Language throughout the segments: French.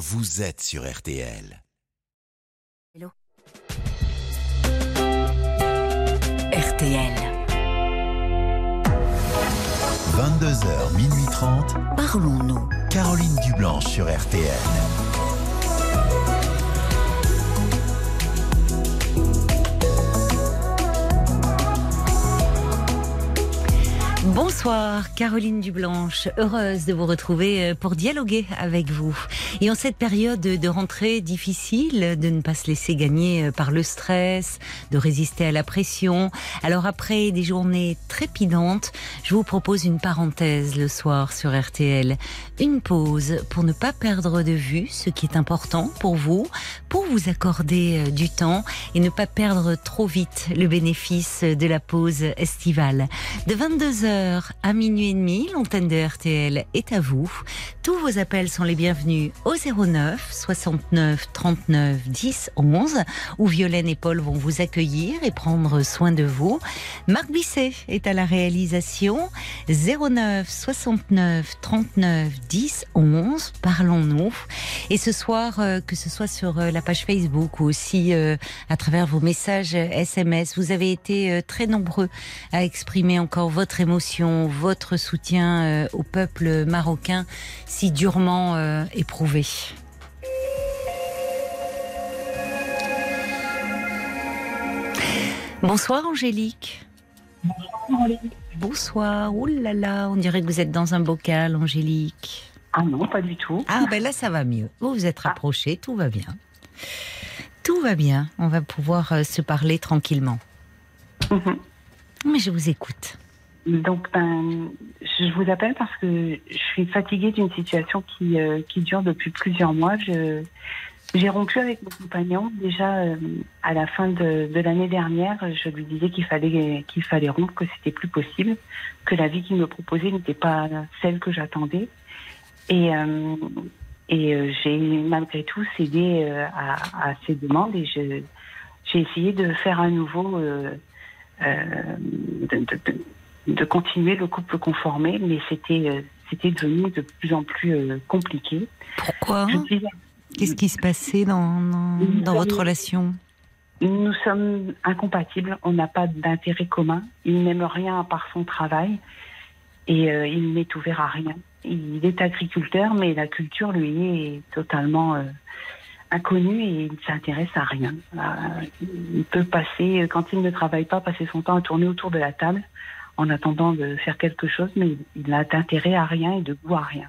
vous êtes sur RTL. Hello. RTL. 22h, minuit 30. Parlons-nous. Caroline Dublanche sur RTL. Bonsoir, Caroline Dublanche, heureuse de vous retrouver euh, pour dialoguer avec vous. Et en cette période de rentrée difficile, de ne pas se laisser gagner euh, par le stress, de résister à la pression. Alors après des journées trépidantes, je vous propose une parenthèse le soir sur RTL. Une pause pour ne pas perdre de vue ce qui est important pour vous, pour vous accorder euh, du temps et ne pas perdre trop vite le bénéfice de la pause estivale. De 22h à minuit et demi, l'antenne de RTL est à vous. Tous vos appels sont les bienvenus au 09 69 39 10 11 où Violaine et Paul vont vous accueillir et prendre soin de vous. Marc Bisset est à la réalisation 09 69 39 10 11. Parlons-nous. Et ce soir, euh, que ce soit sur euh, la page Facebook ou aussi euh, à travers vos messages SMS, vous avez été très nombreux à exprimer encore votre émotion votre soutien euh, au peuple marocain si durement euh, éprouvé. Bonsoir Angélique. Bonsoir. Oh là là, on dirait que vous êtes dans un bocal, Angélique. Ah non, pas du tout. Ah ben là, ça va mieux. Vous vous êtes rapprochés, tout va bien. Tout va bien. On va pouvoir euh, se parler tranquillement. Mhm. Mais je vous écoute. Donc, ben, je vous appelle parce que je suis fatiguée d'une situation qui, euh, qui dure depuis plusieurs mois. Je, j'ai rompu avec mon compagnon déjà euh, à la fin de, de l'année dernière. Je lui disais qu'il fallait qu'il fallait rompre, que c'était plus possible, que la vie qu'il me proposait n'était pas celle que j'attendais. Et, euh, et j'ai malgré tout cédé à, à, ces demandes et je, j'ai essayé de faire à nouveau. de, de, de continuer le couple conformé, mais c'était euh, c'était devenu de plus en plus euh, compliqué. Pourquoi Qu'est-ce qui se passait dans, dans, votre relation? Nous sommes incompatibles, on n'a pas d'intérêt commun. Il n'aime rien à part son travail et euh, il n'est ouvert à rien. Il est agriculteur, mais la culture lui est totalement inconnue et il ne s'intéresse à rien. il peut passer, quand il ne travaille pas, passer son temps à tourner autour de la table en attendant de faire quelque chose, mais il n'a d'intérêt à rien et de goût à rien.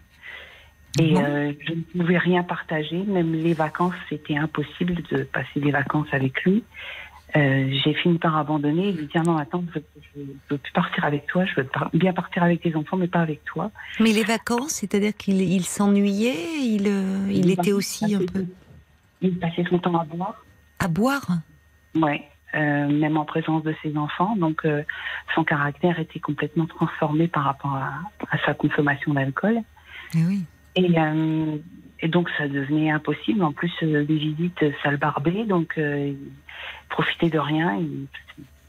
Et euh, je ne pouvais rien partager, même les vacances, c'était impossible de passer des vacances avec lui. Euh, j'ai fini par abandonner et lui dire non, attends, je ne veux plus partir avec toi, je veux bien partir avec tes enfants, mais pas avec toi. Mais les vacances, c'est-à-dire qu'il s'ennuyait, il, euh, il, était aussi un peu. Il passait son temps à boire. À boire? Ouais. Euh, même en présence de ses enfants. Donc, euh, son caractère était complètement transformé par rapport à, sa consommation d'alcool. Eh oui. Et, euh, et, donc, ça devenait impossible. En plus, les visites, ça le barbait. Donc, il profitait de rien. Il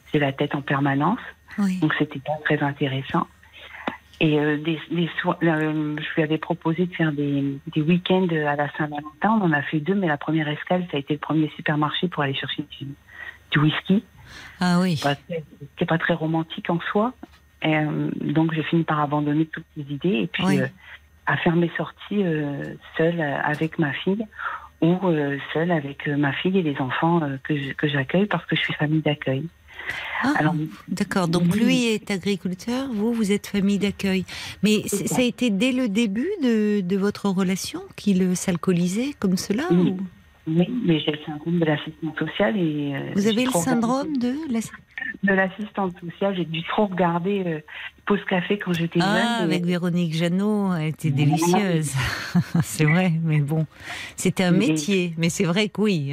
faisait la tête en permanence. Donc, c'était pas très intéressant. Et des, des je lui avais proposé de faire des, des week-ends à la Saint-Valentin. On en a fait deux, mais la première escale, ça a été le premier supermarché pour aller chercher du, du whisky. Ah oui. C'est pas très romantique en soi. Et, euh, donc j'ai fini par abandonner toutes les idées et puis euh, à faire mes sorties euh, seule avec ma fille ou seule avec ma fille et les enfants que j'accueille parce que je suis famille d'accueil. Ah, d'accord. Donc lui est agriculteur, vous, vous êtes famille d'accueil. Mais ça. a été dès le début de, de votre relation qu'il s'alcoolisait comme cela ou... Oui, mais j'ai le syndrome de l'assistante sociale. Et, euh, Vous avez le syndrome de De l'assistante sociale. J'ai dû trop regarder euh, Pause Café quand j'étais ah, jeune. avec Véronique Jeannot, elle était délicieuse. c'est vrai, mais bon. C'était un métier. Mais c'est vrai que oui.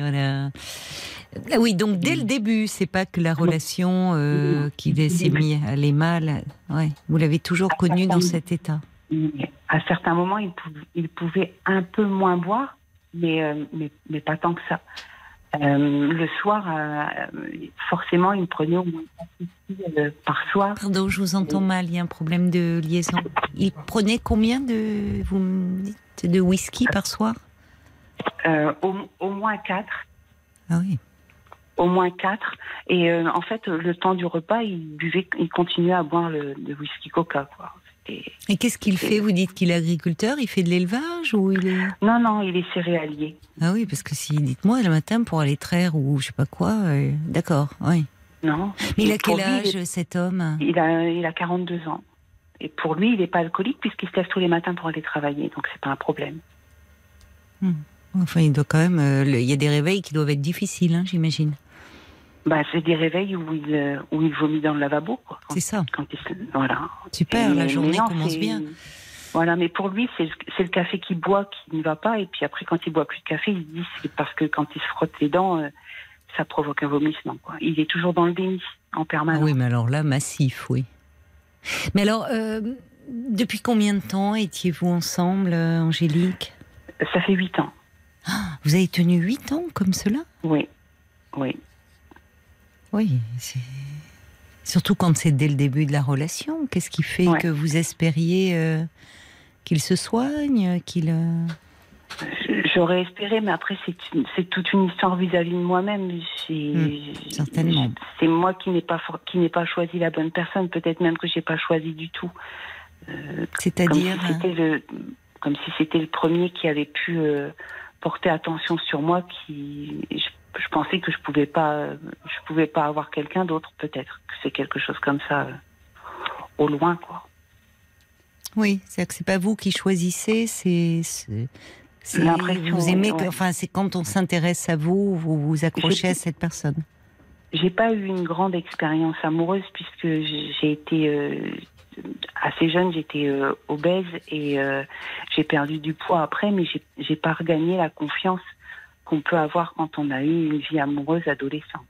Ah oui, donc dès le début, c'est pas que la relation euh, qui s'est mis à aller mal. Ouais, vous l'avez toujours connu dans cet état. À certains moments, il il pouvait un peu moins boire mais, euh, mais, mais, pas tant que ça. Euh, le soir, euh, forcément, il me prenait au moins par soir. Pardon, je vous entends mal, il y a un problème de liaison. Il prenait combien de, vous de whisky par soir? Au, au moins quatre. Ah oui. Au moins quatre. Et euh, en fait, le temps du repas, il buvait, il continuait à boire le, le whisky coca. Quoi. Et qu'est-ce qu'il fait Vous dites qu'il est agriculteur, il fait de l'élevage ou il est Non, non, il est céréalier. Ah oui, parce que si dites-moi le matin pour aller traire ou je sais pas quoi, euh, d'accord, oui. Non. Mais il a quel âge cet homme? Il a, il a 42 ans. Et pour lui, il n'est pas alcoolique puisqu'il se lève tous les matins pour aller travailler. Donc, c'est pas un problème. Enfin, il doit quand même. euh, le- il y a des réveils qui doivent être difficiles, hein, j'imagine. Bah, c'est des réveils où il, euh, où il vomit dans le lavabo. C'est ça. quand il se- voilà. Super, Et- la journée non, commence bien. Voilà, mais pour lui, c'est le, café qu'il boit qui ne va pas. Et puis après, quand il boit plus de café, il dit c'est parce que quand il se frotte les dents, euh, ça provoque un vomissement. Quoi. Il est toujours dans le déni, en Ah permanence. oui, mais alors là, massif, oui. Mais alors, euh, depuis combien de temps étiez-vous ensemble, euh, Angélique? Ça fait huit ans. Vous avez tenu huit ans comme cela? Oui, oui. Oui. Surtout quand c'est dès le début de la relation. Qu'est-ce qui fait Ouais. que vous espériez euh, qu'il se soigne, qu'il. euh, J'aurais espéré, mais après, c'est toute une histoire vis-à-vis de moi-même. Hmm, certainement. C'est moi qui n'ai pas, for- qui n'ai pas choisi la bonne personne. Peut-être même que j'ai pas choisi du tout. Comme si C'est-à-dire. euh, c'était le, comme si c'était le premier qui avait pu porter attention sur moi. Qui, je, je pensais que je pouvais pas, je pouvais pas avoir quelqu'un d'autre. Peut-être que c'est quelque chose comme ça, euh, au loin, quoi. Oui, c'est que c'est pas vous qui choisissez, c'est. c'est- c'est- L'impression, Vous aimez, que- enfin, c'est quand on s'intéresse à vous, vous vous accrochez à cette personne. J'ai pas eu une grande expérience amoureuse puisque j'ai été euh, assez jeune, j'étais euh, obèse et euh, j'ai perdu du poids après, mais j'ai pas regagné la confiance qu'on peut avoir quand on a eu une vie amoureuse adolescente.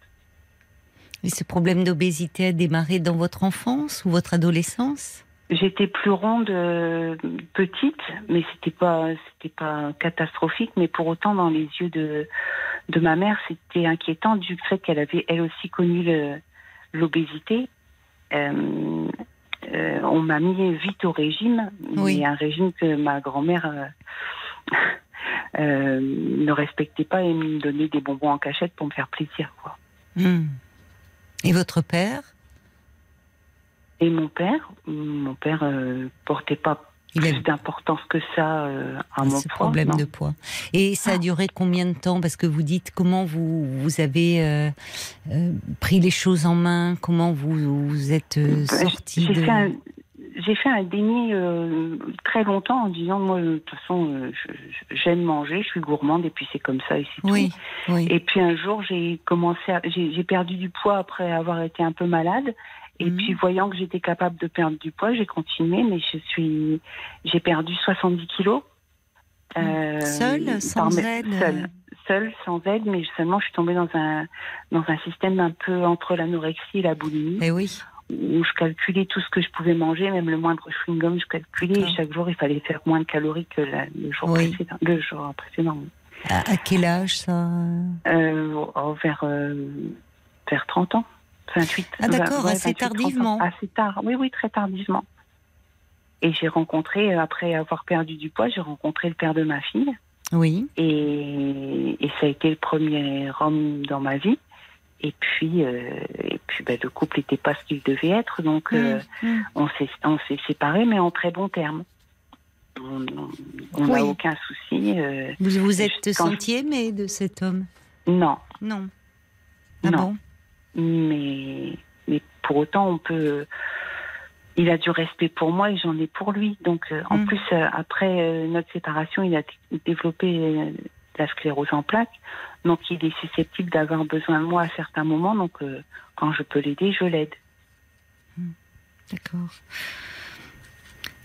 Et ce problème d'obésité a démarré dans votre enfance ou votre adolescence? J'étais plus ronde euh, petite, mais c'était pas c'était pas catastrophique, mais pour autant dans les yeux de de ma mère, c'était inquiétant du fait qu'elle avait elle aussi connu l'obésité. Euh, euh, on m'a mis vite au régime, Oui. mais un régime que ma grand-mère euh, ne respectait pas et me donnait des bonbons en cachette pour me faire plaisir. Quoi. Hmm. Et votre père? Et mon père, mon père euh, portait pas Il plus d'importance que ça euh, à mon ce poids. problème de poids. Et ça a duré combien de temps? Parce que vous dites comment vous, vous avez euh, euh, pris les choses en main, comment vous, vous êtes Bah, sorti de... fait un, j'ai fait un déni euh, très longtemps en disant moi de toute façon euh, j'aime manger, je suis gourmande et puis c'est comme ça et c'est Oui, tout. oui. Et puis un jour j'ai commencé, j'ai perdu du poids après avoir été un peu malade. Et Mhm. puis voyant que j'étais capable de perdre du poids, j'ai continué, mais je suis, j'ai perdu 70 kilos. Euh, Seule, sans aide Seule, seule, sans aide, mais seulement je suis tombée dans un dans un système un peu entre l'anorexie et la boulimie Eh oui. Où je calculais tout ce que je pouvais manger, même le moindre chewing-gum, je calculais. Et D'accord. chaque jour, il fallait faire moins de calories que la- le jour Oui. précédent. Le jour précédent. À, à quel âge ça? Euh, oh, vers, euh, vers 30 ans. 28. Ah, d'accord, Ouais, assez 28, 30 ans. tardivement. Assez tard. Oui, oui, très tardivement. Et j'ai rencontré, après avoir perdu du poids, j'ai rencontré le père de ma fille. Oui. Et, et ça a été le premier homme dans ma vie. Et puis, euh, et puis bah, le couple n'était pas ce qu'il devait être. Donc, euh, Mmh. on s'est on s'est séparés, mais en très bons termes. On n'a Oui. aucun souci. euh, Vous vous êtes je- senti aimé de cet homme? Non, Non. Ah Non. bon? Mais, mais pour autant, on peut. Il a du respect pour moi et j'en ai pour lui. Donc, euh, en Mm. plus, après notre séparation, il a développé la sclérose en plaques. Donc, il est susceptible d'avoir besoin de moi à certains moments. Donc, euh, quand je peux l'aider, je l'aide. D'accord.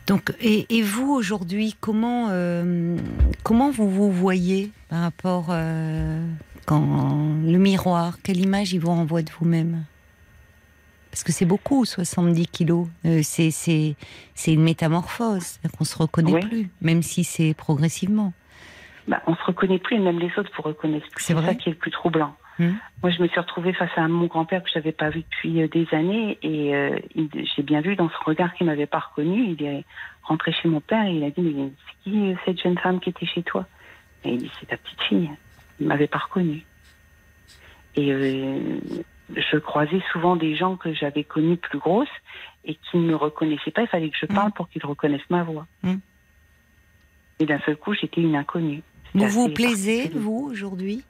Donc, et, et vous aujourd'hui, comment euh, comment vous vous voyez par rapport euh, quand le miroir, quelle image il vous renvoie de vous-même? Parce que c'est beaucoup, 70 kilos. Euh, c'est une métamorphose qu'on se reconnaît Oui. plus, même si c'est progressivement. Bah, on se reconnaît plus et même les autres vous reconnaissent plus. C'est ça qui est le plus troublant. Mhm. Moi, je me suis retrouvée face à mon grand-père que je n'avais pas vu depuis euh, des années et euh, j'ai bien vu dans son regard qu'il m'avait pas reconnu. Il est rentré chez mon père et il a dit mais c'est qui euh, cette jeune femme qui était chez toi? Et il dit c'est ta petite fille. Il m'avait pas reconnue. Et euh, je croisais souvent des gens que j'avais connus plus grosses et qui ne me reconnaissaient pas. Il fallait que je parle pour qu'ils reconnaissent ma voix. Mm. Et d'un seul coup, j'étais une inconnue. Vous vous plaisez, vous, aujourd'hui?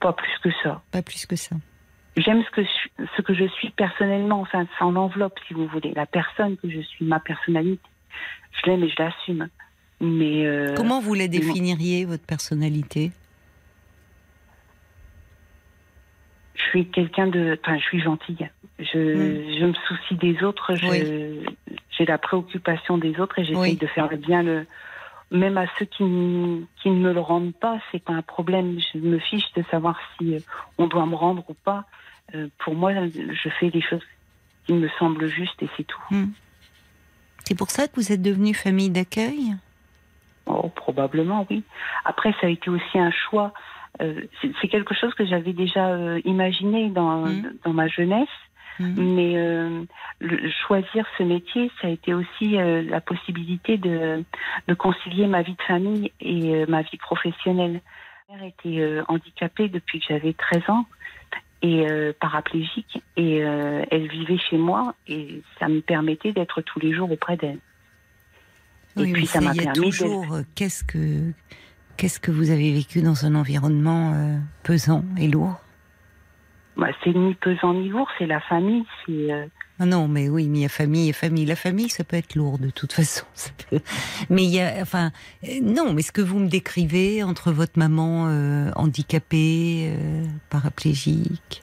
Pas plus que ça. Pas plus que ça. J'aime ce que, je- ce que je suis personnellement, enfin, sans enveloppe, si vous voulez. La personne que je suis, ma personnalité. Je l'aime et je l'assume. Mais. euh, Comment vous la définiriez, votre personnalité? Je suis quelqu'un de. Enfin, je suis gentille. Je, Mm. je me soucie des autres. J'ai la préoccupation des autres et j'essaye Oui. de faire le bien. Le, même à ceux qui, qui ne me le rendent pas, c'est pas un problème. Je me fiche de savoir si euh, on doit me rendre ou pas. Euh, pour moi, je fais des choses qui me semblent justes et c'est tout. C'est pour ça que vous êtes devenue famille d'accueil? Oh, probablement, oui. Après, ça a été aussi un choix. Euh, c'est quelque chose que j'avais déjà euh, imaginé dans, Mhm. dans ma jeunesse. Mhm. Mais euh, le- choisir ce métier, ça a été aussi euh, la possibilité de, de concilier ma vie de famille et euh, ma vie professionnelle. Ma mère était handicapée depuis que j'avais 13 ans et paraplégique et elle vivait chez moi et ça me permettait d'être tous les jours auprès d'elle. Et puis ça m'a permis toujours qu'est-ce que qu'est-ce que vous avez vécu dans un environnement pesant et lourd? Bah, c'est ni pesant ni lourd, c'est la famille, euh, Ah non, mais oui, mais il y a famille et famille. La famille, ça peut être lourd de toute façon. peut- Mais il y a, enfin, euh, non, mais ce que vous me décrivez entre votre maman euh, handicapée, paraplégique,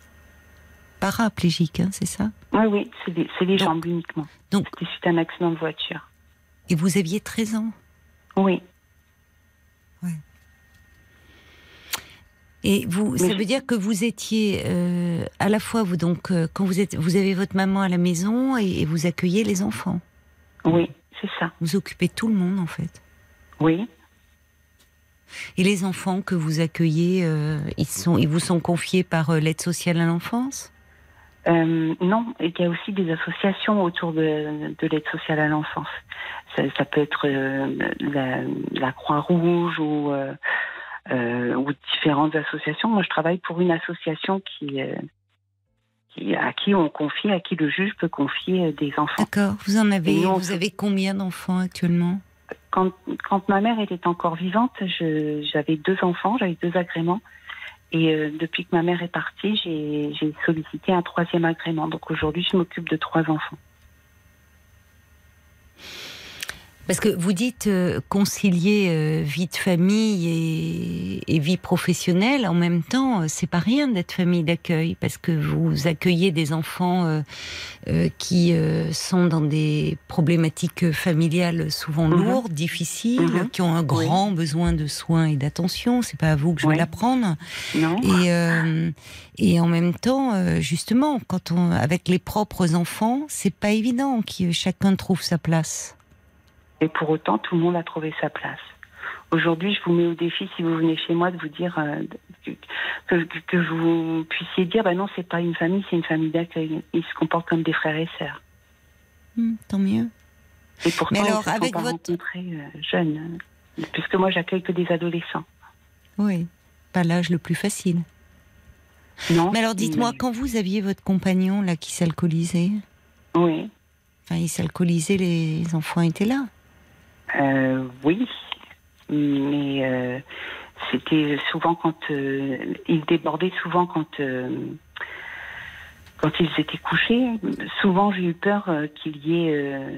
paraplégique, hein, c'est ça? Oui, oui, c'est les Donc- jambes uniquement. donc- C'était suite à un accident de voiture. Et vous aviez 13 ans? Oui. Et vous, ça veut dire que vous étiez euh, à la fois vous donc euh, quand vous êtes, vous avez votre maman à la maison et, et vous accueillez les enfants. Oui, c'est ça. Vous occupez tout le monde en fait. Oui. Et les enfants que vous accueillez, euh, ils sont, ils vous sont confiés par euh, l'aide sociale à l'enfance? Euh, non, il y a aussi des associations autour de, de l'aide sociale à l'enfance. Ça, ça peut être euh, la, la Croix-Rouge ou, euh, ou différentes associations. Moi, je travaille pour une association qui, euh, qui, à qui on confie, à qui le juge peut confier euh, des enfants. D'accord. Vous en avez, on vous avez combien d'enfants actuellement? Quand, quand ma mère était encore vivante, j'avais deux enfants, j'avais deux agréments. Et euh, depuis que ma mère est partie, j'ai j'ai sollicité un troisième agrément. Donc aujourd'hui, je m'occupe de trois enfants. Parce que vous dites euh, concilier euh, vie de famille et, et vie professionnelle en même temps, euh, c'est pas rien d'être famille d'accueil parce que vous accueillez des enfants euh, euh, qui euh, sont dans des problématiques familiales souvent Mhm. lourdes, difficiles, Mhm. qui ont un grand besoin de soins et d'attention. C'est pas à vous que je vais l'apprendre. Et, euh, et en même temps, euh, justement, quand on, avec les propres enfants, c'est pas évident que chacun trouve sa place. Et pour autant, tout le monde a trouvé sa place. Aujourd'hui, je vous mets au défi, si vous venez chez moi, de vous dire euh, que, que, que vous puissiez dire, bah non, c'est pas une famille, c'est une famille d'accueil. Ils se comportent comme des frères et sœurs. Hmm, tant mieux. Et pourtant, Mais alors, ils se sont avec pas votre- rencontrés euh, jeunes, euh, puisque moi, j'accueille que des adolescents. Oui, pas l'âge le plus facile. Non. Mais alors, dites-moi, mais- quand vous aviez votre compagnon là qui s'alcoolisait, Oui. enfin, il s'alcoolisait, les enfants étaient là. Euh, oui, mais euh, c'était souvent quand euh, ils débordaient souvent quand euh, quand ils étaient couchés. Souvent, j'ai eu peur euh, qu'il y ait euh,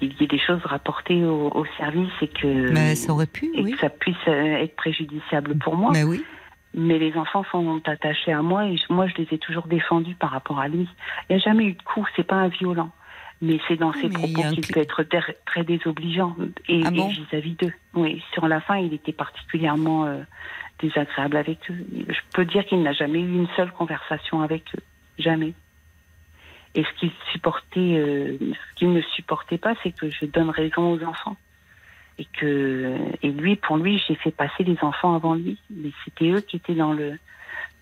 il y ait des choses rapportées au, au service et que Mais ça aurait pu, et oui. que ça puisse être préjudiciable pour moi. Mais oui. Mais les enfants sont attachés à moi et moi je les ai toujours défendus par rapport à lui. Il n'y a jamais eu de coup, c'est pas un violent. Mais c'est dans Oui, ses propos qu'il peut être très désobligeant et, Ah bon vis-à-vis d'eux. Oui, sur la fin, il était particulièrement euh, désagréable avec eux. Je peux dire qu'il n'a jamais eu une seule conversation avec eux. Jamais. Et ce qu'il supportait, euh, ce qu'il ne supportait pas, c'est que je donne raison aux enfants. Et que, et lui, pour lui, j'ai fait passer les enfants avant lui. Mais c'était eux qui étaient dans le,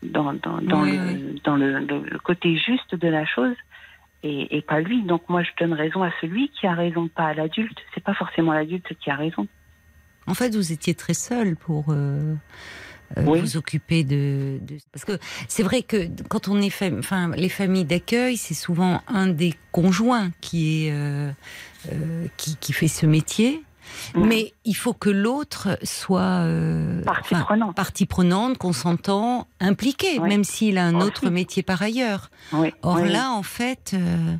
dans, dans, dans Oui, le, oui. dans le, le- le côté juste de la chose. Et, et pas lui. Donc moi, je donne raison à celui qui a raison, pas à l'adulte. C'est pas forcément l'adulte qui a raison. En fait, vous étiez très seul pour euh, euh, Oui. vous occuper de, de- parce que c'est vrai que quand on est fam- enfin les familles d'accueil, c'est souvent un des conjoints qui est euh, euh, qui, qui fait ce métier, Mais il faut que l'autre soit euh, Partie prenante. partie prenante, consentant, impliqué, Oui. même s'il a un autre métier par ailleurs. Oui, Or oui, là, en fait, euh,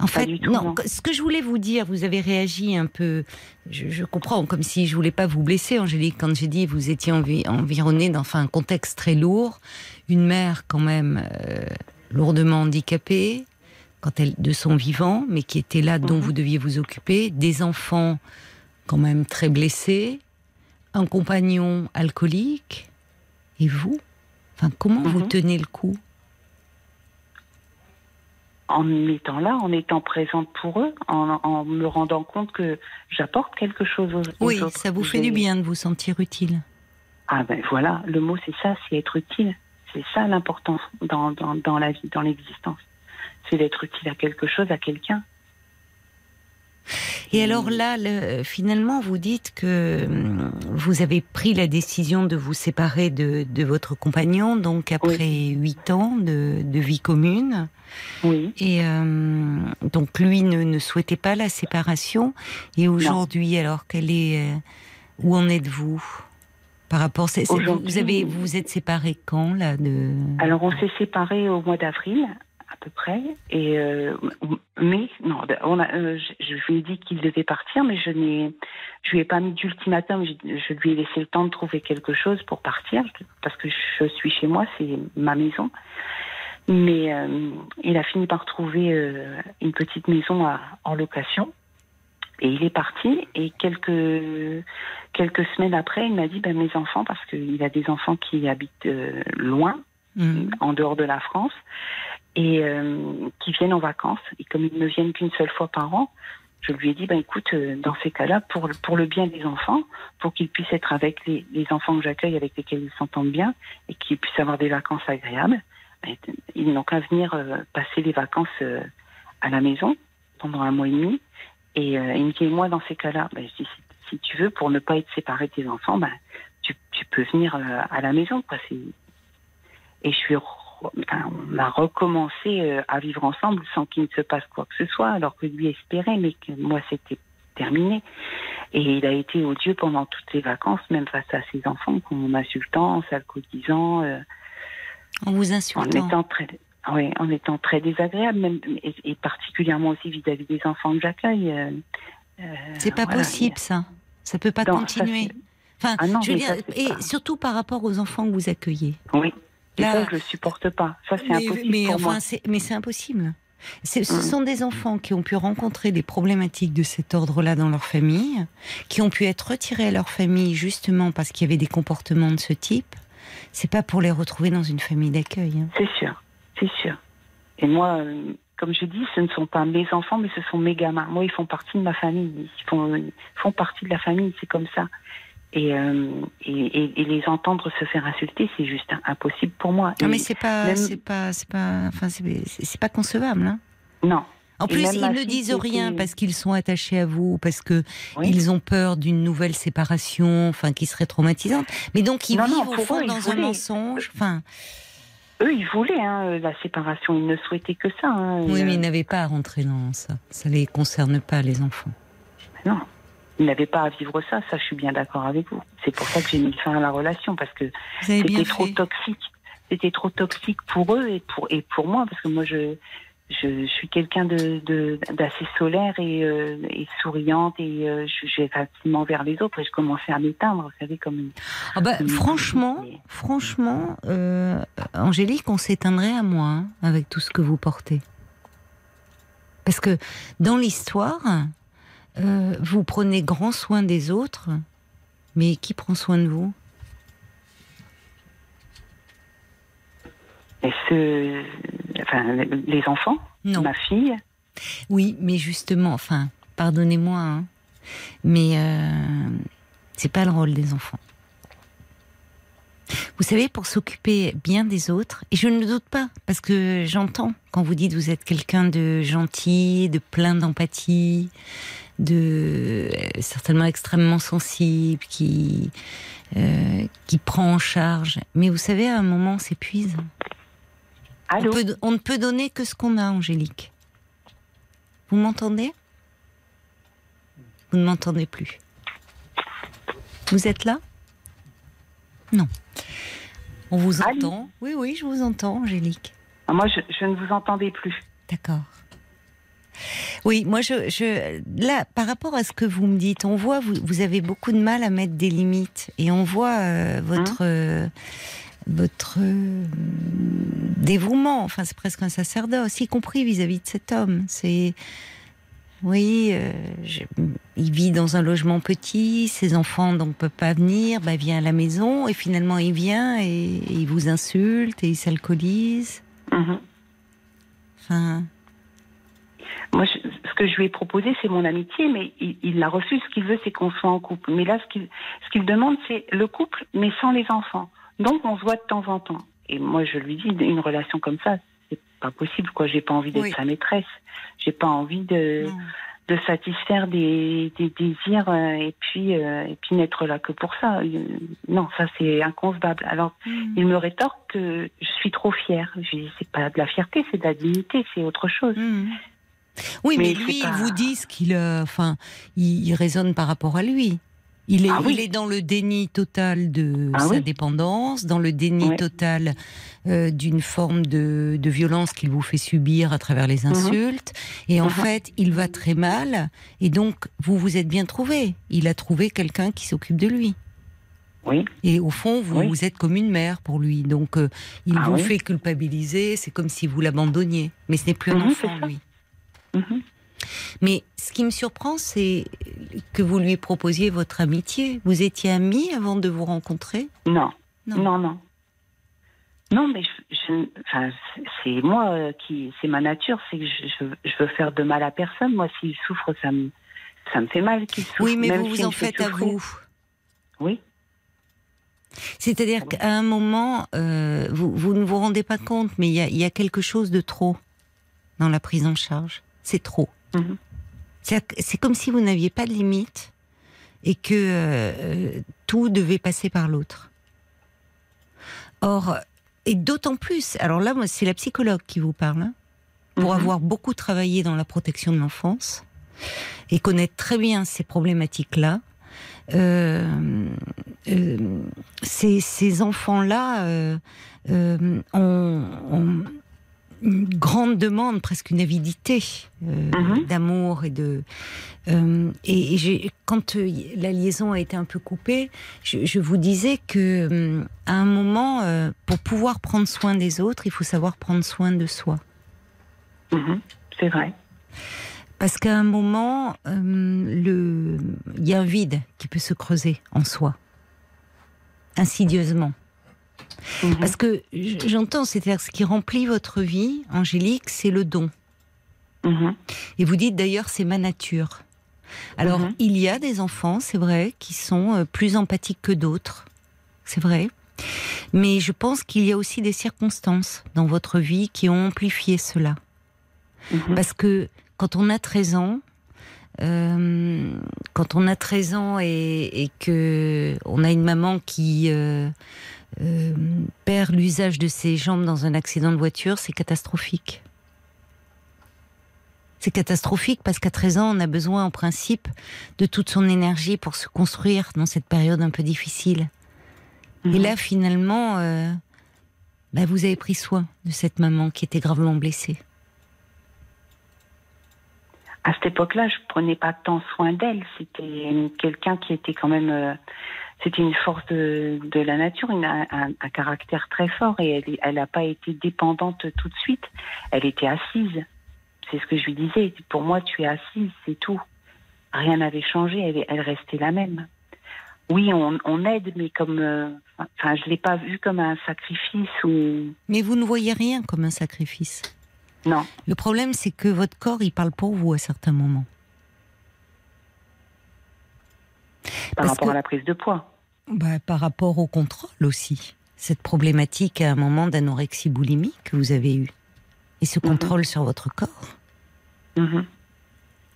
en fait, tout, non. non. Ce que je voulais vous dire, vous avez réagi un peu. Je, je comprends, comme si je voulais pas vous blesser, Angélique, quand j'ai dit vous étiez envi- environnée dans enfin, un contexte très lourd, une mère quand même euh, lourdement handicapée quand elle de son vivant, mais qui était là, dont Mhm. vous deviez vous occuper, des enfants quand même très blessés, un compagnon alcoolique, et vous? Enfin, comment vous Mhm. tenez le coup? En étant là, en étant présente pour eux, en, en me rendant compte que j'apporte quelque chose aux, aux Oui, autres. ça vous fait du bien de vous sentir utile. Ah ben voilà, le mot c'est ça, c'est être utile. C'est ça l'importance dans, dans, dans la vie, dans l'existence. C'est d'être utile à quelque chose, à quelqu'un. Et alors là, le- finalement, vous dites que hum, vous avez pris la décision de vous séparer de, de votre compagnon, donc après huit ans de, de vie commune. Oui. Et euh, donc lui ne, ne souhaitait pas la séparation. Et aujourd'hui, alors quelle est, euh, où en êtes-vous par rapport c'est- vous, avez vous vous êtes séparés quand là de Alors on s'est séparés au mois d'avril peu près. Et euh, mais non on a euh, je, je lui ai dit qu'il devait partir mais je n'ai je lui ai pas mis d'ultimatum. Je, je lui ai laissé le temps de trouver quelque chose pour partir parce que je suis chez moi c'est ma maison. Mais euh, il a fini par trouver une petite maison à- en location. Et il est parti. Et quelques quelques semaines après il m'a dit ben mes enfants parce qu'il a des enfants qui habitent euh, loin Hum, en dehors de la France et euh, qui viennent en vacances. Et comme ils ne viennent qu'une seule fois par an, je lui ai dit, ben écoute, euh, dans ces cas-là, pour, pour le bien des enfants, pour qu'ils puissent être avec les, les enfants que j'accueille, avec lesquels ils s'entendent bien, et qu'ils puissent avoir des vacances agréables, ben, ils n'ont qu'à venir euh, passer les vacances euh, à la maison pendant un mois et demi. Et euh, il me dit, moi, dans ces cas-là, ben, je dis, si, si tu veux, pour ne pas être séparé de tes enfants, ben, tu, tu peux venir euh, à la maison. Quoi. Et je suis on a recommencé euh, à vivre ensemble sans qu'il ne se passe quoi que ce soit, alors que lui espérait, mais que moi c'était terminé. Et il a été odieux pendant toutes les vacances, même face à ses enfants, en m'insultant, en s'alcoolisant, euh, en vous en insultant. étant très, oui, en étant très désagréable, même, et, et particulièrement aussi vis-à-vis des enfants que j'accueille. euh, euh, C'est pas voilà. possible ça. Ça peut pas Non, continuer. Enfin, Ah non, je veux dire, ça, et pas- surtout par rapport aux enfants que vous accueillez. Oui. Et Là- ça, je le supporte pas. Ça, c'est mais, impossible mais pour enfin, moi. mais c'est impossible. Ce Mm. sont des enfants qui ont pu rencontrer des problématiques de cet ordre-là dans leur famille, qui ont pu être retirés à leur famille justement parce qu'il y avait des comportements de ce type. C'est pas pour les retrouver dans une famille d'accueil. hein. C'est sûr, c'est sûr. Et moi, euh, comme je dis, ce ne sont pas mes enfants, mais ce sont mes gamins. Moi, ils font partie de ma famille. Ils font, ils font partie de la famille, c'est comme ça. Et, euh, et, les entendre se faire insulter, c'est juste impossible pour moi. Non, mais c'est pas, même- c'est pas, c'est pas, enfin, c'est, pas concevable. hein. Non. En Et plus, ils ne disent rien parce qu'ils sont attachés à vous, parce que Oui. ils ont peur d'une nouvelle séparation, enfin, qui serait traumatisante. Mais donc, ils Non, non, vivent au pour fond eux, dans un mensonge. Enfin, Eux, ils voulaient hein, la séparation. Ils ne souhaitaient que ça. hein. oui, mais euh, ils n'avaient pas à rentrer dans ça. Ça les concerne pas, les enfants. Non. Ils n'avaient pas à vivre ça. Ça, je suis bien d'accord avec vous. C'est pour ça que j'ai mis fin à la relation parce que c'était trop toxique. C'était trop toxique pour eux et pour et pour moi parce que moi je je, je suis quelqu'un de de- d'assez solaire et, euh, et souriante et euh, je j'ai facilement vers les autres et je commençais à m'éteindre, vous savez comme une- Ah bah, franchement, franchement, euh, Angélique, on s'éteindrait à moi hein, avec tout ce que vous portez. Parce que dans l'histoire, euh, vous prenez grand soin des autres, mais qui prend soin de vous? Et ce enfin les enfants, Non. ma fille? Oui, mais justement, enfin, pardonnez-moi, hein, mais euh, c'est pas le rôle des enfants. Vous savez, pour s'occuper bien des autres, et je ne doute pas, parce que j'entends quand vous dites vous êtes quelqu'un de gentil, de plein d'empathie, de euh, certainement extrêmement sensible, qui euh, qui prend en charge. Mais vous savez, à un moment, on s'épuise. On, peut- on ne peut donner que ce qu'on a, Angélique. Vous m'entendez? Vous ne m'entendez plus. Vous êtes là? Non. On vous Allô entend Oui, oui, je vous entends, Angélique. Ah, Moi, je, je ne vous entendais plus. D'accord. Oui, moi, je, je, là, par rapport à ce que vous me dites, on voit, vous, vous avez beaucoup de mal à mettre des limites, et on voit euh, votre, euh, votre euh, dévouement. Enfin, c'est presque un sacerdoce, y compris vis-à-vis de cet homme. C'est, oui, euh, je- il vit dans un logement petit, ses enfants donc peuvent pas venir, bah vient à la maison, et finalement il vient et, et il vous insulte et il s'alcoolise. Mhm. Enfin. Moi, je- ce que je lui ai proposé, c'est mon amitié, mais il, il la refuse. Ce qu'il veut, c'est qu'on soit en couple. Mais là, ce qu'il ce qu'il demande, c'est le couple, mais sans les enfants. Donc, on se voit de temps en temps. Et moi, je lui dis, une relation comme ça, c'est pas possible. quoi. J'ai pas envie d'être Oui. sa maîtresse. J'ai pas envie de, non. de satisfaire des, des désirs euh, et puis euh, et puis n'être là que pour ça. Euh, Non, ça c'est inconcevable. Alors, Mm. il me rétorque que je suis trop fière. Je dis, c'est pas de la fierté, c'est de la dignité, c'est autre chose. Mhm. Oui, mais, Mais lui, pas- vous dit ce qu'il, euh, enfin, il, il raisonne par rapport à lui. Il est, Ah oui. il est dans le déni total de Ah sa oui. dépendance, dans le déni Ouais. total euh, d'une forme de, de violence qu'il vous fait subir à travers les insultes. Et en Mhm. fait, il va très mal. Et donc, vous vous êtes bien trouvé. Il a trouvé quelqu'un qui s'occupe de lui. Oui. Et au fond, vous, Oui. vous êtes comme une mère pour lui. Donc, euh, il Ah vous fait culpabiliser. C'est comme si vous l'abandonniez. Mais ce n'est plus un Mhm, enfant, lui. Mhm. Mais ce qui me surprend, c'est que vous lui proposiez votre amitié. Vous étiez amis avant de vous rencontrer? Non. Non. non, non, non. mais je, je- enfin, c'est- moi euh, qui, c'est ma nature, c'est que je, veux faire de mal à personne. Moi, s'il souffre, ça me, ça me fait mal qu'il souffre. Oui, mais même vous vous en faites à vous. Oui. C'est-à-dire qu'à un moment, euh, vous, vous ne vous rendez pas compte, mais il y y a quelque chose de trop dans la prise en charge. C'est trop. Mhm. C'est comme si vous n'aviez pas de limite et que euh, tout devait passer par l'autre. Or, et d'autant plus, alors là, moi, c'est la psychologue qui vous parle, hein, pour Mhm. avoir beaucoup travaillé dans la protection de l'enfance et connaître très bien ces problématiques-là. euh, euh, ces, ces enfants-là euh, euh, ont, ont une grande demande, presque une avidité euh, Mhm. d'amour et de. euh, et quand euh, la liaison a été un peu coupée, je, je vous disais que à un moment, pour pouvoir prendre soin des autres, il faut savoir prendre soin de soi. Mhm. C'est vrai. Parce qu'à un moment, le, il y a un vide qui peut se creuser en soi, insidieusement. Mhm. Parce que j'entends, c'est-à-dire ce qui remplit votre vie, Angélique, c'est le don. Mhm. Et vous dites d'ailleurs, c'est ma nature. Alors, Mhm. il y a des enfants, c'est vrai, qui sont euh, plus empathiques que d'autres. C'est vrai. Mais je pense qu'il y a aussi des circonstances dans votre vie qui ont amplifié cela. Parce que quand on a 13 ans, euh, quand on a 13 ans et, et que on a une maman qui euh, euh, perd l'usage de ses jambes dans un accident de voiture, c'est catastrophique. C'est catastrophique parce qu'à 13 ans, on a besoin en principe de toute son énergie pour se construire dans cette période un peu difficile. Et Mhm. là, finalement, euh, bah, vous avez pris soin de cette maman qui était gravement blessée. à cette époque-là, je prenais pas tant soin d'elle. C'était quelqu'un qui était quand même. euh, c'était une force de, de la nature, une- un, caractère très fort et elle elle n'a pas été dépendante tout de suite. Elle était assise. C'est ce que je lui disais. Pour moi, tu es assise, c'est tout. Rien n'avait changé. Elle, elle restait la même. Oui, on, on aide, mais comme. euh, Enfin, je l'ai pas vu comme un sacrifice ou. Mais vous ne voyez rien comme un sacrifice. Non. Le problème, c'est que votre corps, il parle pour vous à certains moments. Par Parce rapport que- à la prise de poids. Bah, par rapport au contrôle aussi. cette problématique à un moment d'anorexie boulimie que vous avez eu et ce contrôle sur votre corps. Mhm.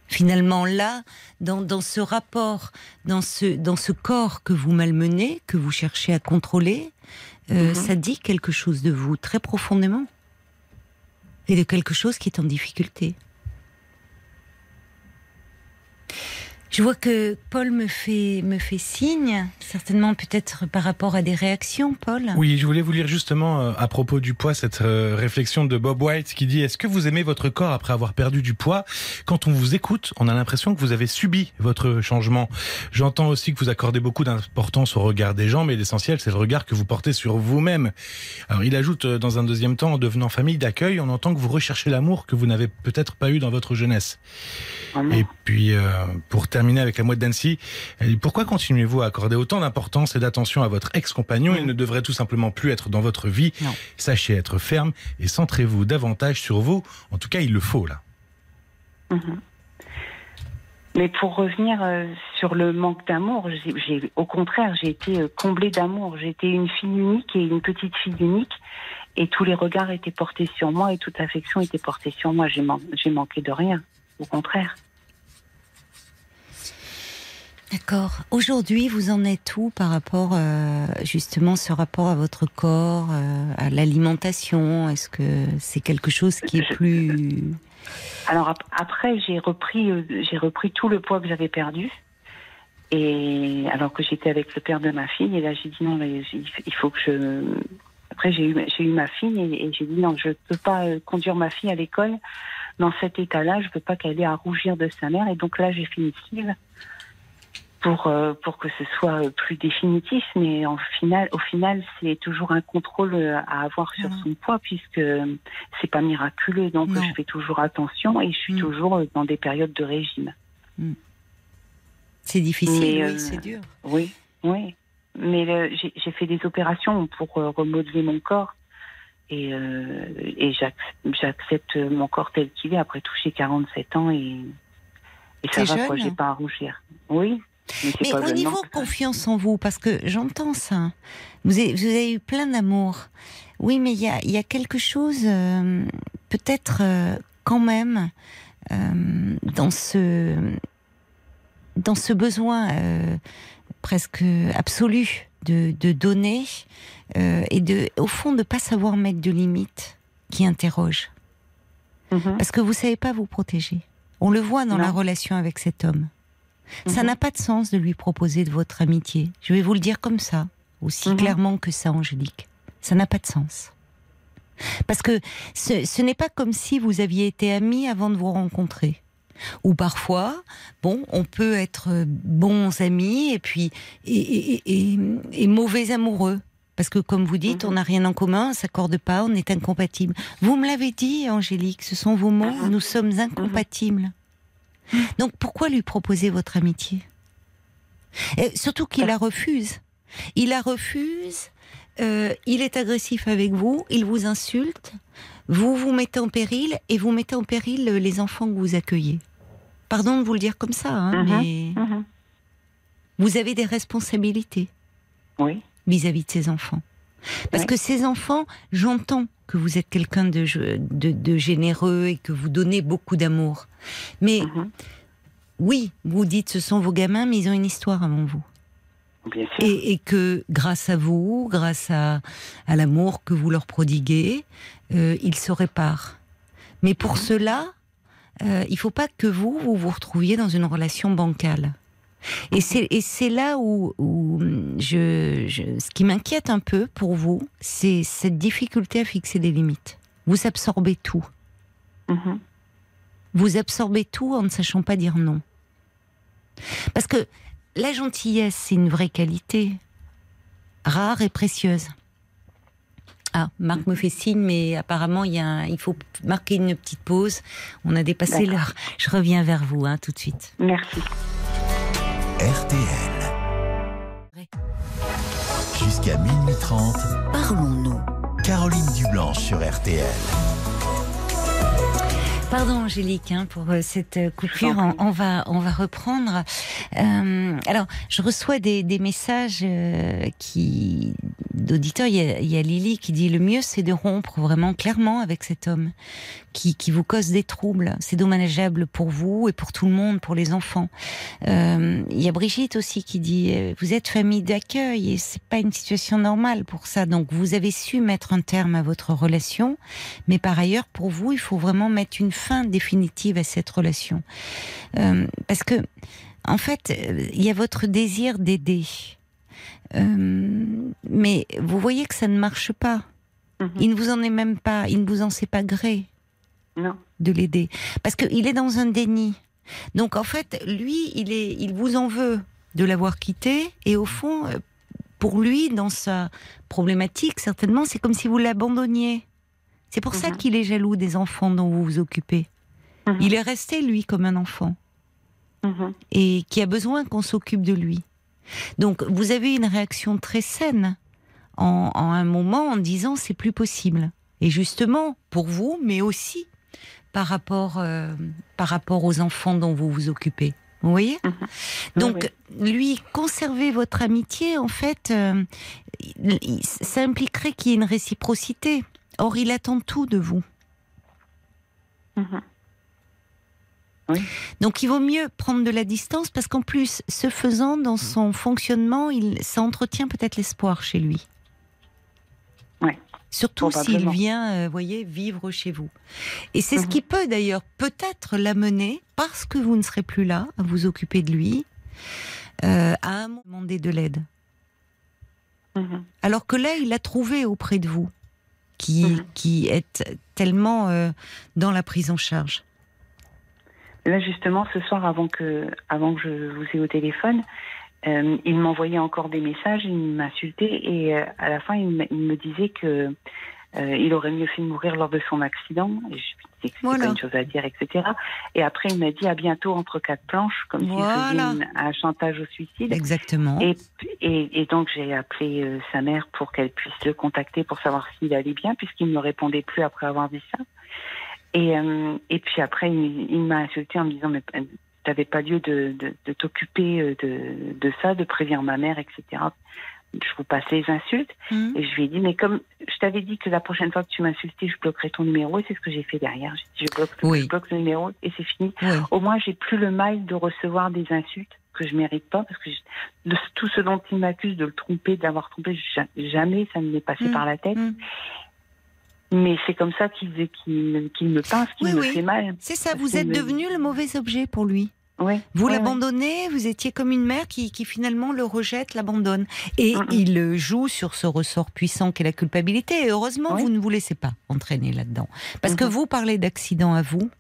Finalement, là, dans, dans ce rapport, dans ce, dans ce corps que vous malmenez, que vous cherchez à contrôler, euh, Mhm. ça dit quelque chose de vous très profondément et de quelque chose qui est en difficulté. Je vois que Paul me fait, me fait signe, certainement peut-être par rapport à des réactions, Paul. Oui, je voulais vous lire justement euh, à propos du poids cette euh, réflexion de Bob White qui dit Est-ce que vous aimez votre corps après avoir perdu du poids? Quand on vous écoute, on a l'impression que vous avez subi votre changement. J'entends aussi que vous accordez beaucoup d'importance au regard des gens, mais l'essentiel, c'est le regard que vous portez sur vous-même. Alors, il ajoute euh, dans un deuxième temps, en devenant famille d'accueil, on entend que vous recherchez l'amour que vous n'avez peut-être pas eu dans votre jeunesse. Et puis, euh, pour terminer avec la mouette d'Annecy, elle dit, pourquoi continuez-vous à accorder autant d'importance et d'attention à votre ex-compagnon? Il ne devrait tout simplement plus être dans votre vie. Non. Sachez être ferme et centrez-vous davantage sur vous. En tout cas, il le faut, là. Mhm. Mais pour revenir euh, sur le manque d'amour, j'ai, au contraire, j'ai été euh, comblée d'amour. J'étais une fille unique et une petite fille unique, et tous les regards étaient portés sur moi et toute affection était portée sur moi. J'ai, man- j'ai manqué de rien, au contraire. D'accord. Aujourd'hui, vous en êtes où par rapport, euh, justement, ce rapport à votre corps, euh, à l'alimentation? Est-ce que c'est quelque chose qui est plus... Alors ap- après, j'ai repris, euh, j'ai repris tout le poids que j'avais perdu. Et alors que j'étais avec le père de ma fille, et là j'ai dit non, mais il faut que je. Après j'ai eu, j'ai eu ma fille et, et j'ai dit non, je peux pas conduire ma fille à l'école dans cet état-là. Je peux pas qu'elle ait à rougir de sa mère. Et donc là j'ai sleeve pour euh, pour que ce soit euh, plus définitif. Mais en final, au final, c'est toujours un contrôle euh, à avoir sur son poids puisque c'est pas miraculeux. Donc Non. je fais toujours attention et je suis Mm. toujours dans des périodes de régime. C'est difficile, Mais, oui, euh, c'est dur. Oui, oui. Mais j'ai fait des opérations pour remodeler mon corps. Et, euh, et j'ac- j'accepte mon corps tel qu'il est après tout j'ai 47 ans et, et ça va quoi, j'ai pas à rougir. Oui. Mais, au niveau confiance en vous, parce que j'entends ça, vous avez, vous avez eu plein d'amour. Oui, mais il y a, il y a quelque chose, euh, peut-être euh, quand même, euh, dans ce dans ce besoin presque absolu de, de donner et de, au fond, de pas savoir mettre de limites qui interroge. Mhm. Parce que vous savez pas vous protéger. On le voit dans Non. la relation avec cet homme. Ça Mhm. n'a pas de sens de lui proposer de votre amitié. Je vais vous le dire comme ça, aussi Mhm. clairement que ça, Angélique. Ça n'a pas de sens. Parce que ce, ce n'est pas comme si vous aviez été amis avant de vous rencontrer. Ou parfois, bon, on peut être bons amis et puis et, et- et- et mauvais amoureux. Parce que comme vous dites, Mhm. on n'a rien en commun, on s'accorde pas, on est incompatibles. Vous me l'avez dit, Angélique, ce sont vos mots, Mhm. nous sommes incompatibles. Donc pourquoi lui proposer votre amitié? Et Surtout qu'il la refuse. Il la refuse, euh, il est agressif avec vous, il vous insulte, vous vous mettez en péril et vous mettez en péril les enfants que vous accueillez. Pardon de vous le dire comme ça, hein, Mhm. mais Mhm. vous avez des responsabilités Oui. vis-à-vis de ces enfants. Parce Oui. que ces enfants, j'entends que vous êtes quelqu'un de, de, de généreux et que vous donnez beaucoup d'amour. Mais Mhm. oui, vous dites ce sont vos gamins, mais ils ont une histoire avant vous. Bien sûr. Et, et que grâce à vous, grâce à, à l'amour que vous leur prodiguez, euh, ils se réparent. Mais pour cela, euh, il faut pas que vous, vous vous retrouviez dans une relation bancale. Et c'est, et c'est là où, où je, je- ce qui m'inquiète un peu pour vous, c'est cette difficulté à fixer des limites. Vous absorbez tout. Mhm. Vous absorbez tout en ne sachant pas dire non. Parce que la gentillesse, c'est une vraie qualité, rare et précieuse. Ah, Marc me fait signe, mais apparemment, il, y a un- il faut marquer une petite pause. On a dépassé l'heure. Je reviens vers vous hein, tout de suite. Merci. RTL. Jusqu'à minuit 30, Parlons-nous. Caroline Dublanche sur RTL. Pardon Angélique hein, pour euh, cette euh, coupure. On, on, va on va reprendre. Euh, alors je reçois des, des messages euh, qui d'auditeurs. Il, il, y a Lily qui dit le mieux c'est de rompre vraiment clairement avec cet homme qui, qui vous cause des troubles. C'est dommageable pour vous et pour tout le monde, pour les enfants. Euh, il y a Brigitte aussi qui dit vous êtes famille d'accueil et c'est pas une situation normale pour ça. Donc vous avez su mettre un terme à votre relation, mais par ailleurs pour vous il faut vraiment mettre une fin définitive à cette relation. Euh, parce que, en fait, il y a votre désir d'aider. Euh, mais vous voyez que ça ne marche pas. Mm -hmm. Il ne vous en est même pas, il ne vous en sait pas gré non. de l'aider. Parce qu'il est dans un déni. Donc en fait, lui, il, est, il vous en veut de l'avoir quitté. Et au fond, pour lui, dans sa problématique, certainement, c'est comme si vous l'abandonniez. C'est pour mmh. ça qu'il est jaloux des enfants dont vous vous occupez. Mmh. Il est resté, lui, comme un enfant. Mmh. Et qui a besoin qu'on s'occupe de lui. Donc, vous avez une réaction très saine en, en un moment en disant c'est plus possible. Et justement, pour vous, mais aussi par rapport, euh, par rapport aux enfants dont vous vous occupez. Vous voyez? Donc, lui, conserver votre amitié, en fait, euh, ça impliquerait qu'il y ait une réciprocité. Or, il attend tout de vous. Mmh. Oui. Donc, il vaut mieux prendre de la distance parce qu'en plus, ce faisant, dans son fonctionnement, il, ça entretient peut-être l'espoir chez lui. Oui. Surtout s'il vient, euh, voyez, vivre chez vous. Et c'est mmh. ce qui peut d'ailleurs peut-être l'amener, parce que vous ne serez plus là, à vous occuper de lui, euh, à demander de l'aide. Mmh. Alors que là, il l'a trouvé auprès de vous qui, mmh. qui est tellement euh, dans la prise en charge. Là, justement, ce soir, avant que, avant que je vous ai au téléphone, euh, il m'envoyait encore des messages, il m'insultait et euh, à la fin, il, me disait que euh, il aurait mieux fait de mourir lors de son accident. Et je lui voilà. pas une chose à dire, etc. Et après, il m'a dit à bientôt entre quatre planches, comme voilà. s'il faisait un chantage au suicide. Exactement. Et, et, et donc, j'ai appelé euh, sa mère pour qu'elle puisse le contacter pour savoir s'il allait bien, puisqu'il ne me répondait plus après avoir dit ça. Et, euh, et puis après, il, il m'a insulté en me disant, mais t'avais pas lieu de, de, de t'occuper de, de ça, de prévenir ma mère, etc. Je vous passe les insultes. Mmh. Et je lui ai dit, mais comme je t'avais dit que la prochaine fois que tu m'insultais, je bloquerais ton numéro, et c'est ce que j'ai fait derrière. J'ai dit, je bloque, oui. je bloque le numéro, et c'est fini. Oui. Au moins, j'ai plus le mal de recevoir des insultes que je mérite pas, parce que je, de, tout ce dont il m'accuse de le tromper, d'avoir trompé, jamais ça ne m'est passé mmh. par la tête. Mmh. Mais c'est comme ça qu'il qu qu me pince, qu'il Oui, me fait mal. C'est ça, vous êtes me- devenu le mauvais objet pour lui. Vous l'abandonnez, vous étiez comme une mère qui, qui finalement le rejette, l'abandonne. Et il joue sur ce ressort puissant qu'est la culpabilité. Et heureusement, vous ne vous laissez pas entraîner là-dedans. Parce que vous parlez d'accident à vous,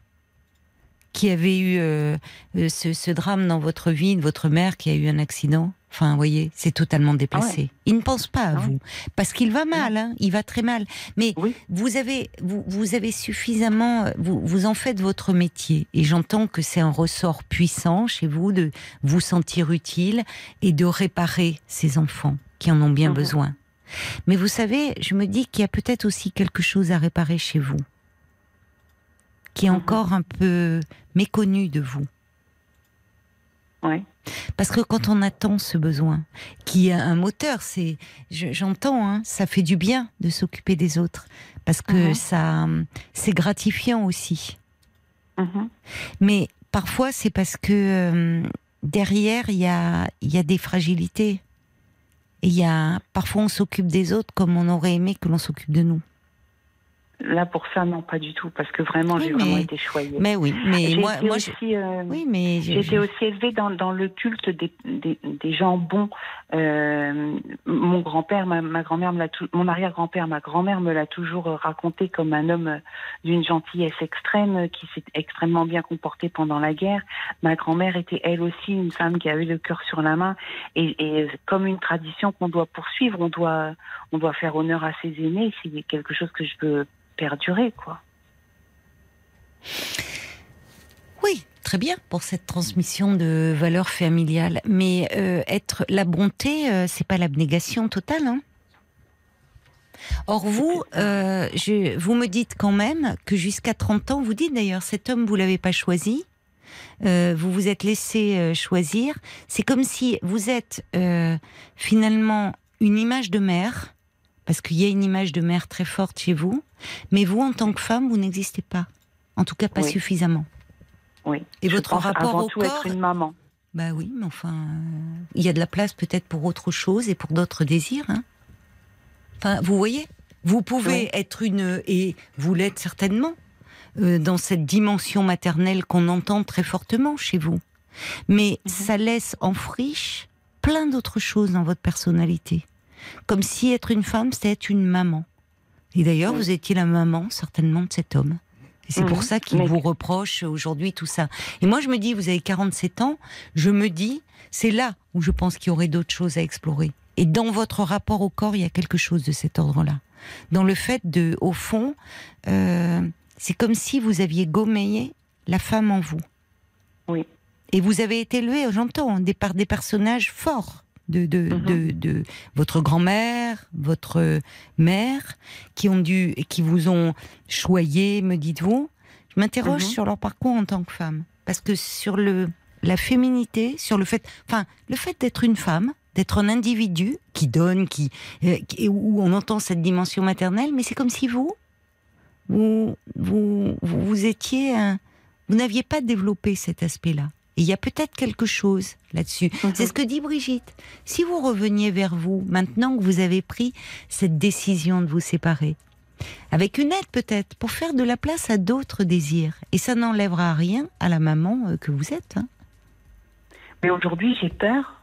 qui avez eu euh, euh, ce, ce drame dans votre vie, de votre mère qui a eu un accident. Enfin, vous voyez, c'est totalement déplacé. Il ne pense pas à Ah vous. Parce qu'il va mal, hein, il va très mal. Mais Oui. vous avez, vous, vous avez suffisamment, vous, vous en faites votre métier. Et j'entends que c'est un ressort puissant chez vous de vous sentir utile et de réparer ces enfants qui en ont bien Mhm. besoin. Mais vous savez, je me dis qu'il y a peut-être aussi quelque chose à réparer chez vous, qui est Mhm. encore un peu méconnu de vous. Ouais. Parce que quand on attend ce besoin, qui a un moteur, c'est, je- j'entends, hein, ça fait du bien de s'occuper des autres, parce que Mhm. ça, c'est gratifiant aussi. Mhm. Mais parfois, c'est parce que euh, derrière, il y a, y a des fragilités. Et il y a, parfois, on s'occupe des autres comme on aurait aimé que l'on s'occupe de nous. Là, pour ça, non, pas du tout, parce que vraiment, Oui, j'ai mais- vraiment été choyée. Mais oui, mais moi, moi, aussi, je- euh, oui, mais J'ai été aussi élevée dans, dans le culte des, des, des gens bons. Euh, mon grand-père, ma, ma grand-mère, me l'a tou- mon arrière-grand-père, ma grand-mère me l'a toujours euh, raconté comme un homme euh, d'une gentillesse extrême, euh, qui s'est extrêmement bien comporté pendant la guerre. Ma grand-mère était elle aussi une femme qui avait le cœur sur la main, et, et comme une tradition qu'on doit poursuivre, on doit, on doit faire honneur à ses aînés. C'est quelque chose que je veux perdurer, quoi. Oui, très bien pour cette transmission de valeurs familiales. Mais euh, être la bonté, euh, c'est pas l'abnégation totale. Hein Or vous, euh, je, vous me dites quand même que jusqu'à 30 ans, vous dites d'ailleurs, cet homme, vous l'avez pas choisi. Euh, vous vous êtes laissé euh, choisir. C'est comme si vous êtes finalement une image de mère, parce qu'il y a une image de mère très forte chez vous, mais vous, en tant que femme, vous n'existez pas. En tout cas, pas Oui. suffisamment. Oui. Et Je votre rapport avant au tout corps être une maman. Bah oui, mais enfin, euh, il y a de la place peut-être pour autre chose et pour d'autres désirs. hein. Enfin, vous voyez, vous pouvez Oui. être une, et vous l'êtes certainement, euh, dans cette dimension maternelle qu'on entend très fortement chez vous. Mais Mhm. ça laisse en friche plein d'autres choses dans votre personnalité. Comme si être une femme, c'était être une maman. Et d'ailleurs, Oui. vous étiez la maman, certainement, de cet homme. Et c'est Mhm. pour ça qu'il vous reproche aujourd'hui tout ça. Et moi, je me dis, vous avez 47 ans, je me dis, c'est là où je pense qu'il y aurait d'autres choses à explorer. Et dans votre rapport au corps, il y a quelque chose de cet ordre-là. Dans le fait de, au fond, euh, c'est comme si vous aviez gommé la femme en vous. Oui. Et vous avez été élevé, j'entends, par des personnages forts. De, de, Mhm. de, de votre grand-mère, votre mère, qui ont dû, qui vous ont choyé, me dites-vous. Je m'interroge Mhm. sur leur parcours en tant que femme, parce que sur le la féminité, sur le fait, enfin, le fait d'être une femme, d'être un individu qui donne, qui, euh, qui- où on entend cette dimension maternelle, mais c'est comme si vous, vous, vous, vous, vous étiez, un- vous n'aviez pas développé cet aspect-là. Et il y a peut-être quelque chose là-dessus. Mhm. C'est ce que dit Brigitte. Si vous reveniez vers vous, maintenant que vous avez pris cette décision de vous séparer, avec une aide peut-être, pour faire de la place à d'autres désirs, et ça n'enlèvera rien à la maman euh, que vous êtes. hein. Mais aujourd'hui, j'ai peur,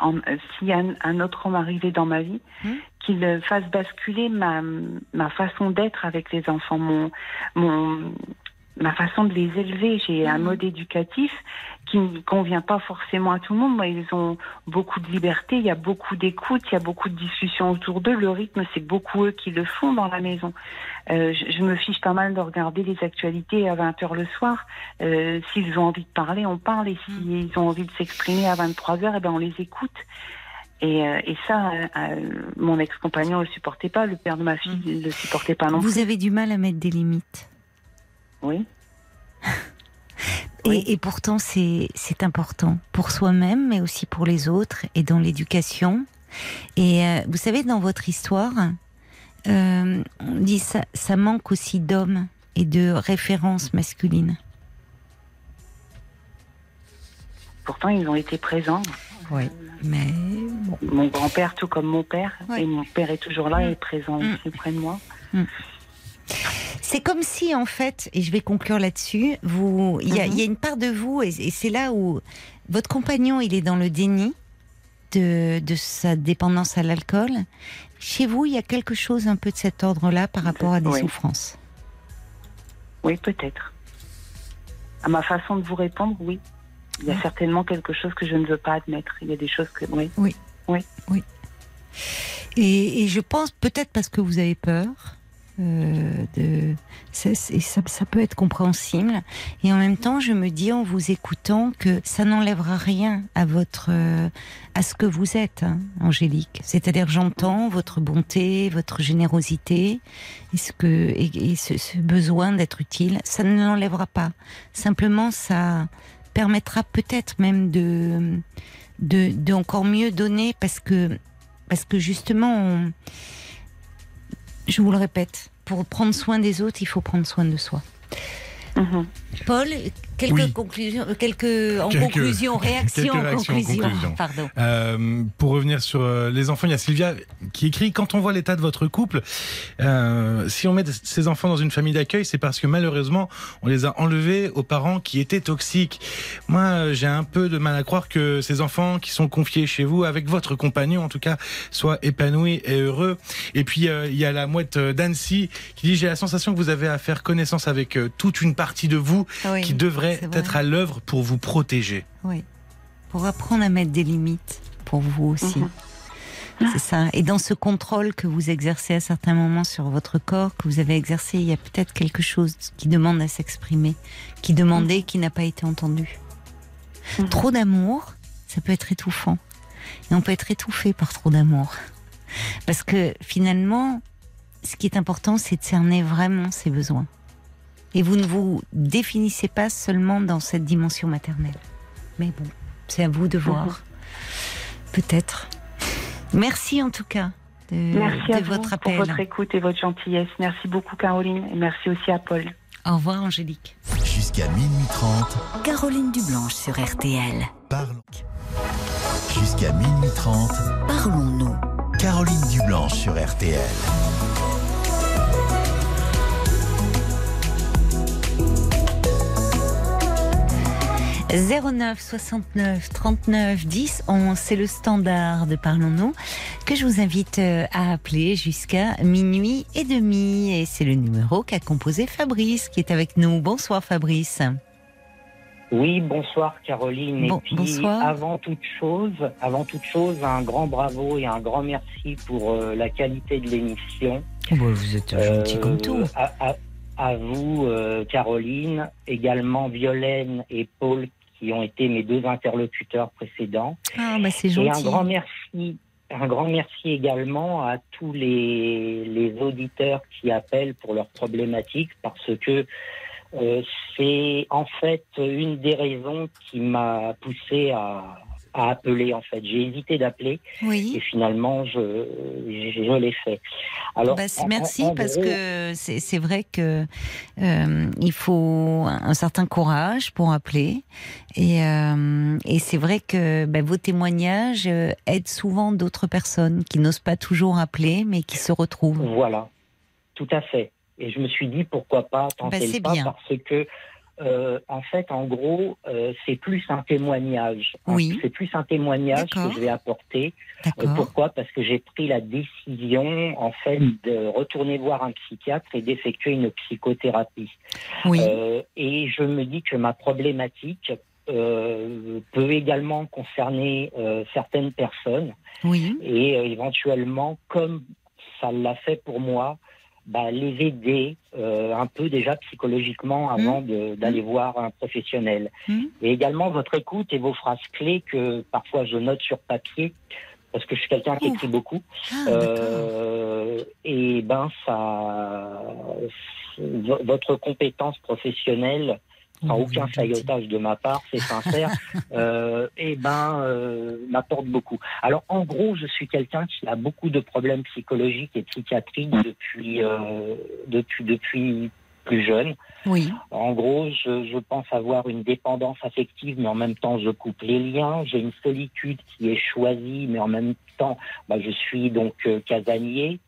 en- euh, si un, un autre homme arrivait dans ma vie, Hmm. qu'il euh, fasse basculer ma, ma façon d'être avec les enfants, mon, mon, ma façon de les élever. J'ai un Mhm. mode éducatif qui ne convient pas forcément à tout le monde. Moi, ils ont beaucoup de liberté, il y a beaucoup d'écoute, il y a beaucoup de discussions autour d'eux. Le rythme, c'est beaucoup eux qui le font dans la maison. Euh, je, je me fiche pas mal de regarder les actualités à 20h le soir. Euh, s'ils ont envie de parler, on parle. Et s'ils ont envie de s'exprimer à 23h, eh ben, on les écoute. Et, euh, et ça, euh, mon ex-compagnon ne le supportait pas, le père de ma fille ne le supportait pas non plus. Vous avez du mal à mettre des limites. Oui. Et, Oui. et pourtant, c'est important pour soi-même, mais aussi pour les autres et dans l'éducation. Et euh, vous savez, dans votre histoire, euh, on dit ça, ça manque aussi d'hommes et de références masculines. Pourtant, ils ont été présents. Oui. Mais bon. Mon grand-père, tout comme mon père. Oui. Et mon père est toujours là Mm. et présent Mm. aussi près de moi. C'est comme si, en fait, et je vais conclure là-dessus, vous, il y, a- Mhm. il y a une part de vous, et, et c'est là où votre compagnon, il est dans le déni de, de sa dépendance à l'alcool. Chez vous, il y a quelque chose un peu de cet ordre-là par rapport à des Oui. souffrances? Oui, peut-être. À ma façon de vous répondre, oui. Il y a Ouais. certainement quelque chose que je ne veux pas admettre. Il y a des choses que, oui. Et, et je pense peut-être parce que vous avez peur. Euh, ça, peut être compréhensible. Et en même temps, je me dis en vous écoutant que ça n'enlèvera rien à votre, euh, à ce que vous êtes, hein, Angélique. C'est-à-dire, j'entends votre bonté, votre générosité, et ce besoin d'être utile. Ça ne l'enlèvera pas. Simplement, ça permettra peut-être même de, de, encore mieux donner parce que parce que justement, je vous le répète, pour prendre soin des autres, il faut prendre soin de soi. Mhm. Paul, quelques Oui. conclusions, quelques en Quelques- conclusion, réactions quelques en conclusion. conclusion. Pardon. Euh, pour revenir sur euh, les enfants, il y a Sylvia qui écrit quand on voit l'état de votre couple, euh, si on met ses enfants dans une famille d'accueil, c'est parce que malheureusement on les a enlevés aux parents qui étaient toxiques. Moi, j'ai un peu de mal à croire que ces enfants qui sont confiés chez vous, avec votre compagnon en tout cas, soient épanouis et heureux. Et puis il y a la mouette d'Annecy qui dit j'ai la sensation que vous avez à faire connaissance avec toute une partie de vous Oui, qui devrait c'est vrai. être à l'œuvre pour vous protéger. oui. Pour apprendre à mettre des limites pour vous aussi. Mhm. C'est ça. Et dans ce contrôle que vous exercez à certains moments sur votre corps, que vous avez exercé, il y a peut-être quelque chose qui demande à s'exprimer, qui demandait, qui n'a pas été entendu. Mhm. Trop d'amour, ça peut être étouffant. Et on peut être étouffé par trop d'amour. Parce que finalement, ce qui est important, c'est de cerner vraiment ses besoins. Et vous ne vous définissez pas seulement dans cette dimension maternelle. Mais bon, c'est à vous de voir. Mhm. Peut-être. Merci en tout cas de, Merci de à vous votre pour appel. votre écoute et votre gentillesse. Merci beaucoup, Caroline. Et merci aussi à Paul. Au revoir Angélique. Jusqu'à minuit 30, Caroline Dublanche sur RTL. parlons. Jusqu'à minuit 30, Parlons-nous. Caroline Dublanche sur RTL. 09 69 39 10 11, c'est le standard de Parlons-nous que je vous invite euh, à appeler jusqu'à minuit et demi. Et c'est le numéro qu'a composé Fabrice qui est avec nous. Bonsoir Fabrice. Oui, bonsoir Caroline. Bon- et puis, bonsoir. avant toute chose, avant toute chose, un grand bravo et un grand merci pour euh, la qualité de l'émission. vous êtes gentil Euh, comme tout. À, à- à vous, euh, Caroline, également Violaine et Paul, qui ont été mes deux interlocuteurs précédents. Ah, bah c'est Et un gentil. grand merci, un grand merci également à tous les, les auditeurs qui appellent pour leurs problématiques, parce que euh, c'est en fait une des raisons qui m'a poussé à, à appeler. En fait, j'ai hésité d'appeler et Oui. finalement je, je, je l'ai fait. Alors, Bah, en- merci en- en parce gros, que c'est c'est vrai que euh, il faut un certain courage pour appeler et, euh, et c'est vrai que bah, vos témoignages euh, aident souvent d'autres personnes qui n'osent pas toujours appeler mais qui se retrouvent. Voilà, tout à fait. Et je me suis dit pourquoi pas tenter Bah, le pas bien. parce que euh, en fait, en gros, euh, c'est plus un témoignage. Oui. C'est plus un témoignage que je vais apporter. Euh, pourquoi? Parce que j'ai pris la décision, en fait, de retourner voir un psychiatre et d'effectuer une psychothérapie. Oui. Euh, et je me dis que ma problématique peut également concerner certaines personnes Oui. et éventuellement, comme ça l'a fait pour moi, bah, les aider euh, un peu déjà psychologiquement avant de- d'aller voir un professionnel. Mm. Et également votre écoute et vos phrases clés que parfois je note sur papier parce que je suis quelqu'un qui écrit beaucoup. Ah. Euh, et ben ça, vo- votre compétence professionnelle sans aucun saillotage de ma part, c'est sincère, euh, et ben euh, m'apporte beaucoup. Alors en gros, je suis quelqu'un qui a beaucoup de problèmes psychologiques et psychiatriques depuis euh, depuis depuis plus jeune. Oui. En gros, je, je pense avoir une dépendance affective, mais en même temps, je coupe les liens. J'ai une solitude qui est choisie, mais en même temps, bah, je suis donc euh, casanier.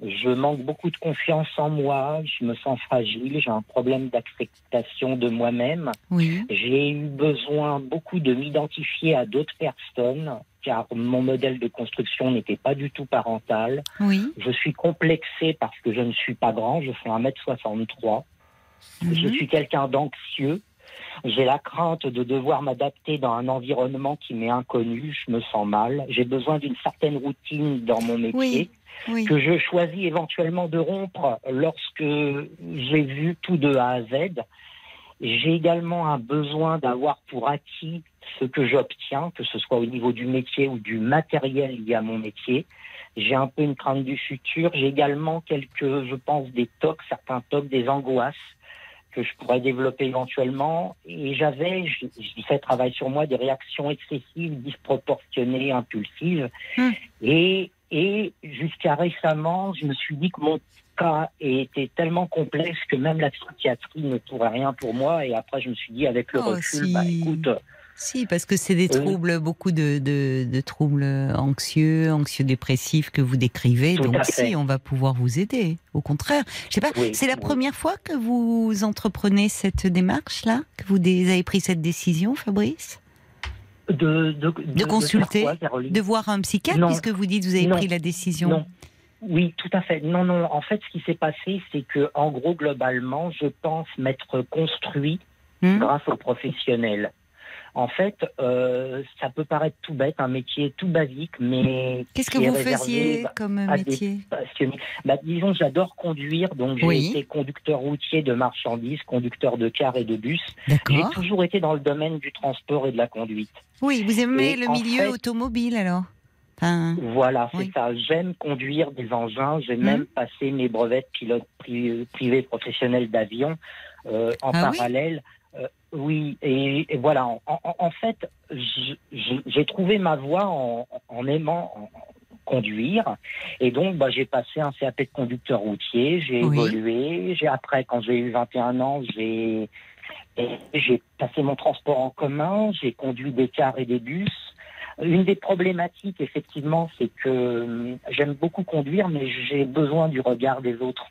Je manque beaucoup de confiance en moi. Je me sens fragile. J'ai un problème d'acceptation de moi-même. Oui. J'ai eu besoin beaucoup de m'identifier à d'autres personnes, car mon modèle de construction n'était pas du tout parental. Oui. Je suis complexé parce que je ne suis pas grand. Je fais 1m63. Je Mhm. suis quelqu'un d'anxieux. J'ai la crainte de devoir m'adapter dans un environnement qui m'est inconnu. Je me sens mal. J'ai besoin d'une certaine routine dans mon métier Oui. Oui. que je choisis éventuellement de rompre lorsque j'ai vu tout de A à Z. J'ai également un besoin d'avoir pour acquis ce que j'obtiens, que ce soit au niveau du métier ou du matériel lié à mon métier. J'ai un peu une crainte du futur. J'ai également quelques, je pense, des tocs, certains tocs, des angoisses que je pourrais développer éventuellement. Et j'avais, je, je fais travail sur moi, des réactions excessives, disproportionnées, impulsives. Hmm. Et, et jusqu'à récemment, je me suis dit que mon cas était tellement complexe que même la psychiatrie ne pourrait rien pour moi. Et après, je me suis dit, avec le Oh, recul, si. bah, écoute, Si, parce que c'est des Oui. troubles, beaucoup de, de, de troubles anxieux, anxieux-dépressifs que vous décrivez. Donc si, on va pouvoir vous aider. Au contraire, je sais pas. Oui, c'est la oui. première fois que vous entreprenez cette démarche-là, que vous avez pris cette décision, Fabrice, de, de, de consulter, quoi, de voir un psychiatre, Non. puisque vous dites que vous avez Non. pris la décision. Non. Oui, tout à fait. Non, non. En fait, ce qui s'est passé, c'est que, en gros, globalement, je pense m'être construit Hmm grâce aux professionnels. En fait, euh, ça peut paraître tout bête, un métier tout basique, mais Qu'est-ce que vous faisiez bah, comme métier. Bah, disons, j'adore conduire, donc j'ai Oui. été conducteur routier de marchandises, conducteur de cars et de bus. J'ai toujours été dans le domaine du transport et de la conduite. Oui, vous aimez Et le milieu fait- automobile alors Enfin, Voilà, c'est Oui. ça. J'aime conduire des engins. J'ai Mhm. même passé mes brevets de pilote pri- privé professionnel d'avion euh, en Ah parallèle. Oui, et, et voilà. En, en- en fait, j'ai trouvé ma voie en, en aimant conduire. Et donc, bah, j'ai passé un CAP de conducteur routier. J'ai Oui. évolué. J'ai après, quand j'ai eu 21 ans, j'ai passé mon transport en commun. J'ai conduit des cars et des bus. Une des problématiques, effectivement, c'est que hum, j'aime beaucoup conduire, mais j'ai besoin du regard des autres.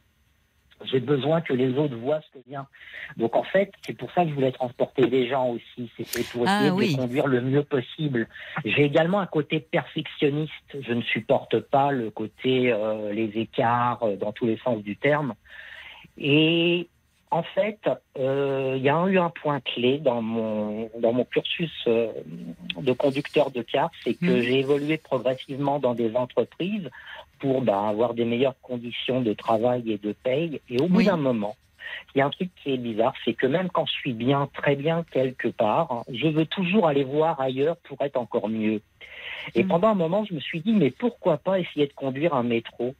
J'ai besoin que les autres voient ce que vient. Donc en fait, c'est pour ça que je voulais transporter des gens aussi. C'était pour Ah, essayer de oui. les conduire le mieux possible. J'ai également un côté perfectionniste. Je ne supporte pas le côté euh, les écarts euh, dans tous les sens du terme. Et en fait, euh, il y a eu un point clé dans mon dans mon cursus de conducteur de car, c'est que Mhm. j'ai évolué progressivement dans des entreprises pour bah, avoir des meilleures conditions de travail et de paye. Et au bout Oui. d'un moment, il y a un truc qui est bizarre, c'est que même quand je suis bien, très bien quelque part, hein, je veux toujours aller voir ailleurs pour être encore mieux. Et Mhm. pendant un moment, je me suis dit, mais pourquoi pas essayer de conduire un métro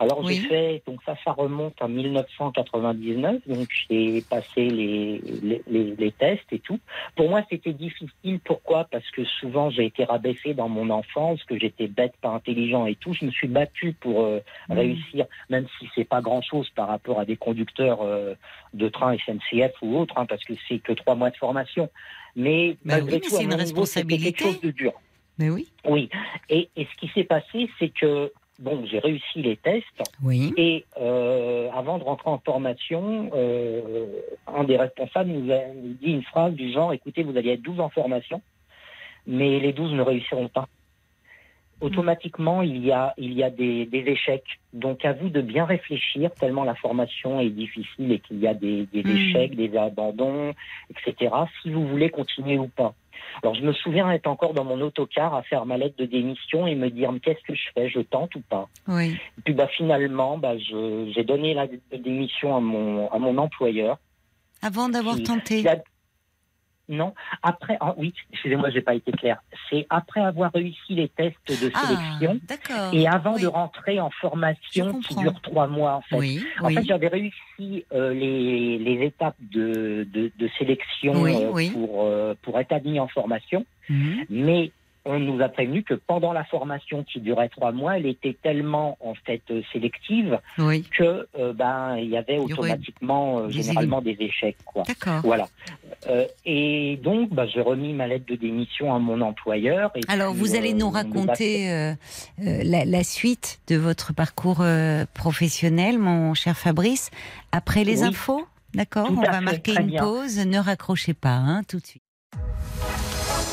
alors Oui. j'ai fait, donc ça, ça remonte à 1999, donc j'ai passé les, les, les- les tests et tout. Pour moi, c'était difficile. Pourquoi? Parce que souvent, j'ai été rabaissé dans mon enfance, que j'étais bête, pas intelligent et tout. Je me suis battu pour euh, Mhm. réussir, même si c'est pas grand-chose par rapport à des conducteurs euh, de train SNCF ou autres, hein, parce que c'est que trois mois de formation. Mais Bah malgré oui, mais tout, c'est une niveau, responsabilité. quelque chose de dur. mais oui. Oui. Et, et ce qui s'est passé, c'est que bon, j'ai réussi les tests. Oui. Et euh, avant de rentrer en formation, euh, un des responsables nous a dit une phrase du genre écoutez, vous allez être 12 en formation, mais les 12 ne réussiront pas. Automatiquement, il y a, il y a des, des échecs. Donc, à vous de bien réfléchir, tellement la formation est difficile et qu'il y a des, des Mm. échecs, des abandons, etc., si vous voulez continuer ou pas. Alors, je me souviens être encore dans mon autocar à faire ma lettre de démission et me dire qu'est-ce que je fais? Je tente ou pas? Oui. et puis bah, finalement, bah, j'ai donné la démission à mon, à mon employeur. Avant d'avoir tenté. qui a- Non, après, ah, oui, excusez-moi, j'ai pas été clair. C'est après avoir réussi les tests de Ah, sélection d'accord. et avant oui. de rentrer en formation qui dure trois mois en fait. Oui, En oui. fait, j'avais réussi euh, les, les étapes de, de, de sélection euh, pour, euh, pour être admis en formation. Mhm. Mais on nous a prévenu que pendant la formation qui durait trois mois, elle était tellement en fait euh, sélective Oui, que euh, ben il y avait automatiquement euh, généralement des échecs quoi. d'accord. Voilà. Euh, et donc bah, j'ai remis ma lettre de démission à mon employeur. Et Alors, puis, vous allez nous on raconter la, la suite de votre parcours professionnel, mon cher Fabrice, après les Oui. infos. D'accord On va marquer une bien. pause. Ne raccrochez pas, hein, tout de suite.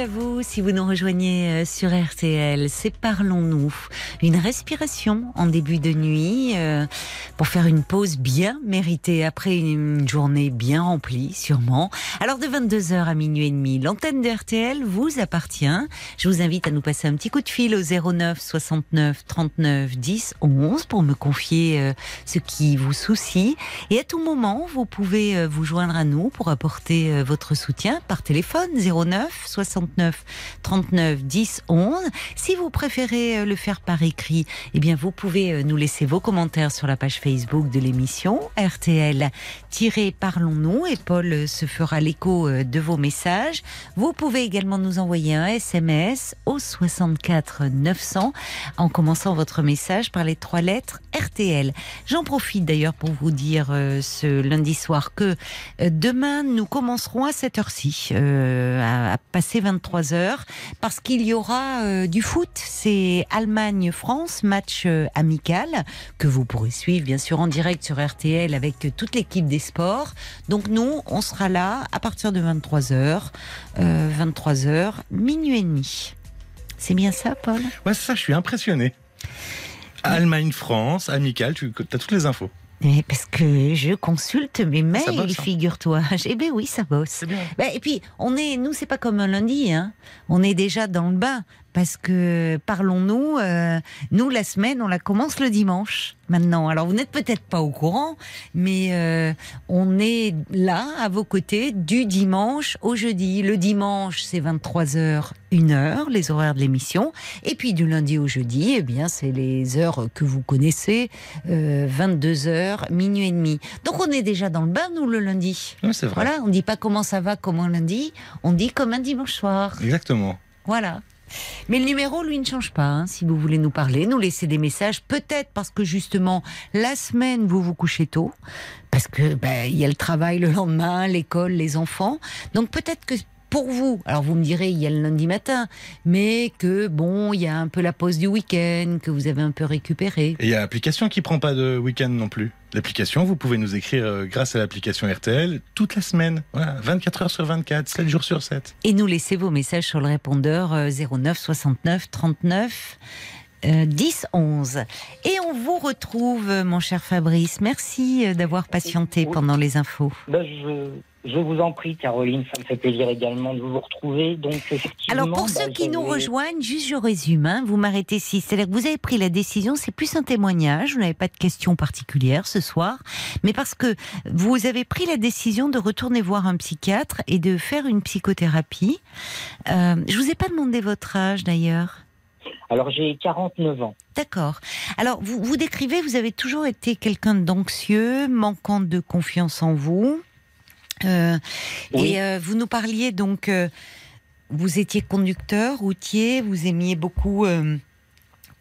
à vous si vous nous rejoignez euh, sur RTL. C'est Parlons-nous. Une respiration en début de nuit euh, pour faire une pause bien méritée après une journée bien remplie, sûrement. Alors de 22h à minuit et demi, l'antenne de RTL vous appartient. Je vous invite à nous passer un petit coup de fil au 09 69 39 10 11 pour me confier euh, ce qui vous soucie. Et à tout moment, vous pouvez euh, vous joindre à nous pour apporter votre soutien par téléphone 09 69 39 39 10 11. Si vous préférez euh, le faire par écrit, eh bien vous pouvez euh, nous laisser vos commentaires sur la page Facebook de l'émission RTL-Parlons-nous et Paul euh, se fera l'écho de vos messages. Vous pouvez également nous envoyer un SMS au 64 900 en commençant votre message par les trois lettres RTL. J'en profite d'ailleurs pour vous dire ce lundi soir que demain nous commencerons à cette heure-ci à, à passer 20 23h, parce qu'il y aura euh, du foot. C'est Allemagne-France, match euh, amical, que vous pourrez suivre bien sûr en direct sur RTL avec toute l'équipe des sports. Donc nous, on sera là à partir de 23h, euh, 23h, minuit et demi. C'est bien ça, Paul? Ouais, ça, je suis impressionné. Allemagne-France, amical, tu as toutes les infos. Mais parce que je consulte mes mails, hein. figure-toi. Eh ben oui, ça bosse. Bien. Ben, et puis, on est, nous, c'est pas comme un lundi, hein. On est déjà dans le bain. Parce que, parlons-nous, euh, nous, la semaine, on la commence le dimanche, maintenant. Alors, vous n'êtes peut-être pas au courant, mais euh, on est là, à vos côtés, du dimanche au jeudi. Le dimanche, c'est 23h, 1h, les horaires de l'émission. Et puis, du lundi au jeudi, eh bien, c'est les heures que vous connaissez, euh, 22h, minuit et demi. Donc, on est déjà dans le bain, nous, le lundi. Oui, c'est vrai. Voilà, on dit pas comment ça va comme un lundi, on dit comme un dimanche soir. Exactement. Voilà. Mais le numéro, lui, ne change pas. hein. Si vous voulez nous parler, nous laisser des messages, peut-être parce que justement, la semaine, vous vous couchez tôt, parce que ben, il y a le travail le lendemain, l'école, les enfants. Donc peut-être que pour vous, alors vous me direz, il y a le lundi matin, mais que bon, il y a un peu la pause du week-end, que vous avez un peu récupéré. Et il y a l'application qui prend pas de week-end non plus. L'application, vous pouvez nous écrire euh, grâce à l'application RTL toute la semaine. Voilà, 24 heures sur 24, 7 jours sur 7. Et nous laisser vos messages sur le répondeur euh, 09 69 39 euh, 10 11. Et on vous retrouve, mon cher Fabrice. Merci euh, d'avoir patienté Oui. pendant les infos. Ben, je, je vous en prie, Caroline, ça me fait plaisir également de vous retrouver. Donc, effectivement, Alors pour ben, ceux qui nous rejoignent, juste je résume, hein, vous m'arrêtez ici. C'est-à-dire que vous avez pris la décision, c'est plus un témoignage, vous n'avez pas de questions particulières ce soir, mais parce que vous avez pris la décision de retourner voir un psychiatre et de faire une psychothérapie. Euh, je vous ai pas demandé votre âge d'ailleurs. Alors, j'ai 49 ans. D'accord. Alors, vous, vous décrivez, vous avez toujours été quelqu'un d'anxieux, manquant de confiance en vous. Euh, Oui. Et euh, vous nous parliez donc, euh, vous étiez conducteur, routier, vous aimiez beaucoup euh,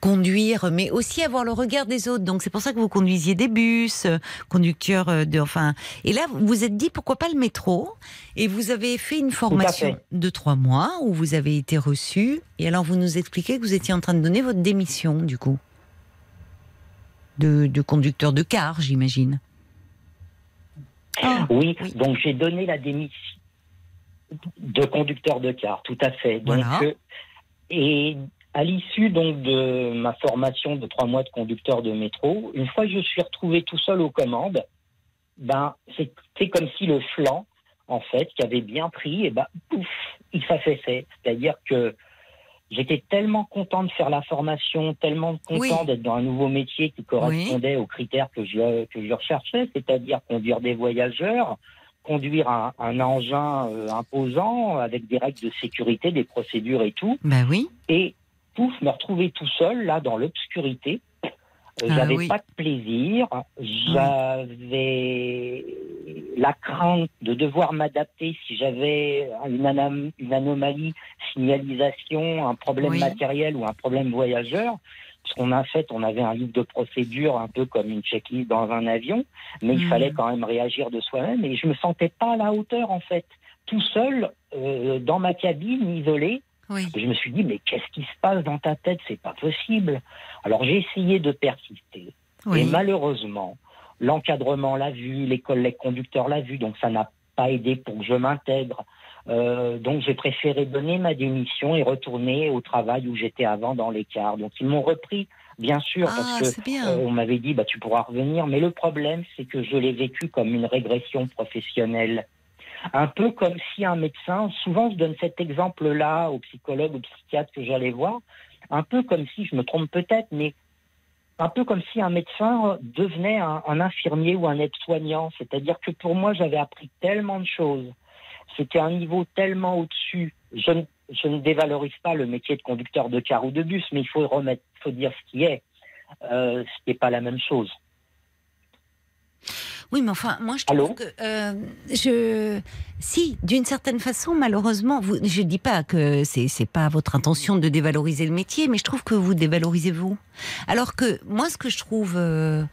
conduire, mais aussi avoir le regard des autres. Donc c'est pour ça que vous conduisiez des bus, euh, conducteur euh, de, enfin. Et là, vous vous êtes dit pourquoi pas le métro? Et vous avez fait une formation fait. de trois mois où vous avez été reçu. Et alors vous nous expliquez que vous étiez en train de donner votre démission du coup de, de conducteur de car, j'imagine. Ah, Oui, oui. donc j'ai donné la démission de conducteur de car, tout à fait. Donc, Voilà. euh, et à l'issue donc de ma formation de trois mois de conducteur de métro, une fois que je suis retrouvé tout seul aux commandes, ben c'était comme si le flanc, en fait, qui avait bien pris, et ben pouf, il s'affaissait. C'est-à-dire que j'étais tellement content de faire la formation, tellement content Oui. d'être dans un nouveau métier qui correspondait aux critères que je, que je recherchais, c'est-à-dire conduire des voyageurs, conduire un, un engin euh, imposant avec des règles de sécurité, des procédures et tout. Ben oui. Et pouf, me retrouver tout seul, là, dans l'obscurité. Ah J'avais oui. pas de plaisir. J'avais la crainte de devoir m'adapter si j'avais une, anomalie, signalisation, un problème Oui. matériel ou un problème voyageur. Parce qu'on a fait, on avait un livre de procédure un peu comme une checklist dans un avion, mais il Mhm. fallait quand même réagir de soi-même et je me sentais pas à la hauteur en fait. Tout seul, euh, dans ma cabine, isolé, Oui. et je me suis dit, mais qu'est-ce qui se passe dans ta tête? C'est pas possible. Alors j'ai essayé de persister. Et Oui. malheureusement, l'encadrement l'a vu, les collègues conducteurs l'a vu, donc ça n'a pas aidé pour que je m'intègre. Euh, donc j'ai préféré donner ma démission et retourner au travail où j'étais avant dans l'écart. Donc ils m'ont repris, bien sûr, Ah, parce que c'est bien. euh, on m'avait dit bah tu pourras revenir, mais le problème c'est que je l'ai vécu comme une régression professionnelle. Un peu comme si un médecin, souvent je donne cet exemple-là aux psychologues ou psychiatres que j'allais voir, un peu comme si, je me trompe peut-être, mais un peu comme si un médecin devenait un, infirmier ou un aide-soignant. C'est-à-dire que pour moi, j'avais appris tellement de choses. C'était un niveau tellement au-dessus. Je ne, dévalorise pas le métier de conducteur de car ou de bus, mais il faut remettre, il faut dire ce qui est. Euh, ce n'est pas la même chose. Oui, mais enfin, moi je trouve Allô que euh, je, si, d'une certaine façon, malheureusement, vous, je dis pas que c'est c'est pas votre intention de dévaloriser le métier, mais je trouve que vous dévalorisez vous. Alors que moi, ce que je trouve euh,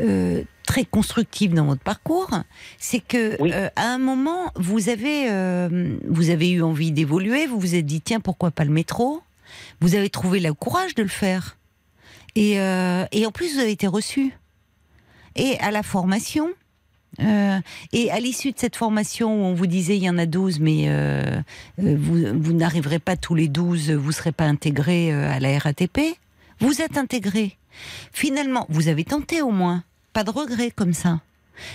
euh, très constructif dans votre parcours, c'est que Oui. à un moment, vous avez vous avez eu envie d'évoluer, vous vous êtes dit tiens pourquoi pas le métro, vous avez trouvé le courage de le faire, et et en plus vous avez été reçu. Et à la formation, euh, et à l'issue de cette formation où on vous disait il y en a 12, mais euh, euh, vous, vous n'arriverez pas tous les 12, vous ne serez pas intégré à la RATP, vous êtes intégré. Finalement, vous avez tenté au moins. pas de regret comme ça.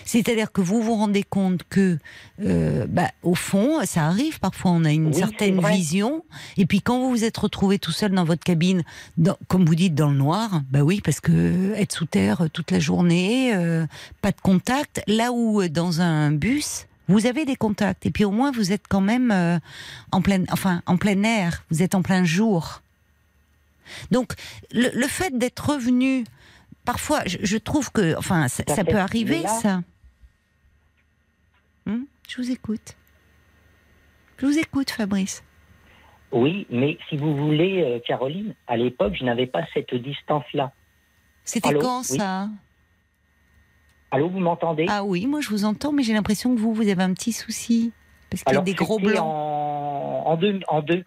C'est-à-dire que vous vous rendez compte que, euh, bah, au fond, ça arrive. Parfois, on a une Oui, certaine vision, et puis quand vous vous êtes retrouvé tout seul dans votre cabine, dans- comme vous dites, dans le noir, bah oui, parce que être sous terre toute la journée, euh, pas de contact. Là où euh, dans un bus, vous avez des contacts, et puis au moins vous êtes quand même euh, en plein, enfin, en plein air. Vous êtes en plein jour. Donc, le, le fait d'être revenu, parfois, je, je trouve que, enfin, ça, peut arriver, ça. Hmm je vous écoute. Je vous écoute, Fabrice. Oui, mais si vous voulez, euh, Caroline, à l'époque, je n'avais pas cette distance-là. C'était quand Oui. ça? Allô, vous m'entendez? Ah oui, moi je vous entends, mais j'ai l'impression que vous, vous avez un petit souci. Parce qu'il y a des gros blancs. En, en deux, en deux.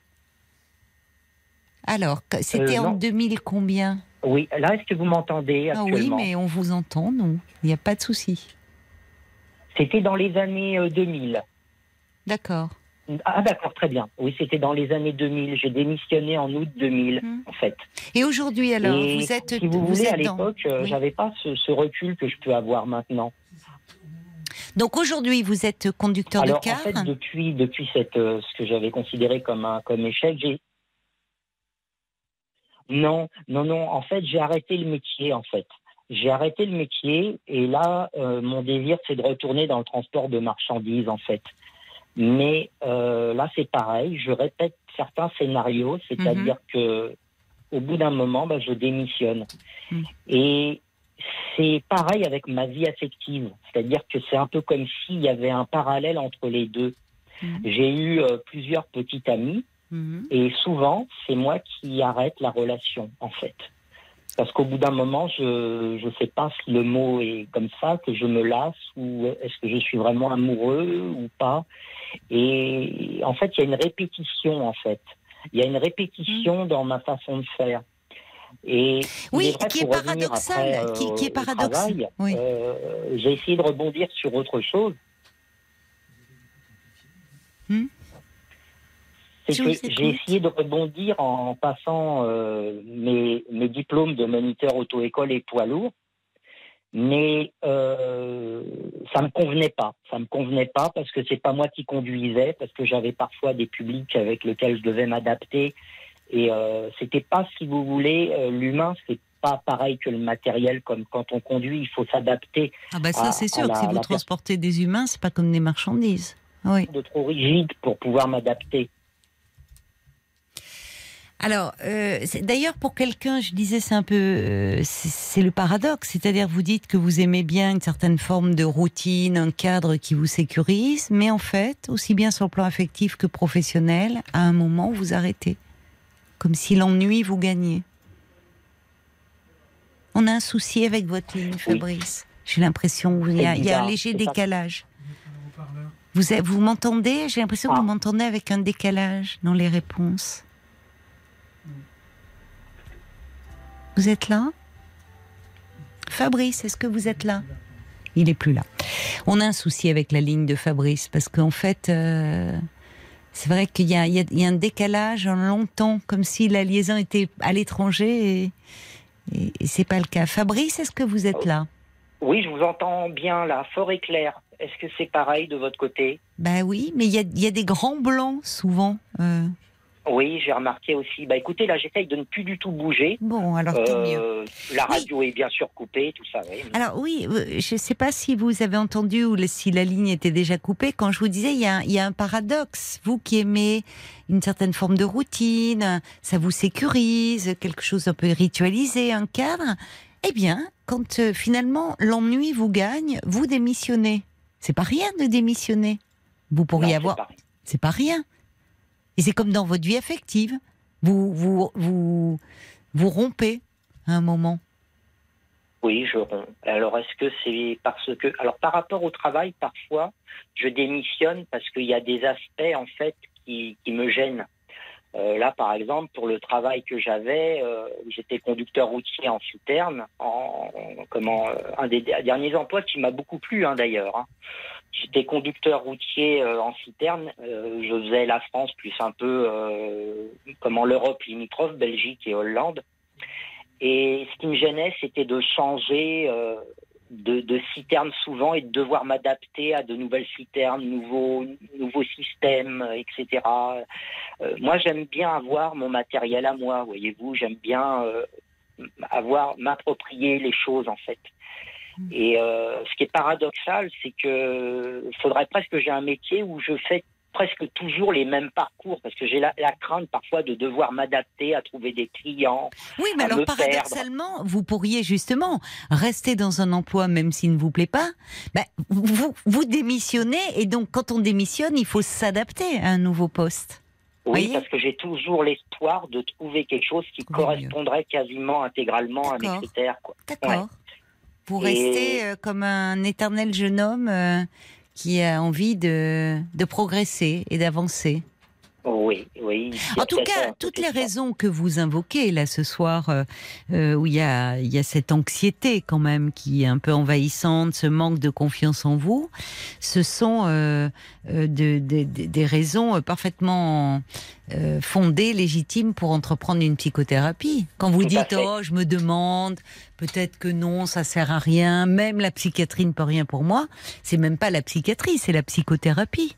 Alors, c'était Euh, en non. 2000 combien? Oui, là, est-ce que vous m'entendez Ah oui, actuellement mais on vous entend, non Il n'y a pas de souci. C'était dans les années euh, 2000. D'accord. Ah d'accord, très bien. Oui, c'était dans les années 2000. J'ai démissionné en août 2000, Hmm. en fait. Et aujourd'hui, alors, Et vous êtes. si vous, voulez, à dans- l'époque, euh, Oui. j'avais pas ce, ce recul que je peux avoir maintenant. Donc aujourd'hui, vous êtes conducteur Alors de car en fait, depuis depuis cette euh, ce que j'avais considéré comme un comme échec, j'ai non non non. En fait, j'ai arrêté le métier. En fait, j'ai arrêté le métier et là, euh, mon désir, c'est de retourner dans le transport de marchandises, en fait. Mais euh, là, c'est pareil. Je répète certains scénarios, c'est-à-dire que au bout d'un moment, bah, je démissionne. Mhm. Et c'est pareil avec ma vie affective. C'est-à-dire que c'est un peu comme s'il y avait un parallèle entre les deux. Mhm. J'ai eu euh, plusieurs petites amies Mhm. et souvent, c'est moi qui arrête la relation, en fait. Parce qu'au bout d'un moment, je ne sais pas si le mot est comme ça, que je me lasse ou est-ce que je suis vraiment amoureux ou pas. Et en fait, il y a une répétition, en fait. Il y a une répétition dans ma façon de faire. Et Oui, vrai, qui est paradoxal, après, euh, qui- qui est travail, oui. euh, J'ai essayé de rebondir sur autre chose. Hmm? C'est que j'ai essayé de rebondir en passant euh, mes, mes diplômes de moniteur auto-école et poids lourd, mais euh, ça me convenait pas. Ça me convenait pas parce que c'est pas moi qui conduisais, parce que j'avais parfois des publics avec lesquels je devais m'adapter, et euh, c'était pas, si vous voulez, euh, l'humain, c'est pas pareil que le matériel. Comme quand on conduit, il faut s'adapter Ah bah ça, c'est sûr, que si vous transportez des humains, c'est pas comme des marchandises. Oui. de trop rigide pour pouvoir m'adapter. Alors, euh, d'ailleurs, pour quelqu'un, je disais, c'est un peu, euh, c'est le paradoxe. C'est-à-dire, vous dites que vous aimez bien une certaine forme de routine, un cadre qui vous sécurise, mais en fait, aussi bien sur le plan affectif que professionnel, à un moment, vous arrêtez. Comme si l'ennui vous gagnait. On a un souci avec votre ligne, Fabrice. J'ai l'impression qu'il y, a- y un léger décalage. Vous, m'entendez? J'ai l'impression que Ah. vous m'entendez avec un décalage dans les réponses. Vous êtes là? Fabrice, est-ce que vous êtes là? Il est plus là. On a un souci avec la ligne de Fabrice parce qu'en fait, euh, c'est vrai qu'il y a, y y un décalage en longtemps, comme si la liaison était à l'étranger et, et, et c'est pas le cas. Fabrice, est-ce que vous êtes là? Oui, je vous entends bien là, fort et clair. Est-ce que c'est pareil de votre côté? Ben oui, mais il y a, il y a des grands blancs souvent. euh. Oui, j'ai remarqué aussi. Bah écoutez, là j'essaye de ne plus du tout bouger. Bon, alors tant mieux. Euh, la radio est bien sûr coupée, tout ça. Oui. Alors oui, euh, je ne sais pas si vous avez entendu ou si la ligne était déjà coupée. Quand je vous disais, il y, a, il y a un paradoxe. Vous qui aimez une certaine forme de routine, ça vous sécurise, quelque chose un peu ritualisé, un cadre. Eh bien, quand euh, finalement l'ennui vous gagne, vous démissionnez. C'est pas rien de démissionner. Vous Non, pourriez c'est avoir, c'est pas rien. Et c'est comme dans votre vie affective. Vous vous vous vous rompez à un moment. Oui, je romps. Alors est-ce que c'est parce que alors par rapport au travail, parfois je démissionne parce qu'il y a des aspects en fait qui, qui me gênent. Euh, là, par exemple, pour le travail que j'avais, euh, j'étais conducteur routier en citerne, en, comment euh, un des derniers emplois qui m'a beaucoup plu hein, d'ailleurs. hein. J'étais conducteur routier euh, en citerne. euh, je faisais la France plus un peu euh, comment l'Europe limitrophe, Belgique et Hollande. Et ce qui me gênait, c'était de changer euh, de, de citernes souvent et de devoir m'adapter à de nouvelles citernes, nouveaux, nouveaux systèmes, etc. Moi, j'aime bien avoir mon matériel à moi, voyez-vous. J'aime bien avoir m'approprier les choses en fait. Et euh, ce qui est paradoxal, c'est que faudrait presque que j'ai un métier où je fais presque toujours les mêmes parcours parce que j'ai la, la crainte parfois de devoir m'adapter à trouver des clients. Oui, mais à alors me perdre. paradoxalement, vous pourriez justement rester dans un emploi même s'il ne vous plaît pas. Ben, vous, vous démissionnez et donc quand on démissionne, il faut s'adapter à un nouveau poste. Oui, parce que j'ai toujours l'espoir de trouver quelque chose qui Oui, correspondrait quasiment intégralement à mes critères. D'accord. Vous Et- restez euh, comme un éternel jeune homme euh, qui a envie de, de progresser et d'avancer. Oui, oui. En tout cas, toutes les raisons que vous invoquez là ce soir, euh, euh, où il y a, il y a cette anxiété quand même qui est un peu envahissante, ce manque de confiance en vous, ce sont euh, de- de- de- des raisons parfaitement euh, fondées, légitimes pour entreprendre une psychothérapie. Quand vous Tout dites oh je me demande, peut-être que non, ça sert à rien, même la psychiatrie ne peut rien pour moi, c'est même pas la psychiatrie, c'est la psychothérapie.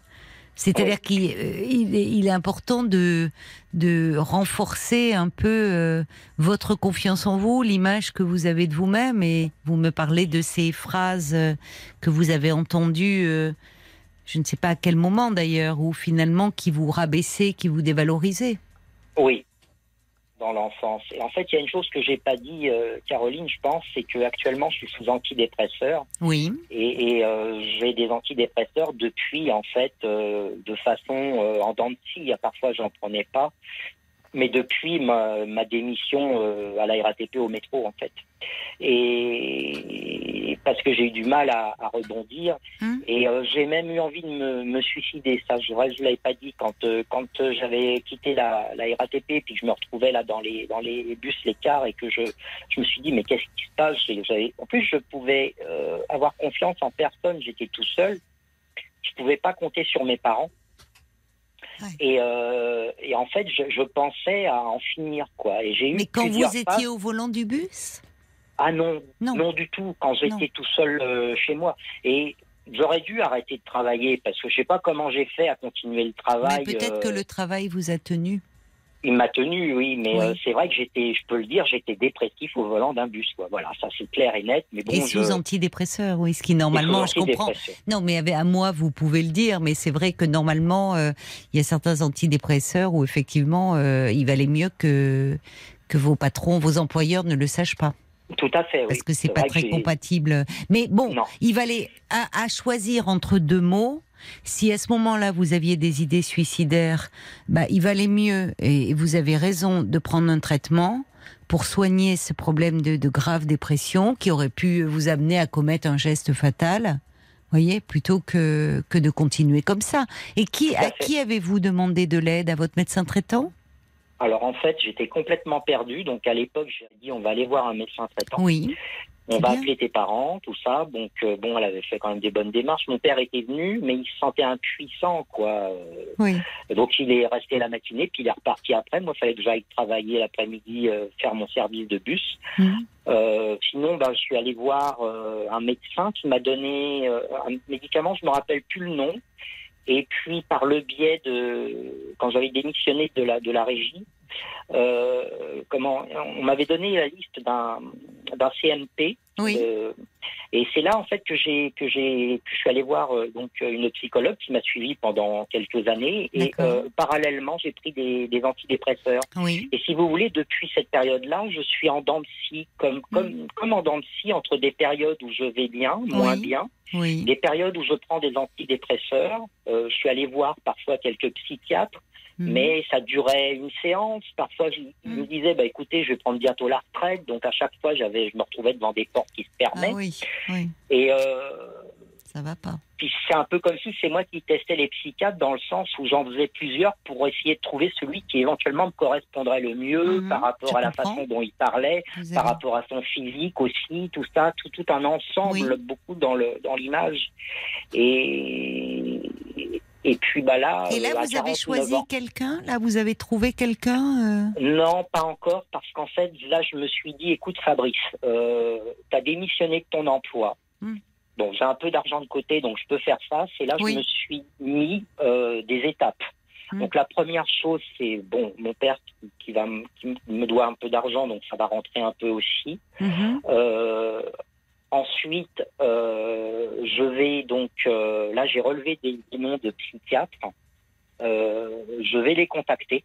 C'est-à-dire qu'il euh, est, important de, renforcer un peu euh, votre confiance en vous, l'image que vous avez de vous-même. Et vous me parlez de ces phrases euh, que vous avez entendues, je ne sais pas à quel moment d'ailleurs, ou finalement qui vous rabaissaient, qui vous dévalorisaient. Oui, dans l'enfance. Et en fait, il y a une chose que j'ai pas dit, euh, Caroline, je pense, c'est que actuellement, je suis sous antidépresseur Oui, et, et, euh, j'ai des antidépresseurs depuis, en fait, euh, de façon en dents de scie. Parfois, j'en prenais pas, mais depuis ma, ma démission euh, à la RATP au métro, en fait. Et parce que j'ai eu du mal à, à rebondir. Hum. Et euh, j'ai même eu envie de me, me suicider. Ça, je ne l'avais pas dit quand euh, quand j'avais quitté la, la RATP puis que je me retrouvais là dans les dans les bus, les cars et que je je me suis dit mais qu'est-ce qui se passe? En plus, je pouvais avoir confiance en personne. J'étais tout seul. Je pouvais pas compter sur mes parents. Ouais. Et, euh, et en fait, je, je pensais à en finir quoi. Et j'ai eu mais quand vous phases- étiez au volant du bus? Ah non, Non. non, du tout, quand j'étais tout seul euh, chez moi. Et j'aurais dû arrêter de travailler parce que je sais pas comment j'ai fait à continuer le travail. peut-être euh, que le travail vous a tenu. Il m'a tenu, oui, mais Oui. euh, c'est vrai que j'étais, je peux le dire, j'étais dépressif au volant d'un bus. Quoi. Voilà, ça c'est clair et net. Mais bon, et je- sous antidépresseurs, oui, ce qui normalement, je comprends. Non, mais avec- à moi, vous pouvez le dire, mais c'est vrai que normalement, euh, il y a certains antidépresseurs où effectivement, euh, il valait mieux que que vos patrons, vos employeurs ne le sachent pas, Tout à fait, oui. parce que c'est pas très compatible. Mais bon, Non. il valait à, à choisir entre deux mots. Si à ce moment-là vous aviez des idées suicidaires, bah il valait mieux et vous avez raison de prendre un traitement pour soigner ce problème de, de grave dépression qui aurait pu vous amener à commettre un geste fatal. Voyez, plutôt que, que de continuer comme ça. Et qui, à qui avez-vous demandé de l'aide À votre médecin traitant? Alors en fait, j'étais complètement perdu. Donc à l'époque, j'ai dit on va aller voir un médecin traitant. Oui. On va bien. appeler tes parents, tout ça. Donc euh, bon, elle avait fait quand même des bonnes démarches. Mon père était venu, mais il se sentait impuissant, quoi. Euh, Oui. Donc il est resté la matinée, puis il est reparti après. Moi, il fallait que j'aille travailler l'après-midi, euh, faire mon service de bus. Mhm. Euh, sinon, ben, je suis allé voir euh, un médecin qui m'a donné euh, un médicament, je me rappelle plus le nom. Et puis par le biais de, quand j'avais démissionné de la de la régie, euh, comment, on m'avait donné la liste d'un d'un CMP. Oui. Euh, et c'est là en fait que j'ai que j'ai je suis allé voir euh, donc une psychologue qui m'a suivi pendant quelques années et parallèlement j'ai pris des, des antidépresseurs. Oui. Et si vous voulez, depuis cette période-là, je suis en dents de scie, comme, comme, comme en dents de scie entre des périodes où je vais bien, moins Oui. bien, des périodes où je prends des antidépresseurs. Euh, je suis allé voir parfois quelques psychiatres, Mhm. mais ça durait une séance. Parfois, je, je me disais, bah, écoutez, je vais prendre bientôt la retraite. Donc à chaque fois, j'avais, je me retrouvais devant des portes qui se Ah fermaient. oui. Oui. Et euh, Ça va pas. puis c'est un peu comme si c'est moi qui testais les psychiatres dans le sens où j'en faisais plusieurs pour essayer de trouver celui qui éventuellement me correspondrait le mieux Mhm, par rapport à la comprends. façon dont il parlait, Vous par avez- rapport à son physique aussi, tout ça, tout, tout un ensemble, Oui. beaucoup dans le dans l'image. Et et puis bah là, Et là, euh, vous avez 49 choisi quelqu'un? Là, vous avez trouvé quelqu'un euh? Non, pas encore, parce qu'en fait, là, je me suis dit, écoute, Fabrice, euh, tu as démissionné de ton emploi. Hmm. Bon, j'ai un peu d'argent de côté, donc je peux faire ça. C'est là que Oui. je me suis mis euh, des étapes. Hmm. Donc la première chose, c'est bon, mon père qui, qui va me- qui me doit un peu d'argent, donc ça va rentrer un peu aussi. Mhm. Ensuite, euh, je vais donc euh, là, j'ai relevé des, des noms de psychiatres. Euh, je vais les contacter.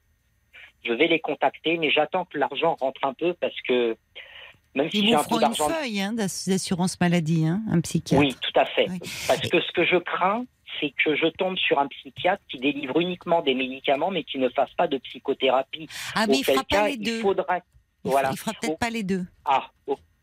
Je vais les contacter, mais j'attends que l'argent rentre un peu parce que même Ils si j'ai vous un peu feront une feuille hein, d'ass- d'assurance maladie, hein, un psychiatre. oui, tout à fait. Oui. Parce que ce que je crains, c'est que je tombe sur un psychiatre qui délivre uniquement des médicaments, mais qui ne fasse pas de psychothérapie. Ah, mais il Auquel fera pas les il deux. Il, voilà, il fera peut-être pas les deux. ah,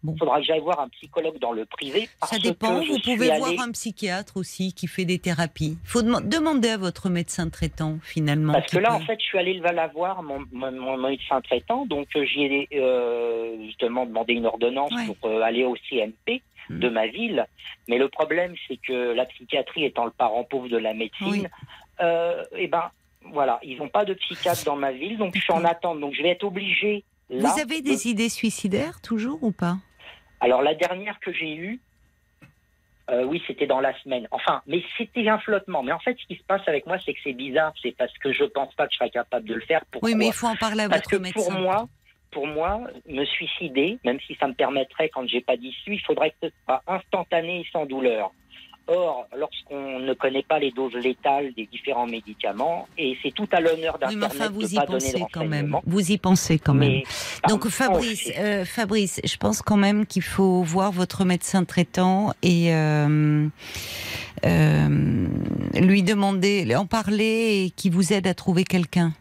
il Bon. faudra que j'aille voir un psychologue dans le privé. Parce Ça dépend. que Vous pouvez voir un psychiatre aussi qui fait des thérapies. Il faut dem- demander à votre médecin traitant finalement. Parce que là, peut- en fait, je suis allé le la voir, mon, mon, mon médecin traitant, donc euh, j'y ai euh, justement demandé une ordonnance Ouais. pour euh, aller au CMP Hmm. de ma ville. Mais le problème, c'est que la psychiatrie étant le parent pauvre de la médecine, Oui. euh, eh ben, voilà, ils n'ont pas de psychiatre dans ma ville, donc je suis en attente. Donc je vais être obligé. Là, Vous avez de- des idées suicidaires toujours ou pas? Alors la dernière que j'ai eue, euh, oui, c'était dans la semaine. Enfin, mais c'était un flottement. Mais en fait, ce qui se passe avec moi, c'est que c'est bizarre. C'est parce que je pense pas que je serais capable de le faire. Pourquoi Oui, mais il faut en parler à Parce votre que médecin. pour moi, pour moi, me suicider, même si ça me permettrait quand j'ai pas d'issue, il faudrait que ce soit instantané et sans douleur. Or, lorsqu'on ne connaît pas les doses létales des différents médicaments, et c'est tout à l'honneur Oui, mais enfin, vous y pas pensez quand même. Vous y pensez quand même. Mais, Donc Fabrice, euh, Fabrice, je pense quand même qu'il faut voir votre médecin traitant et euh, euh, lui demander, en parler et qui vous aide à trouver quelqu'un.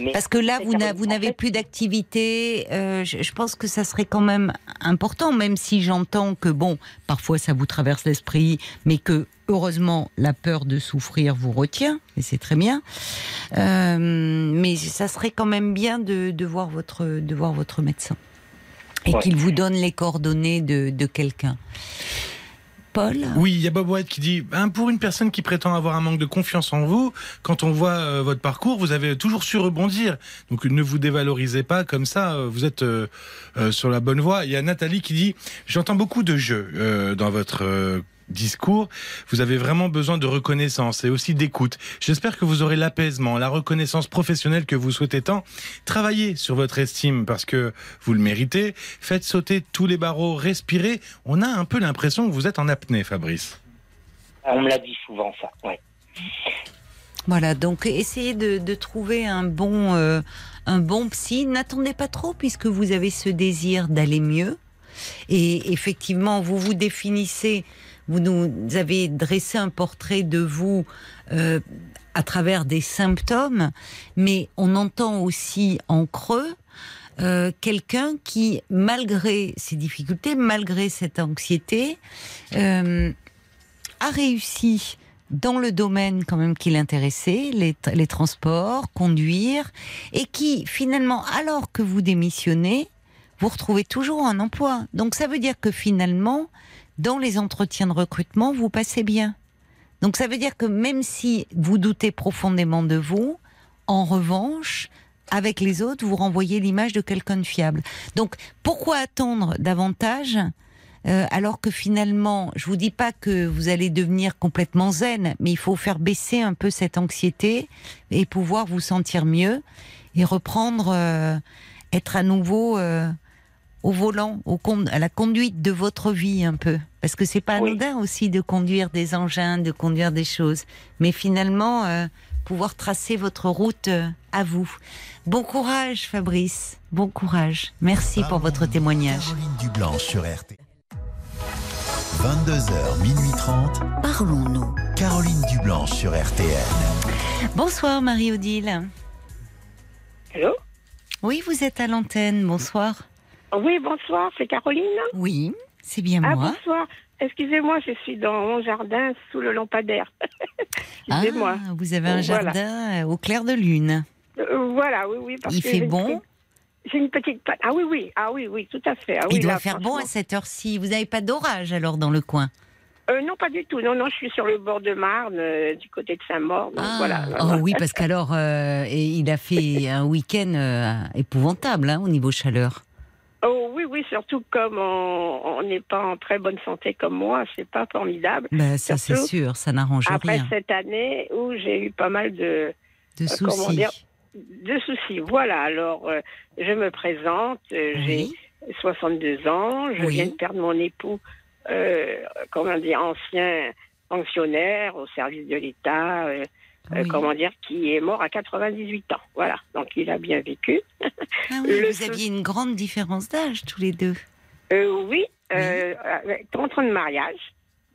Mais- Parce que là, vous n'avez fait- plus d'activité. euh, je, je pense que ça serait quand même important, même si j'entends que bon, parfois ça vous traverse l'esprit, mais que heureusement la peur de souffrir vous retient, et c'est très bien. Euh, mais ça serait quand même bien de, de voir votre de voir votre médecin et Ouais. qu'il vous donne les coordonnées de, de quelqu'un. Oui, il y a Bob White qui dit hein, pour une personne qui prétend avoir un manque de confiance en vous, quand on voit euh, votre parcours, vous avez toujours su rebondir. Donc ne vous dévalorisez pas comme ça. euh, Vous êtes euh, sur la bonne voie. Il y a Nathalie qui dit j'entends beaucoup de jeux dans votre discours. Vous avez vraiment besoin de reconnaissance et aussi d'écoute. J'espère que vous aurez l'apaisement, la reconnaissance professionnelle que vous souhaitez tant. Travaillez sur votre estime parce que vous le méritez. Faites sauter tous les barreaux, respirez. On a un peu l'impression que vous êtes en apnée, Fabrice. On me l'a dit souvent, ça. Ouais. Voilà, donc essayez de, de trouver un bon, euh, un bon psy. N'attendez pas trop puisque vous avez ce désir d'aller mieux. Et effectivement, vous vous définissez, vous nous avez dressé un portrait de vous euh, à travers des symptômes, mais on entend aussi en creux euh, quelqu'un qui, malgré ses difficultés, malgré cette anxiété, euh, a réussi dans le domaine quand même qui l'intéressait, les, transports, conduire, et qui finalement, alors que vous démissionnez, vous retrouvez toujours un emploi. Donc ça veut dire que finalement, dans les entretiens de recrutement, vous passez bien. Donc ça veut dire que même si vous doutez profondément de vous, en revanche, avec les autres, vous renvoyez l'image de quelqu'un de fiable. Donc pourquoi attendre davantage euh, alors que finalement, je vous dis pas que vous allez devenir complètement zen, mais il faut faire baisser un peu cette anxiété et pouvoir vous sentir mieux et reprendre, euh, être à nouveau euh, au volant, à la conduite de votre vie un peu, parce que c'est pas Oui. anodin aussi de conduire des engins, de conduire des choses, mais finalement euh, pouvoir tracer votre route euh, à vous. Bon courage, Fabrice. Bon courage. Merci pour votre témoignage. Caroline Dublanche sur RTL. 22h, minuit 30. Parlons-nous. Caroline Dublanche sur RTL. Bonsoir Marie-Odile. Allô? Oui, vous êtes à l'antenne. Bonsoir. Oui, bonsoir, c'est Caroline? Oui, c'est bien Ah, moi. bonsoir. Excusez-moi, je suis dans mon jardin sous le lampadaire. Excusez-moi. Ah, vous avez un Voilà. jardin euh, au clair de lune. Euh, voilà, oui, oui. Parce Il que fait bon J'ai une petite Ah oui, oui, ah oui, oui, tout à fait. Ah, oui, Il doit là, faire bon à cette heure-ci. Vous n'avez pas d'orage alors dans le coin? Euh, non, pas du tout. Non, non, je suis sur le bord de Marne, euh, du côté de Saint-Maur. Ah, voilà. oh oui, parce qu'alors, euh, il a fait un week-end épouvantable hein, au niveau chaleur. Oh oui, oui, surtout comme on n'est pas en très bonne santé comme moi, c'est pas formidable. Ben, ça, c'est sûr, ça n'arrange Après rien. cette année où j'ai eu pas mal de, De euh, comment soucis. dire, de soucis. Voilà, alors euh, je me présente, euh, j'ai Oui. 62 ans, je Oui. viens de perdre mon époux, euh, comment dire, ancien fonctionnaire au service de l'État, Oui. comment dire, qui est mort à 98 ans. Voilà, donc il a bien vécu. Ah oui, vous aviez une grande différence d'âge tous les deux. Euh, oui, euh, avec 30 ans de mariage.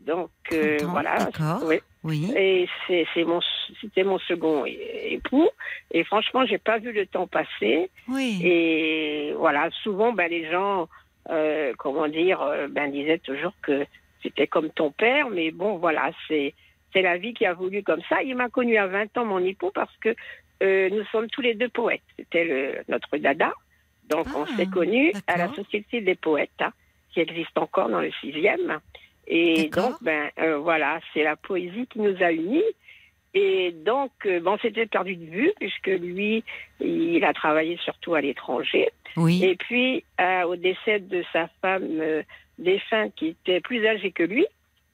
Donc euh, 30 ans, voilà. d'accord. Oui. Oui. Et c'est mon c'était mon second époux. Et franchement, j'ai pas vu le temps passer. Oui. Et voilà, souvent, ben les gens, euh, comment dire, euh, ben disaient toujours que c'était comme ton père. Mais bon, voilà, c'est c'est la vie qui a voulu comme ça. Il m'a connu à 20 ans, mon époux, parce que euh, nous sommes tous les deux poètes. C'était notre dada. Donc on Ah, s'est connus à la. Société des poètes, hein, qui existe encore dans le sixième. Et donc, ben euh, voilà, c'est la poésie qui nous a unis. Et donc, euh, bon, on s'était perdu de vue, puisque lui, il a travaillé surtout à l'étranger. Oui. Et puis, euh, au décès de sa femme défunte, qui était plus âgée que lui,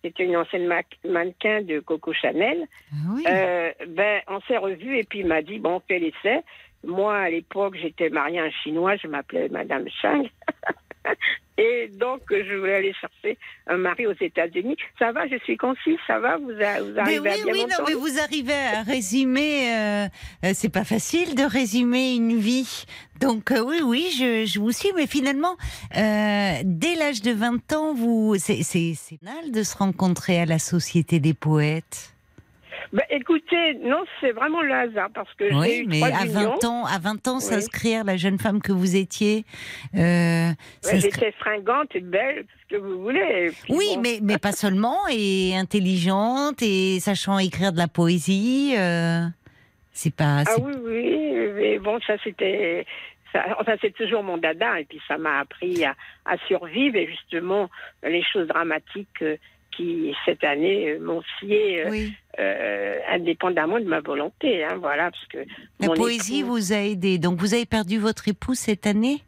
c'était une ancienne ma- mannequin de Coco Chanel, Ah oui. euh, ben, on s'est revus et puis il m'a dit, bon, on fait l'essai. Moi, à l'époque, j'étais mariée à un Chinois, je m'appelais Madame Chang. et donc, je voulais aller chercher un mari aux États-Unis. Ça va, je suis concise, ça va, vous, a- vous Mais arrivez oui, à bien oui, non, mais vous arrivez à résumer. euh, euh, c'est pas facile de résumer une vie. Donc euh, oui, oui, je, je vous suis. Mais finalement, euh, dès l'âge de 20 ans, vous, c'est c'est c'est banal de se rencontrer à la Société des poètes. Ben, écoutez, non, c'est vraiment le hasard parce que Oui, eu mais à unions. 20 ans, à 20 ans, Oui. s'inscrire, la jeune femme que vous étiez. euh, Ouais, J'étais fringante et belle, ce que vous voulez. Oui, bon. mais, mais pas seulement, et intelligente, et sachant écrire de la poésie. euh, c'est pas. Ah oui, oui, mais bon, ça c'était. ça- Enfin, c'est toujours mon dada, et puis ça m'a appris à, à survivre, et justement, les choses dramatiques euh, qui, cette année, euh, m'ont scié, euh, oui. euh, indépendamment de ma volonté, hein, voilà, parce que. La poésie époux- vous a aidé. Donc vous avez perdu votre époux cette année?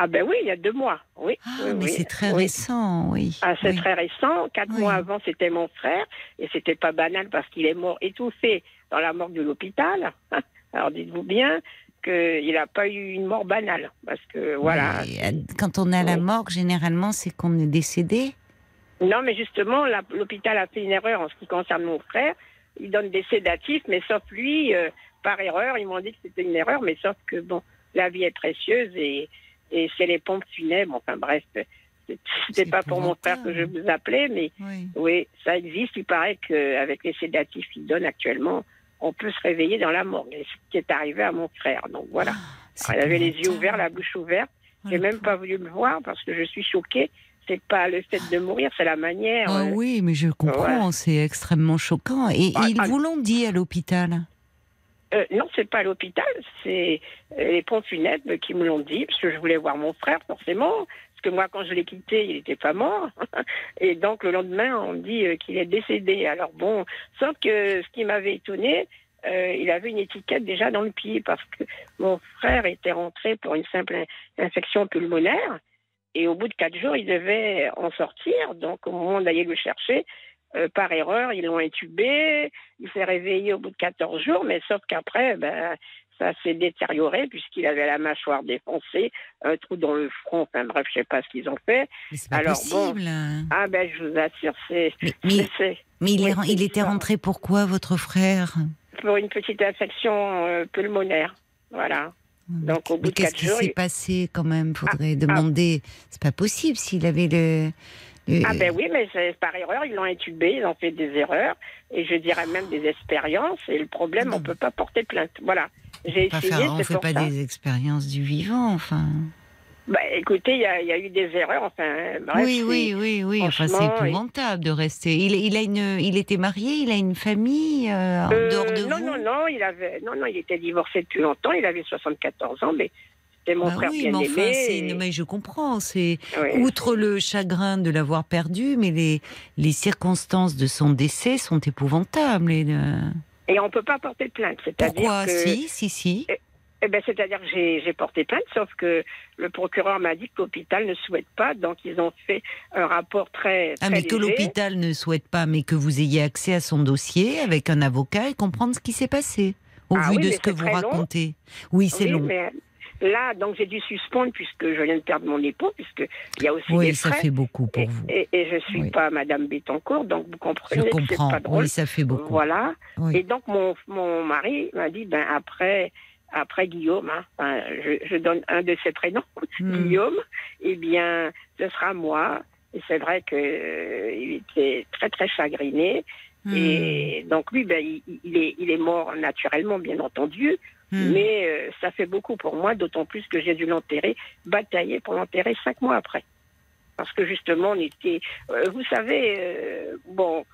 Ah ben oui, il y a deux mois, oui. Ah, oui, mais oui, c'est très oui. récent, oui. Ah, c'est très récent. Quatre mois avant, c'était mon frère. Et c'était pas banal parce qu'il est mort étouffé dans la morgue de l'hôpital. Alors dites-vous bien qu'il n'a pas eu une mort banale. Parce que voilà. Quand on est à la morgue, généralement, c'est qu'on est décédé. Non, mais justement, l'hôpital a fait une erreur en ce qui concerne mon frère. Il donne des sédatifs, mais sauf lui, euh, par erreur, ils m'ont dit que c'était une erreur, mais sauf que, bon, la vie est précieuse et, et c'est les pompes funèbres. Enfin bref, c'est- C'est c'était pas pour mon frère que je vous appelais, mais Oui. Oui, ça existe. Il paraît qu'avec les sédatifs qu'ils donnent actuellement, on peut se réveiller dans la morgue. Et ce qui est arrivé à mon frère. Donc voilà. C'est Il avait les yeux ouverts, la bouche ouverte. Oh, J'ai même pas voulu le voir parce que je suis choquée. C'est pas le fait de mourir, c'est la manière. Ah euh, oui, mais je comprends, c'est extrêmement choquant. Et Ah, ils ah. vous l'ont dit à l'hôpital euh, non, c'est pas à l'hôpital, c'est euh, les pompes funèbres qui me l'ont dit parce que je voulais voir mon frère forcément. Parce que moi, quand je l'ai quitté, il n'était pas mort. Et donc, le lendemain, on me dit qu'il est décédé. Alors bon, sauf que ce qui m'avait étonné, euh, il avait une étiquette déjà dans le pied parce que mon frère était rentré pour une simple in- infection pulmonaire. Et au bout de quatre jours, il devait en sortir. Donc, au moment d'aller le chercher, euh, par erreur, ils l'ont intubé. Il s'est réveillé au bout de 14 jours, mais sauf qu'après, ben, ça s'est détérioré puisqu'il avait la mâchoire défoncée, un trou dans le front. Enfin bref, je sais pas ce qu'ils ont fait. Mais c'est pas Alors, bon. possible. Ah ben, je vous assure, c'est Mais, mais- c'est mais il, est, il était rentré pourquoi, votre frère? Pour une petite infection euh, pulmonaire. Voilà. Donc, au bout Mais qu'est-ce qui jours, s'est il- passé? Quand même Faudrait demander. C'est pas possible s'il avait le. le- Ah ben oui, mais c'est par erreur, ils l'ont intubé, ils ont fait des erreurs, et je dirais même des expériences, et le problème, on peut pas porter plainte. Voilà. J'ai pas essayé, faire- on c'est fait pour pas ça. des expériences du vivant, enfin. Bah, écoutez, il y, a- il y a eu des erreurs, enfin, bref. oui, oui, oui, oui. Enfin, c'est épouvantable de rester. Il, il a une, il était marié, il a une famille euh, en Euh, dehors de non, vous. non, non, il avait, non, non, il était divorcé depuis longtemps, il avait 74 ans, mais c'était mon Bah frère oui, bien mais aimé. enfin, c'est- et- non, mais je comprends. C'est Oui. outre le chagrin de l'avoir perdu, mais les, les circonstances de son décès sont épouvantables. Et, euh, Et on peut pas porter plainte, c'est-à-dire Pourquoi? que Si, si, si. Eh ben, c'est-à-dire que j'ai porté plainte, sauf que le procureur m'a dit que l'hôpital ne souhaite pas, donc ils ont fait un rapport très, Ah, très mais que l'hôpital ne souhaite pas, mais que vous ayez accès à son dossier avec un avocat et comprendre ce qui s'est passé, au Ah vu oui, de ce que vous long. racontez. Oui, c'est Oui, long. mais là, donc j'ai dû suspendre puisque je viens de perdre mon époux, puisque il y a aussi Oui, des ça frais. fait beaucoup pour et, vous. et, et je suis Oui. pas Madame Bettencourt, donc vous Je comprenez que c'est comprends. pas drôle. Oui, ça fait beaucoup. Voilà. Oui. Et donc mon, mon mari m'a dit, ben après, après Guillaume, hein, enfin, je, je donne un de ses prénoms, Hmm. Guillaume, eh bien, ce sera moi. Et c'est vrai que euh, était très très chagriné. Hmm. Et donc lui, ben, il, il est, il est mort naturellement, bien entendu. Hmm. Mais euh, ça fait beaucoup pour moi, d'autant plus que j'ai dû l'enterrer, batailler pour l'enterrer cinq mois après. Parce que justement, on était. euh, vous savez, euh, bon,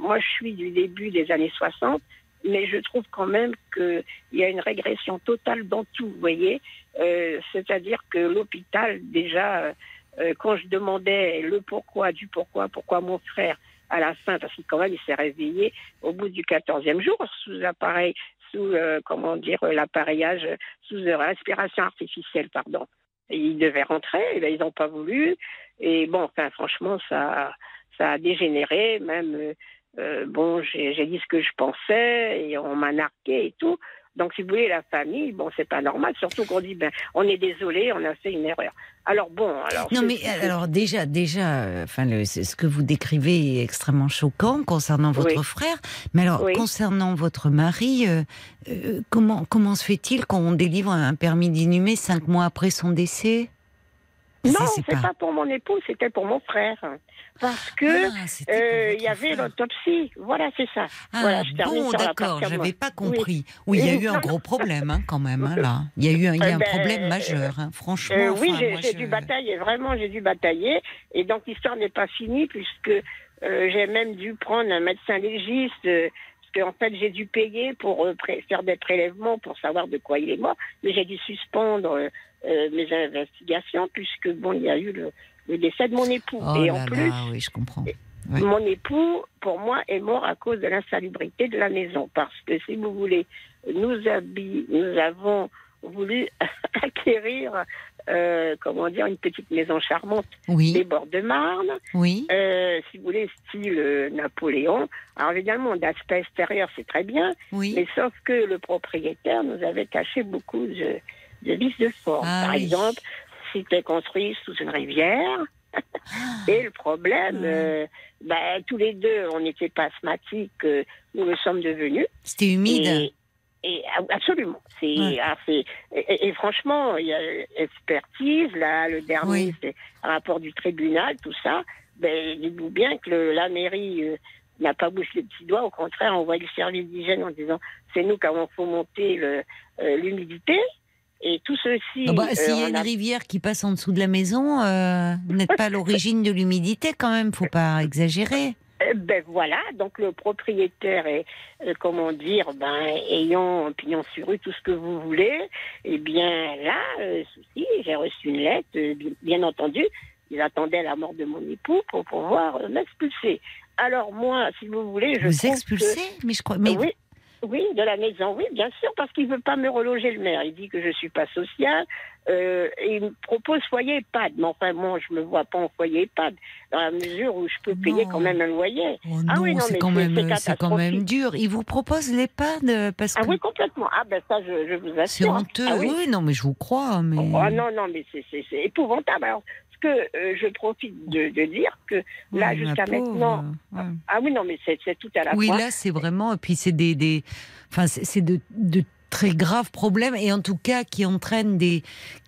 moi je suis du début des années 60, mais je trouve quand même qu'il y a une régression totale dans tout, vous voyez. Euh, C'est-à-dire que l'hôpital, déjà, euh, euh, quand je demandais le pourquoi, du pourquoi, pourquoi mon frère, à la fin, parce qu'il quand même il s'est réveillé au bout du 14e jour sous appareil, sous comment dire l'appareillage, sous respiration artificielle, pardon. Et il devait rentrer, et ben, ils n'ont pas voulu. Et bon, enfin franchement, ça, ça a dégénéré. Même euh, euh, bon, j'ai dit ce que je pensais et on m'a narqué et tout. Donc, si vous voulez, la famille, bon, c'est pas normal. Surtout qu'on dit, ben, on est désolé, on a fait une erreur. Alors bon, alors. Non mais c'est- alors déjà, déjà, euh, enfin, ce que vous décrivez est extrêmement choquant concernant votre Oui. frère. Mais alors, Oui. concernant votre mari, euh, euh, comment comment se fait-il qu'on délivre un permis d'inhumer cinq mois après son décès? Non, c'est pas... pour mon époux, c'était pour mon frère. Parce que Ah, euh, il y avait l'autopsie. Voilà, c'est ça. Ah voilà, je bon, d'accord, j'avais pas compris. Oui, il y a eu un gros problème hein, quand même hein, là. Il y a eu un, il y a Eh un ben, problème majeur, hein, franchement. Euh, oui, enfin, j'ai je- dû batailler, vraiment, j'ai dû batailler. Et donc, l'histoire n'est pas finie, puisque euh, j'ai même dû prendre un médecin légiste, parce qu'en fait, j'ai dû payer pour faire des prélèvements pour savoir de quoi il est mort. Mais j'ai dû suspendre euh, mes investigations, puisque, bon, il y a eu le, le décès de mon époux. Oh et en là, plus, oui, je comprends. Oui. mon époux, pour moi, est mort à cause de l'insalubrité de la maison. Parce que, si vous voulez, nous, avons voulu acquérir, euh, comment dire, une petite maison charmante des Oui, bords de Marne, oui. euh, si vous voulez, style euh, Napoléon. Alors, évidemment, d'aspect extérieur, c'est très bien, Oui. mais sauf que le propriétaire nous avait caché beaucoup de, de vices de forme. Ah Par oui. exemple, c'était construit sous une rivière. Et le problème, Ah. euh, ben, tous les deux, on n'était pas asthmatiques, euh, nous le sommes devenus. C'était humide. Et, et absolument. C'est, Ouais. ah, et, franchement, il y a expertise, là, le dernier, Oui. c'est un rapport du tribunal, tout ça. Ben, dites-vous bien que le- la mairie euh, n'a pas bougé les petits doigts, au contraire, on voit le service d'hygiène en disant c'est nous qui avons fomenté euh, l'humidité. Et tout ceci. Ah bah, euh, S'il y a on une a- rivière qui passe en dessous de la maison, euh, vous n'êtes pas à l'origine de l'humidité quand même, faut pas exagérer. Euh, Ben voilà, donc le propriétaire est, euh, comment dire, ben ayant pignon sur rue, tout ce que vous voulez, eh bien là, euh, souci, j'ai reçu une lettre, euh, bien, entendu, ils attendaient la mort de mon époux pour pouvoir euh, m'expulser. Alors moi, si vous voulez, je vous trouve expulsez Mais je crois. Mais oui, oui, de la maison, oui, bien sûr, parce qu'il veut pas me reloger le maire. Il dit que je suis pas sociale. Euh, et il me propose foyer EHPAD. Mais enfin, moi, je me vois pas en foyer EHPAD, dans la mesure où je peux payer quand même un loyer. Oh Ah non, oui, non, c'est mais quand c'est- même, c'est c'est quand même dur. Il vous propose l'EHPAD euh, parce que Ah oui, complètement. Ah ben ça, je, je vous c'est assure. honteux. Ah oui. oui. non, mais je vous crois. Mais Oh, non, non, mais c'est- c'est c'est épouvantable. Alors, que euh, je profite de, de dire que là, Oui, jusqu'à maintenant. ouais. Ah oui, non, mais c'est tout à la Oui, fois. là, c'est vraiment. Et puis, c'est des, des. Enfin, c'est de, de très graves problèmes et en tout cas qui entraînent des.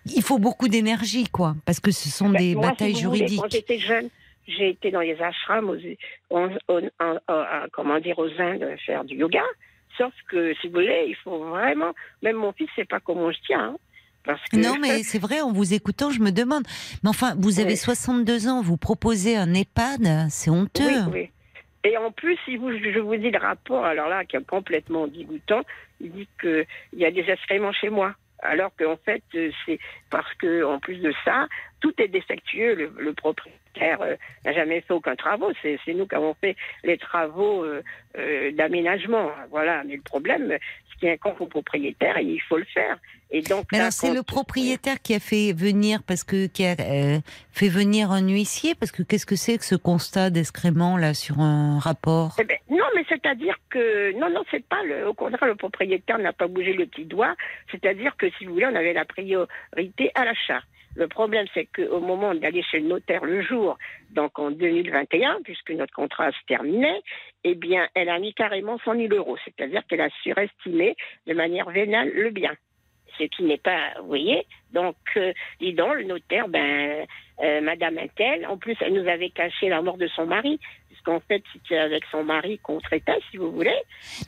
Il faut beaucoup d'énergie, quoi, parce que ce sont Ben, des moi, si batailles vous voulez, juridiques. quand j'étais jeune, j'ai été dans les ashrams, aux, aux- aux- comment dire, aux Indes faire du yoga. Sauf que, si vous voulez, il faut vraiment. Même mon fils, sait pas comment je tiens. hein, parce que, Non, mais c'est vrai, en vous écoutant, je me demande. Mais enfin, vous avez Oui. 62 ans, vous proposez un EHPAD, c'est honteux. Oui, oui. Et en plus, si vous, je vous dis le rapport, alors là, qui est complètement dégoûtant, il dit qu'il y a des excréments chez moi. Alors qu'en fait, c'est parce que en plus de ça, tout est défectueux. Le, le propriétaire euh, n'a jamais fait aucun travaux. C'est c'est nous qui avons fait les travaux euh, euh, d'aménagement. Voilà. Mais le problème, ce qu'il y a un copropriétaire et il faut le faire. Et donc, Mais là, alors, c'est le propriétaire qui a fait venir, parce que qui a euh, fait venir un huissier, parce que qu'est-ce que c'est que ce constat d'escrément là sur un rapport? Eh ben, non, mais c'est-à-dire que non, non, c'est pas le. Au contraire, le propriétaire n'a pas bougé le petit doigt. C'est-à-dire que si vous voulez, on avait la priorité à l'achat. Le problème, c'est qu'au moment d'aller chez le notaire le jour, donc en 2021, puisque notre contrat se terminait, eh bien, elle a mis carrément 100 000 euros. C'est-à-dire qu'elle a surestimé de manière vénale le bien. Ce qui n'est pas, vous voyez. Donc, euh, dis donc, le notaire, ben, euh, Madame Intel, en plus, elle nous avait caché la mort de son mari, puisqu'en fait, c'était avec son mari qu'on traitait, si vous voulez.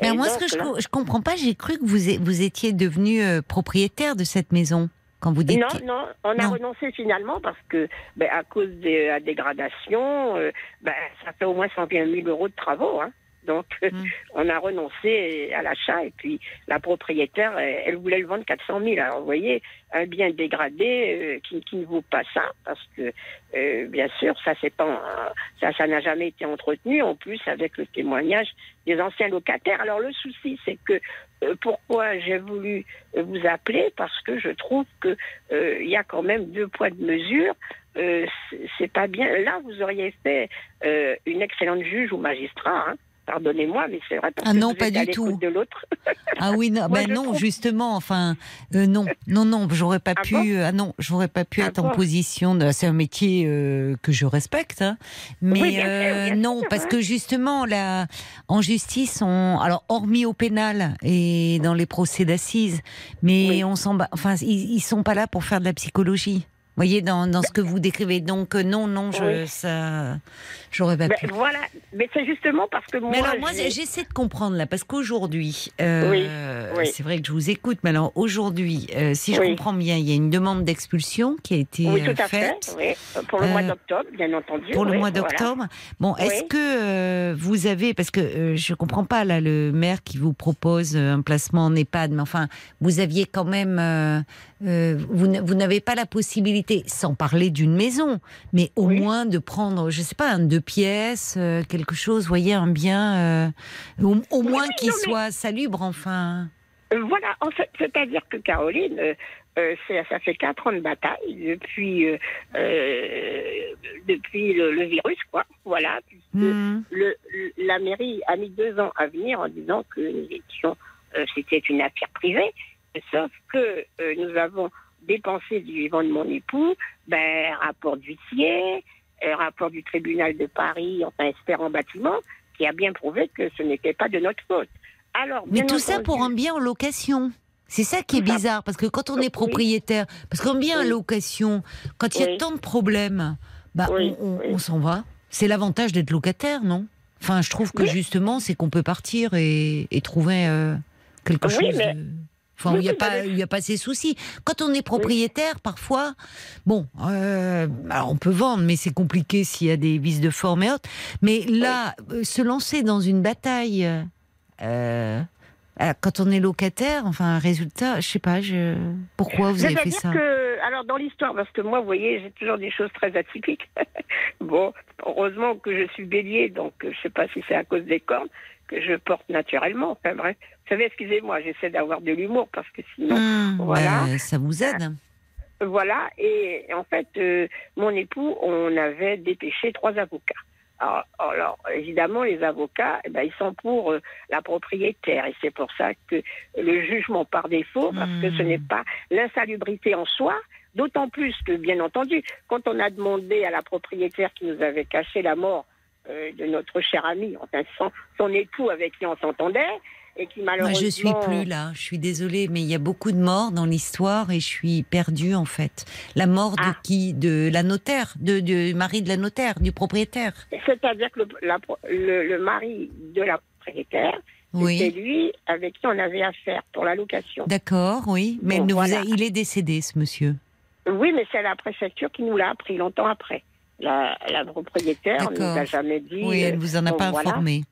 Mais Et moi, ce que je, là- je comprends pas, j'ai cru que vous étiez devenu euh, propriétaire de cette maison quand vous dites. Non, que- non, on a Non. renoncé finalement parce que, ben, à cause de la dégradation, euh, ben, ça fait au moins 120 000 euros de travaux. Hein. Donc, Mm. on a renoncé à l'achat et puis la propriétaire, elle, elle voulait le vendre 400 000. Alors, vous voyez, un bien dégradé euh, qui, qui ne vaut pas ça parce que, euh, bien sûr, ça c'est pas, euh, ça, ça n'a jamais été entretenu. En plus, avec le témoignage des anciens locataires. Alors, le souci, c'est que euh, pourquoi j'ai voulu euh, vous appeler? Parce que je trouve que euh, il y a quand même deux poids de mesure. Euh, c'est- pas bien. Là, vous auriez fait euh, une excellente juge ou magistrat. hein. Pardonnez-moi, mais c'est vrai parce Ah que non, vous pas êtes du à tout. de l'autre. Ah oui, non, Moi, ben non, trouve- justement, enfin, euh, non, non, non, j'aurais pas Ah pu, bon ah non, j'aurais pas pu Ah être en position de. C'est un métier euh, que je respecte, hein, mais Oui, bien sûr, euh, bien non, sûr, parce hein. que justement, là, en justice, on, alors hormis au pénal et dans les procès d'assises, mais Oui. on s'en, enfin, ils, ils sont pas là pour faire de la psychologie. Vous voyez, dans, dans ce que vous décrivez. Donc, euh, non, non, je, Oui. ça, j'aurais pas Ben, pu. voilà, mais c'est justement parce que moi. Mais alors moi j'essaie de comprendre là parce qu'aujourd'hui euh, Oui, oui. c'est vrai que je vous écoute mais alors aujourd'hui euh, si je comprends bien il y a une demande d'expulsion qui a été oui, tout à faite fait. Oui, pour le mois d'octobre, bien entendu. pour le mois voilà. d'octobre. Bon, est-ce que vous avez, parce que je comprends pas là le maire qui vous propose un placement en EHPAD, mais enfin, vous aviez quand même, vous n'avez pas la possibilité, sans parler d'une maison, mais au Oui. moins de prendre, je sais pas, un deux pièces, euh, quelque chose, voyez, un bien, euh, au, au moins qu'il mais- soit salubre, enfin. Euh, Voilà, en fait, c'est-à-dire que Caroline, euh, ça fait quatre ans de bataille depuis, euh, euh, depuis le, le virus, quoi. Voilà, le, le- la mairie a mis deux ans à venir en disant que nous étions, c'était une affaire privée, sauf que nous avons dépensé du vivant de mon époux, ben, rapport d'huissier, euh, rapport du tribunal de Paris, enfin, expert en bâtiment, qui a bien prouvé que ce n'était pas de notre faute. Alors, Mais tout ça pour un bien en location. C'est ça qui est bizarre, parce que quand on est propriétaire, parce qu'un bien en location, quand il y a Oui. tant de problèmes, bah, Oui, on, on- oui. on s'en va. C'est l'avantage d'être locataire, non? Enfin, je trouve que justement, c'est qu'on peut partir et, et trouver euh, quelque chose. mais- de- Enfin, il n'y a, pas- avez- il y a pas ces soucis. Quand on est propriétaire, parfois, bon, euh, alors on peut vendre, mais c'est compliqué s'il y a des vices de forme et autres. Mais là, euh, se lancer dans une bataille, euh, quand on est locataire, enfin, un résultat, je sais pas, je... pourquoi vous avez fait ça? que, alors dans l'histoire, parce que moi, vous voyez, j'ai toujours des choses très atypiques. bon, heureusement que je suis bélier, donc je sais pas si c'est à cause des cornes que je porte naturellement. Bref, vous savez, excusez-moi, j'essaie d'avoir de l'humour parce que sinon, Hum, voilà. bah, ça vous aide. voilà. Et en fait, euh, mon époux, on avait dépêché trois avocats. Alors, alors, évidemment, les avocats, eh ben, ils sont pour euh, la propriétaire. Et c'est pour ça que le jugement par défaut, parce que ce Hmm. n'est pas l'insalubrité en soi, d'autant plus que, bien entendu, quand on a demandé à la propriétaire qui nous avait caché la mort euh, de notre cher ami, enfin son, son époux avec qui on s'entendait, et qui Moi, malheureusement... je suis plus là. Je suis désolée, mais il y a beaucoup de morts dans l'histoire et je suis perdue en fait. La mort de Ah. qui? De la notaire, de, du mari de la notaire, du propriétaire. C'est-à-dire que le, la- le- le mari de la propriétaire, c'est Oui. lui avec qui on avait affaire pour la location. D'accord, oui. Mais Bon, ne vous voilà. a- il est décédé, ce monsieur. Oui, mais c'est la préfecture qui nous l'a appris longtemps après. La, la propriétaire ne nous a jamais dit. Oui, elle euh, ne vous en a bon, pas voilà. informé.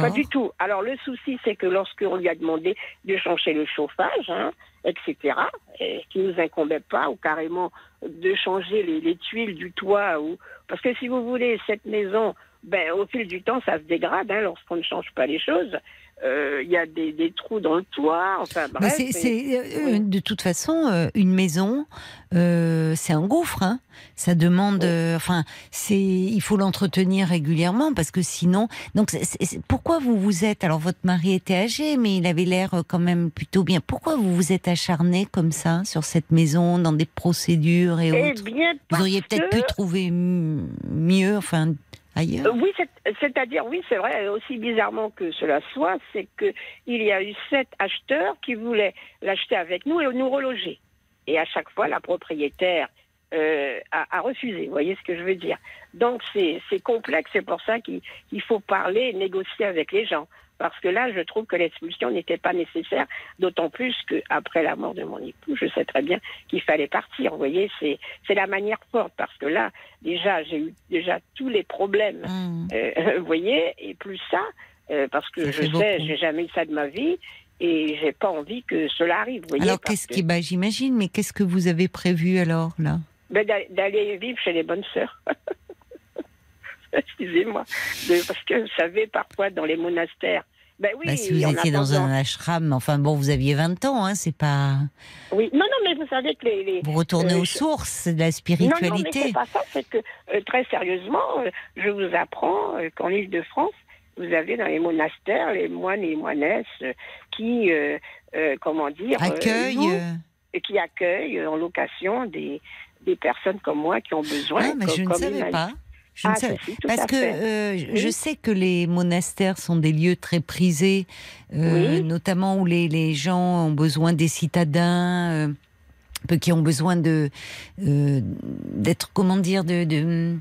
Pas du tout. Alors le souci, c'est que lorsqu'on lui a demandé de changer le chauffage, hein, etc., et qui nous incombait pas, ou carrément de changer les, les tuiles du toit, ou parce que si vous voulez cette maison, ben au fil du temps, ça se dégrade hein, lorsqu'on ne change pas les choses. Euh, il y a des, des trous dans le toit. Enfin, Mais bref. c'est- et- euh, oui. de toute façon, euh, une maison, euh, c'est un gouffre. hein. Ça demande, euh, enfin, c'est, il faut l'entretenir régulièrement parce que sinon, donc, c'est- pourquoi vous vous êtes Alors, votre mari était âgé, mais il avait l'air euh, quand même plutôt bien. Pourquoi vous vous êtes acharné comme ça sur cette maison, dans des procédures et Eh autres? bien, Vous auriez peut-être que- pu trouver mieux, enfin, Euh, Oui, c'est- c'est-à-dire, oui, c'est vrai, aussi bizarrement que cela soit, c'est que il y a eu sept acheteurs qui voulaient l'acheter avec nous et nous reloger. Et à chaque fois, la propriétaire euh, refusé. Vous voyez ce que je veux dire Donc, c'est complexe. C'est pour ça qu'il qu'il faut parler, et négocier avec les gens. Parce que là, je trouve que l'expulsion n'était pas nécessaire, d'autant plus qu'après la mort de mon époux, je sais très bien qu'il fallait partir. Vous voyez, c'est c'est la manière forte, parce que là, déjà, j'ai eu déjà tous les problèmes Hum. euh, vous voyez, et plus ça, euh, parce que Ça je sais, beaucoup. j'ai jamais eu ça de ma vie, et j'ai pas envie que cela arrive. Vous voyez, Alors, qu'est-ce que- qui, bah, j'imagine, mais qu'est-ce que vous avez prévu alors là? Ben, d'a- d'aller vivre chez les bonnes sœurs. Excusez-moi, parce que vous savez, parfois dans les monastères, ben oui, Bah, si vous étiez dans un ashram, enfin bon, vous aviez 20 ans, hein, c'est pas. oui, non, non, mais vous savez que les, les- Vous retournez Euh, aux sources de la Non, non, mais spiritualité. c'est pas ça. C'est que euh, très sérieusement, euh, je vous apprends qu'en Île-de-France, vous avez dans les monastères les moines et les moinesses qui, comment dire, Accueil. louent et qui accueillent en location des, des personnes comme moi qui ont besoin. Ah, mais je ne savais pas. Je ne Ah, si, tout Parce que euh, je- Oui. je sais que les monastères sont des lieux très prisés, euh, Oui. notamment où les, les gens ont besoin des citadins, euh, qui ont besoin de euh, d'être comment dire de, de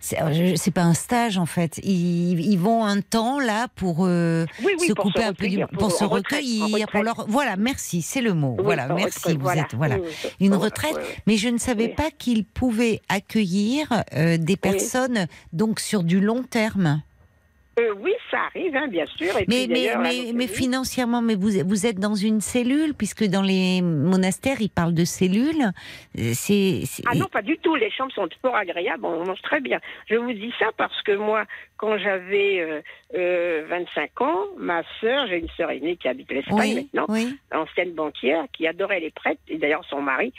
c'est je- c'est pas un stage en fait. Ils, ils vont un temps là pour euh, Oui, oui, se pour couper un peu du recueillir, pour, se retraite, recueillir pour leur voilà merci c'est le mot. Oui, voilà merci retraite, vous êtes voilà. Une retraite mais je ne savais pas qu'ils pouvaient accueillir euh, des personnes donc sur du long terme. Euh, oui, ça arrive, hein, bien sûr. Et Mais, puis, mais, d'ailleurs, la mais, mais loterie- financièrement, mais vous, vous êtes dans une cellule, puisque dans les monastères, ils parlent de cellules. Euh, c'est- Ah non, pas du tout. Les chambres sont fort agréables, on mange très bien. Je vous dis ça parce que moi, quand j'avais euh, euh, 25 ans, ma sœur, j'ai une sœur aînée qui habite l'Espagne oui, maintenant, oui. ancienne banquière, qui adorait les prêtres, et d'ailleurs son mari,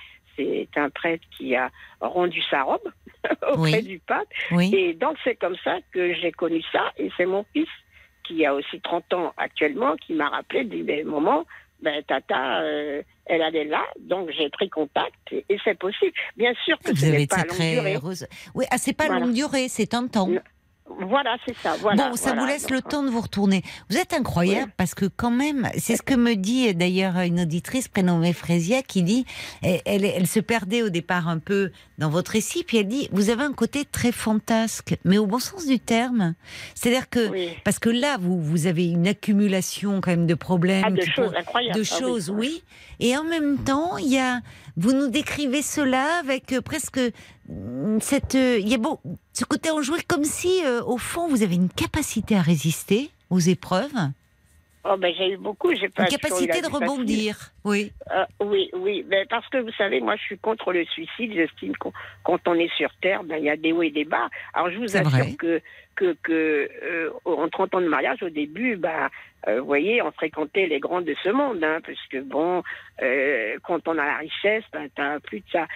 c'est un prêtre qui a rendu sa robe auprès Oui. du pape. oui. Et donc c'est comme ça que j'ai connu ça, et c'est mon fils, qui a aussi 30 ans actuellement, qui m'a rappelé, dit, ben, maman, ben, tata, euh, elle allait là, donc j'ai pris contact, et, et c'est possible. Bien sûr que Vous ce avez n'est été pas longue très durée. heureuse. Oui, ah, c'est pas Voilà. longue durée, c'est un temps. Voilà, c'est ça. Voilà, bon, ça voilà. vous laisse le temps de vous retourner. Vous êtes incroyable Oui. parce que quand même, c'est ce que me dit d'ailleurs une auditrice prénommée Frésia qui dit, elle, elle, elle se perdait au départ un peu dans votre récit, puis elle dit, vous avez un côté très fantasque, mais au bon sens du terme. C'est-à-dire que, Oui. parce que là, vous, vous avez une accumulation quand même de problèmes. Ah, de choses incroyables. de Ah oui, choses, oui. oui. Et en même temps, il y a, vous nous décrivez cela avec euh, presque cette, euh, il y a beau, ce côté enjoué comme si, euh, au fond, vous avez une capacité à résister aux épreuves, Oh, ben, j'ai eu beaucoup. J'ai pas une capacité de facile. rebondir. Oui. Euh, oui, oui, ben, parce que vous savez, moi je suis contre le suicide. J'estime qu'on quand on est sur Terre, ben, il y a des hauts et des bas. Alors je vous assure vrai. que, que, que euh, en 30 ans de mariage, au début, ben, euh, vous voyez, on fréquentait les grands de ce monde, hein, parce que bon, quand on a la richesse, ben, t'as plus de ça.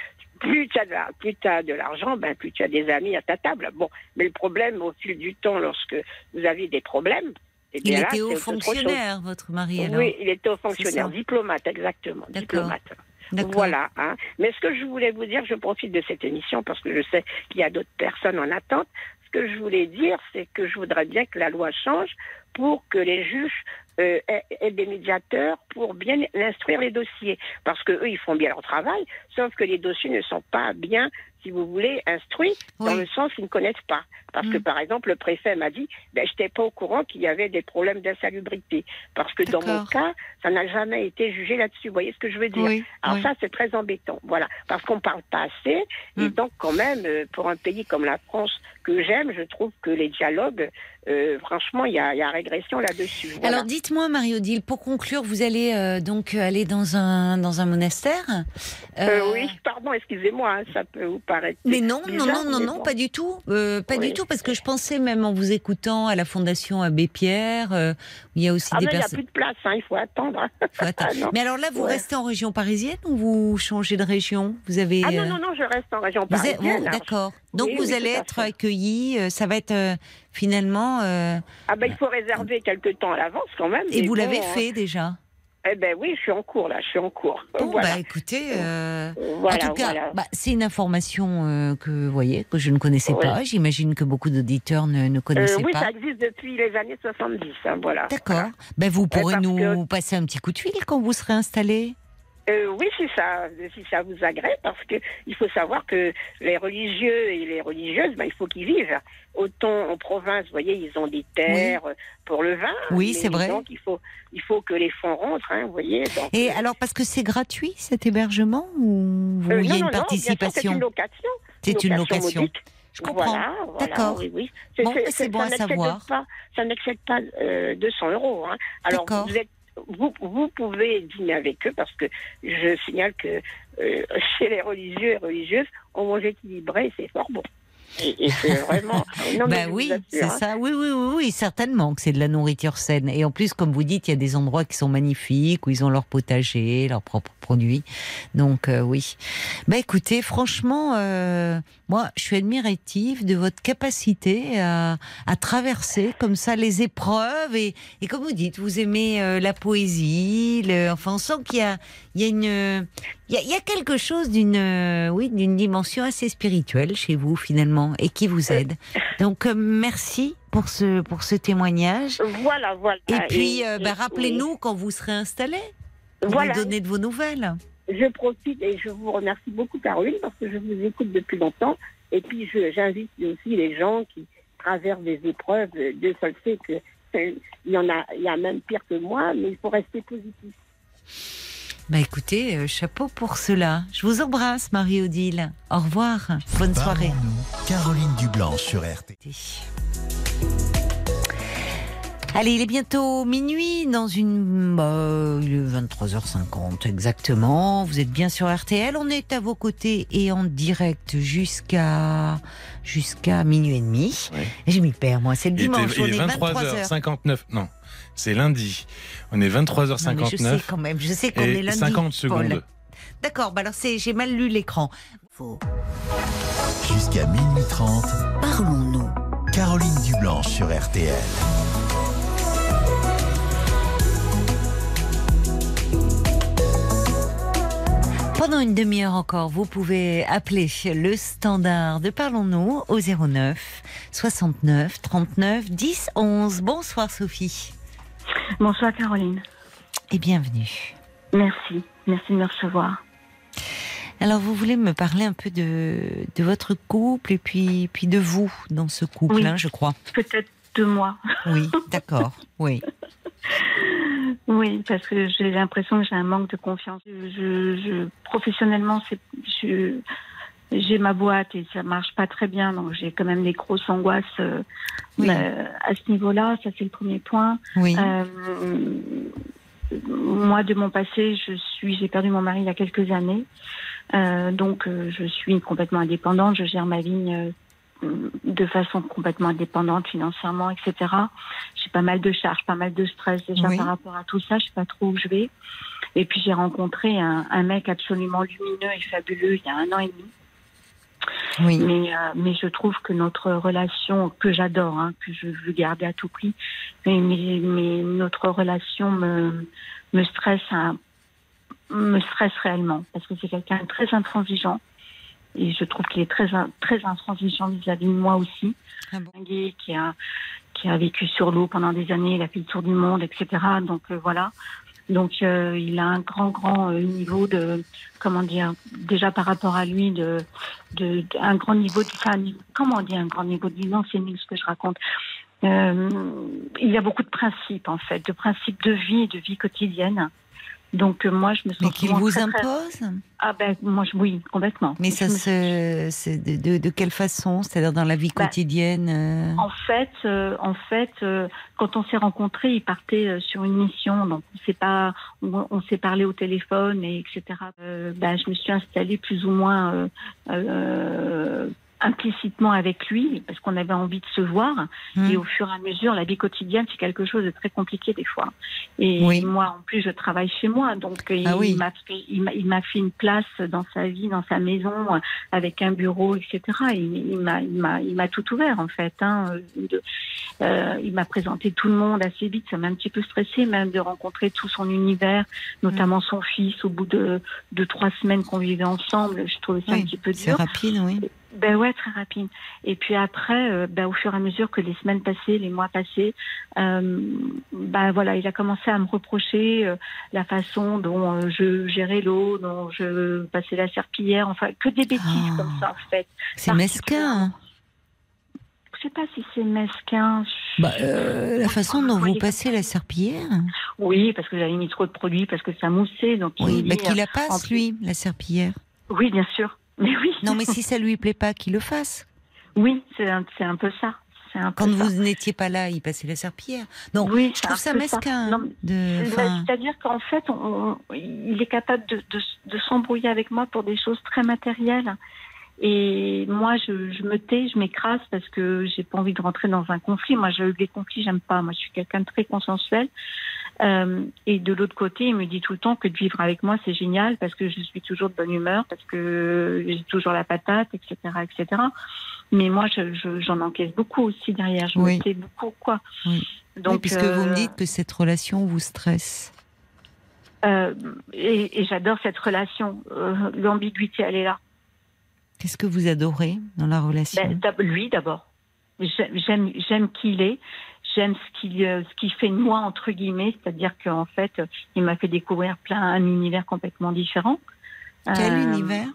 Plus tu as de, de l'argent, ben plus tu as des amis à ta table. Bon, mais le problème au fil du temps, lorsque vous avez des problèmes, eh Il là, était haut fonctionnaire, votre mari, alors. Oui, il était haut fonctionnaire, diplomate, exactement, D'accord. diplomate. Voilà. Hein. Mais ce que je voulais vous dire, je profite de cette émission parce que je sais qu'il y a d'autres personnes en attente. Ce que je voulais dire, c'est que je voudrais bien que la loi change pour que les juges euh, aient des médiateurs pour bien instruire les dossiers. Parce que eux, ils font bien leur travail, sauf que les dossiers ne sont pas bien, si vous voulez, instruits, dans le sens qu'ils ne connaissent pas. Parce que, Mm. par exemple, le préfet m'a dit, ben, je n'étais pas au courant qu'il y avait des problèmes d'insalubrité. Parce que dans mon cas, ça n'a jamais été jugé là-dessus. Vous voyez ce que je veux dire? Oui. alors oui. ça, c'est très embêtant. Voilà. Parce qu'on parle pas assez. Et Mm. donc, quand même, euh, pour un pays comme la France, que j'aime, je trouve que les dialogues, euh, franchement, il y a, il y a régression là-dessus. Voilà. Alors dites-moi, Marie-Odile, pour conclure, vous allez euh, donc aller dans un, dans un monastère? Euh, oui, pardon, excusez-moi, hein, ça peut vous paraître Mais non, non, non, non, non, pas du tout. Euh, pas Oui. du tout, parce que je pensais même en vous écoutant à la Fondation Abbé Pierre, euh, où il y a aussi Ah, des mais il n'y a personnes. plus de place, hein, il faut attendre. Faut attendre. Ah. Mais alors là, vous Ouais. restez en région parisienne ou vous changez de région? Vous avez. Ah non, euh, non, non, je reste en région parisienne. D'accord. Donc Oui, vous oui, allez être accueilli. ça va être euh, finalement. Ah ben, il faut réserver quelques temps à l'avance quand même. et vous bon, l'avez hein. fait déjà? Eh ben oui, je suis en cours là, je suis en cours. Bon, voilà. bah écoutez. euh, voilà, en tout cas, voilà. bah, c'est une information euh, que vous voyez que je ne connaissais Ouais. pas. J'imagine que beaucoup d'auditeurs ne, ne Euh, connaissaient oui, pas. ça existe depuis les années 70, hein, voilà. D'accord. Ben, vous pourrez nous que- passer un petit coup de fil quand vous serez installé. Euh, oui, si ça, si ça vous agrée, parce que il faut savoir que les religieux et les religieuses, ben, il faut qu'ils vivent. Autant en province, vous voyez, ils ont des terres pour le vin. Oui, c'est vrai. Donc il faut, il faut que les fonds rentrent, hein, vous voyez. Donc, Et euh, alors, parce que c'est gratuit cet hébergement ou vous- euh, il y a une non, participation C'est une location. C'est une location. modique. Je comprends. Voilà, voilà, D'accord. Oui, c'est bon ça à savoir. Pas, ça n'excède pas euh, 200 euros. Hein. Alors, vous, êtes, vous, pouvez dîner avec eux parce que je signale que euh, chez les religieux et religieuses, on mange équilibré et c'est fort bon. Et, et c'est vraiment. Non, Ben vous oui, c'est hein. ça. Oui, oui, oui, oui, certainement que c'est de la nourriture saine. Et en plus, comme vous dites, il y a des endroits qui sont magnifiques où ils ont leur potager, leurs propres produits. Donc euh, oui. Ben écoutez, franchement, euh, moi, je suis admirative de votre capacité à, à traverser comme ça les épreuves et, et comme vous dites, vous aimez euh, la poésie. Le, enfin, on sent qu'il y a, il y a une, il y a, il y a quelque chose d'une, oui, d'une dimension assez spirituelle chez vous finalement et qui vous aide. Donc euh, merci pour ce pour ce témoignage. Voilà, voilà. Et puis, euh, et- oui. rappelez-nous quand vous serez installé. Pour Voilà. nous donner de vos nouvelles. Je profite et je vous remercie beaucoup, Caroline, parce que je vous écoute depuis longtemps. Et puis, j'invite aussi les gens qui traversent des épreuves. Dieu seul sait que euh, il y en a, il y a même pire que moi, mais il faut rester positif. Bah écoutez, euh, chapeau pour cela. Je vous embrasse, Marie-Odile. Au revoir. Bonne soirée. Caroline Dublanche sur RTL. Allez, il est bientôt minuit dans une... Bah, il est 23h50 exactement. Vous êtes bien sur RTL. On est à vos côtés et en direct jusqu'à jusqu'à minuit et demi. Je m'y perds, moi. C'est le dimanche. il on est est 23h. 23h59. Non, c'est lundi. On est Non, mais je sais 23h59 quand même. Je sais qu'on est et lundi. 50 Paul. secondes. D'accord, bah alors c'est, j'ai mal lu l'écran. Faux. Jusqu'à minuit 30, Parlons-nous. Caroline Dublanche sur RTL. Pendant une demi-heure encore, vous pouvez appeler le standard de Parlons-nous au 09 69 39 10 11. Bonsoir Sophie Bonsoir Caroline. et bienvenue. Merci. Merci de me recevoir. Alors vous voulez me parler un peu de, de votre couple et puis, puis de vous dans ce couple, Oui. hein, je crois. Peut-être deux mois. Oui, d'accord. Oui. Oui, parce que j'ai l'impression que j'ai un manque de confiance. Je, je- professionnellement, c'est, je- j'ai ma boîte et ça marche pas très bien, donc j'ai quand même des grosses angoisses euh, Oui. euh, à ce niveau-là. Ça, c'est le premier point. Oui. Euh, moi, de mon passé, je suis, j'ai perdu mon mari il y a quelques années, donc je suis complètement indépendante. Je gère ma vie euh, de façon complètement indépendante financièrement, etc. J'ai pas mal de charges, pas mal de stress déjà Oui. par rapport à tout ça. Je sais pas trop où je vais. Et puis j'ai rencontré un, un mec absolument lumineux et fabuleux il y a un an et demi. Oui. Mais, euh, mais je trouve que notre relation, que j'adore, hein, que je veux garder à tout prix, mais, mais, mais notre relation me, me stresse, me stresse réellement parce que c'est quelqu'un de très intransigeant et je trouve qu'il est très très intransigeant vis-à-vis de moi aussi. Ah bon? Qui a qui a vécu sur l'eau pendant des années, il a fait le tour du monde, etc. Donc euh, voilà. Donc euh, il a un grand grand euh, niveau de comment dire déjà par rapport à lui de de, un grand niveau de enfin, comment dit un grand niveau de non c'est ce que je raconte. Euh, il y a beaucoup de principes en fait de principes de vie de vie quotidienne Donc euh, moi, je me sens. Mais qu'il vous très, très- impose Ah ben moi, je- oui, complètement. Mais Je ça me- se, de, de, quelle façon C'est-à-dire dans la vie Bah, quotidienne euh, En fait, euh, en fait, euh, quand on s'est rencontrés, il partait sur une mission, donc on s'est pas, on, on s'est parlé au téléphone et etc. Ben, je me suis installée plus ou moins implicitement avec lui parce qu'on avait envie de se voir. hmm. Et au fur et à mesure, la vie quotidienne, c'est quelque chose de très compliqué des fois. Et Oui. moi, en plus, je travaille chez moi, donc euh, Ah il oui. m'a fait, il m'a, fait une place dans sa vie, dans sa maison, avec un bureau, etc. Il, il m'a, il m'a, il m'a tout ouvert en fait. Hein, euh, de- euh, il m'a présenté tout le monde assez vite. Ça m'a un petit peu stressé même de rencontrer tout son univers, notamment son fils. Au bout de, de trois semaines qu'on vivait ensemble, je trouvais ça Oui, un petit peu C'est dur. rapide, oui. Ben ouais, très rapide. Et puis après, euh, ben, au fur et à mesure que les semaines passaient, les mois passaient, euh, ben voilà, il a commencé à me reprocher euh, la façon dont je gérais l'eau, dont je passais la serpillière, enfin que des bêtises Ah. comme ça en fait. C'est mesquin. hein. Je sais pas si c'est mesquin. Bah, euh, la façon dont vous passez la serpillière. Oui, parce que j'avais mis trop de produits, parce que ça moussait, donc Oui, dit, bah, qu'il la passe, lui, la serpillière. Oui, bien sûr. Mais oui. Non, mais si ça lui plaît pas, qu'il le fasse. Oui, c'est un, c'est un peu ça. C'est un peu Quand ça. vous n'étiez pas là, il passait la serpillière. Donc, oui, je trouve ça mesquin. Non, hein, C'est-à-dire qu'en fait, on- on- il est capable de, de, de s'embrouiller avec moi pour des choses très matérielles. Et moi, je, je me tais, je m'écrase parce que j'ai pas envie de rentrer dans un conflit. Moi, j'ai eu des conflits, j'aime pas. Moi, je suis quelqu'un de très consensuel. Euh, et de l'autre côté, il me dit tout le temps que de vivre avec moi, c'est génial parce que je suis toujours de bonne humeur, parce que j'ai toujours la patate, etc., etc. Mais moi, je- je- j'en encaisse beaucoup aussi derrière. Je Oui. me beaucoup, quoi. Oui. Donc, oui, puisque vous me euh, dites que cette relation vous stresse. Euh, et et j'adore cette relation. L'ambiguïté, elle est là. Qu'est-ce que vous adorez dans la relation? Ben, lui d'abord. J'ai- J'aime, j'aime qui il est. J'aime ce qu'il, euh, ce qu'il fait de moi entre guillemets, c'est-à-dire qu'en fait, il m'a fait découvrir plein un univers complètement différent. Quel Euh, univers?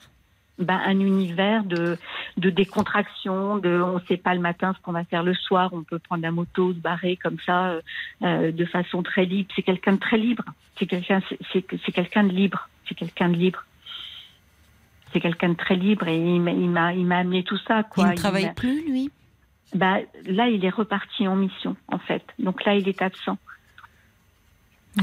Ben, un univers de, de décontraction, de on ne sait pas le matin ce qu'on va faire le soir, on peut prendre la moto, se barrer comme ça, euh, de façon très libre. C'est quelqu'un de très libre. C'est quelqu'un, c'est, quelqu'un de libre. C'est quelqu'un de libre. C'est quelqu'un de très libre et il m'a, il m'a, il m'a amené tout ça. Quoi. Il ne Il travaille plus, lui? Bah, là, il est reparti en mission, en fait. Donc là, il est absent.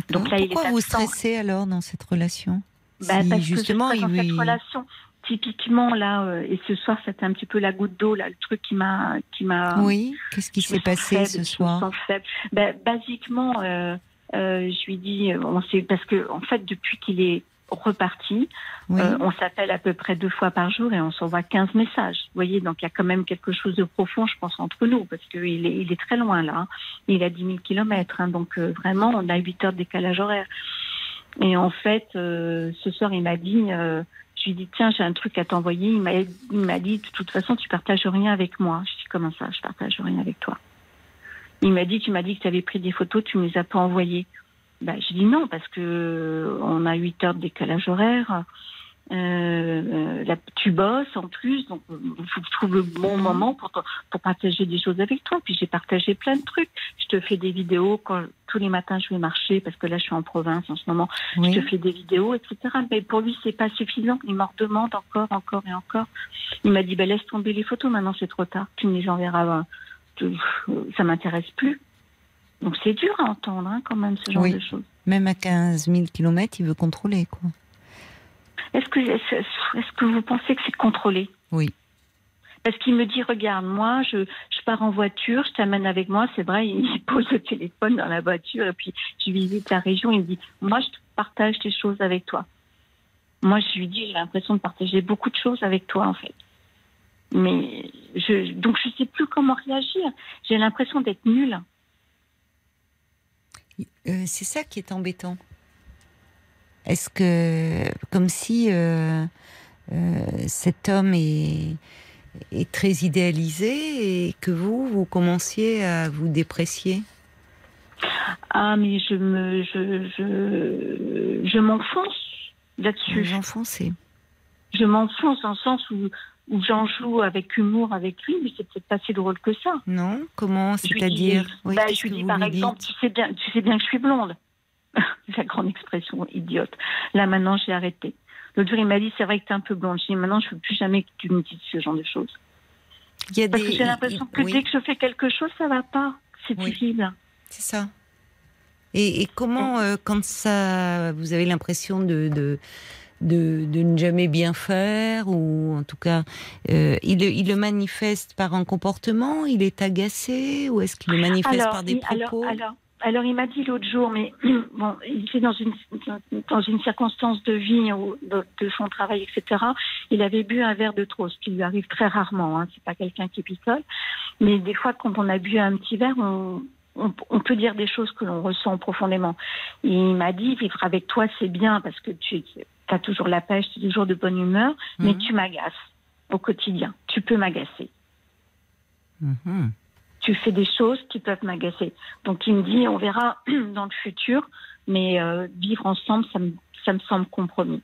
Donc là, il Pourquoi est vous absent. stressez alors dans cette relation Bah, Si, parce justement, que je il- dans cette relation. Typiquement, là, euh, et ce soir, c'était un petit peu la goutte d'eau, là, le truc qui m'a. Qui m'a Oui, qu'est-ce qui s'est passé faible, ce soir. Ben, basiquement, euh, euh, je lui dis, on sait, parce que en fait, depuis qu'il est reparti, Oui. euh, on s'appelle à peu près deux fois par jour et on s'envoie 15 messages. Vous voyez, donc il y a quand même quelque chose de profond, je pense, entre nous, parce qu'il est, il est très loin là. Il a 10 000 kilomètres, hein, donc euh, vraiment, on a 8 heures de décalage horaire. Et en fait, euh, ce soir, il m'a dit, je lui ai dit, tiens, j'ai un truc à t'envoyer. Il m'a, dit, de toute façon, tu partages rien avec moi. Je dis, comment ça, je partage rien avec toi? Il m'a dit, tu m'as dit que tu avais pris des photos, tu me les as pas envoyées. Ben, je dis non, parce que euh, on a 8 heures de décalage horaire. Euh, euh, là, tu bosses en plus, donc il faut que je trouve le bon moment pour, pour partager des choses avec toi. Puis j'ai partagé plein de trucs. Je te fais des vidéos quand tous les matins je vais marcher parce que là je suis en province en ce moment. Oui. Je te fais des vidéos, etc. Mais pour lui c'est pas suffisant. Il m'en redemande encore, encore et encore. Il m'a dit bah, laisse tomber les photos. Maintenant c'est trop tard. Tu me les enverras. Ça m'intéresse plus. Donc c'est dur à entendre hein, quand même ce genre Oui. de choses. Même à 15 000 km, il veut contrôler, quoi. Est-ce que, est-ce est-ce que vous pensez que c'est contrôlé? Oui. Parce qu'il me dit, regarde, moi, je, je pars en voiture, je t'amène avec moi. C'est vrai, il pose le téléphone dans la voiture et puis je visite la région. Il me dit, moi, je partage des choses avec toi. Moi, je lui dis, j'ai l'impression de partager beaucoup de choses avec toi, en fait. Mais je, donc, je sais plus comment réagir. J'ai l'impression d'être nulle. Euh, c'est ça qui est embêtant. Est-ce que, comme si euh, euh, cet homme est, est très idéalisé et que vous, vous commenciez à vous déprécier? Ah, mais je me, je, je, je m'enfonce là-dessus. Vous enfoncez. je m'enfonce dans le sens où, où j'en joue avec humour avec lui, mais c'est peut-être pas si drôle que ça. Non? Comment? Je C'est-à-dire? dis- Oui, bah, je lui dis vous par exemple, tu sais bien, tu sais bien que je suis blonde. la grande expression idiote. Là, maintenant, j'ai arrêté. L'autre jour, il m'a dit, c'est vrai que tu es un peu blonde. J'ai dit, maintenant, je ne veux plus jamais que tu me dises ce genre de choses. Il y a Parce des- que j'ai l'impression que oui, dès que je fais quelque chose, ça va pas. C'est Oui. terrible. C'est ça. Et, et comment, euh, quand ça, vous avez l'impression de, de, de, de ne jamais bien faire, ou en tout cas, euh, il, le- il le manifeste par un comportement, il est agacé, ou est-ce qu'il le manifeste par des propos alors, alors, alors, il m'a dit l'autre jour, mais bon, il était dans une, dans une circonstance de vie, ou de, de son travail, etc. Il avait bu un verre de trop, ce qui lui arrive très rarement. Hein, c'est pas quelqu'un qui picole. Mais des fois, quand on a bu un petit verre, on, on, peut dire des choses que l'on ressent profondément. Il m'a dit, vivre avec toi, c'est bien parce que tu as toujours la pêche, tu es toujours de bonne humeur, mais Mhm. tu m'agaces au quotidien. Tu peux m'agacer Mhm. tu fais des choses qui peuvent m'agacer. Donc il me dit, on verra dans le futur, mais euh, vivre ensemble, ça me, ça me semble compromis.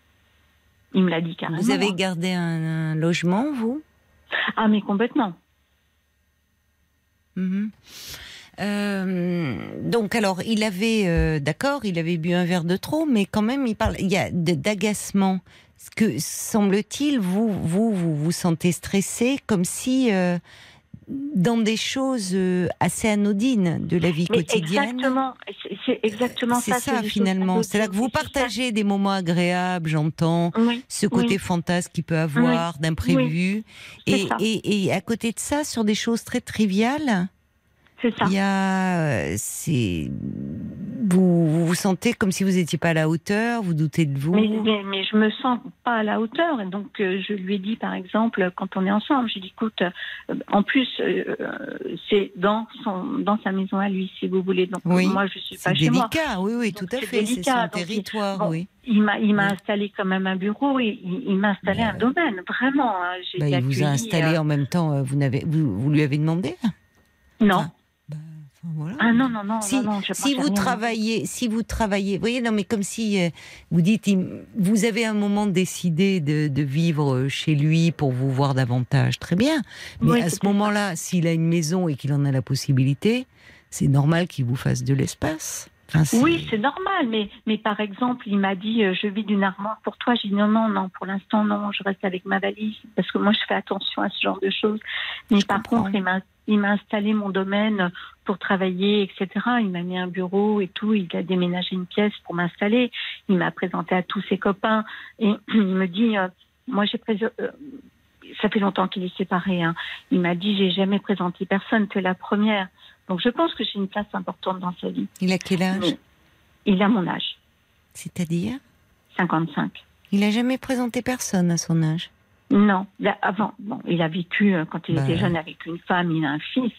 Il me l'a dit carrément. Vous avez gardé un, un logement, vous? Ah mais complètement. Mhm. Euh, donc alors, il avait, euh, d'accord, il avait bu un verre de trop, mais quand même, il parle, il y a d'agacement. Ce que semble-t-il, vous, vous, vous vous sentez stressé, comme si euh, dans des choses assez anodines de la vie Mais quotidienne. exactement, c'est- c'est exactement C'est ça. ça, des choses finalement. C'est là que vous C'est ça. partagez des moments agréables, j'entends, Oui, ce côté Oui. fantasme qu'il peut avoir, d'imprévu. c'est Et, ça. et, et à côté de ça, sur des choses très triviales, c'est ça. il y a, euh, c'est, vous, vous vous sentez comme si vous n'étiez pas à la hauteur, vous doutez de vous? Mais, mais, mais je me sens pas à la hauteur. Et donc, euh, je lui ai dit, par exemple, quand on est ensemble, j'ai dit, écoute, euh, en plus, euh, c'est dans, son, dans sa maison à lui, si vous voulez. Donc, Oui, moi, je suis c'est pas chez moi. délicat, oui, oui, Donc, tout à c'est fait. C'est délicat. son Donc, il- territoire, bon, oui. Il m'a, il m'a Oui. installé quand même un bureau et il, il m'a installé un domaine, vraiment. hein. Bah, il vous a installé en même temps. Vous, n'avez, vous, vous lui avez demandé? Non. Bah, voilà. Ah non, non, non, Si, non, si vous rien. travaillez, si vous travaillez, vous voyez, non, mais comme si euh, vous dites, vous avez un moment décidé de, de vivre euh, chez lui pour vous voir davantage, très bien. Mais Oui, à ce moment-là, s'il a une maison et qu'il en a la possibilité, c'est normal qu'il vous fasse de l'espace. Enfin, Oui, c'est normal, mais, mais par exemple, il m'a dit euh, je vis d'une armoire pour toi. J'ai dit non, non, non, pour l'instant, non, je reste avec ma valise parce que moi, je fais attention à ce genre de choses. Mais Je par comprends. contre, il m'a installé mon domaine pour travailler, etc. Il m'a mis un bureau et tout. Il a déménagé une pièce pour m'installer. Il m'a présenté à tous ses copains et il me dit euh, moi, j'ai euh, ça fait longtemps qu'il est séparé. Hein. Il m'a dit j'ai jamais présenté personne, tu es la première. Donc je pense que j'ai une place importante dans sa vie. Il a quel âge? Mais il a mon âge, C'est-à-dire? 55. Il a jamais présenté personne à son âge? Non, là, avant, bon, il a vécu, euh, quand il Bah. était jeune, avec une femme, il a un fils,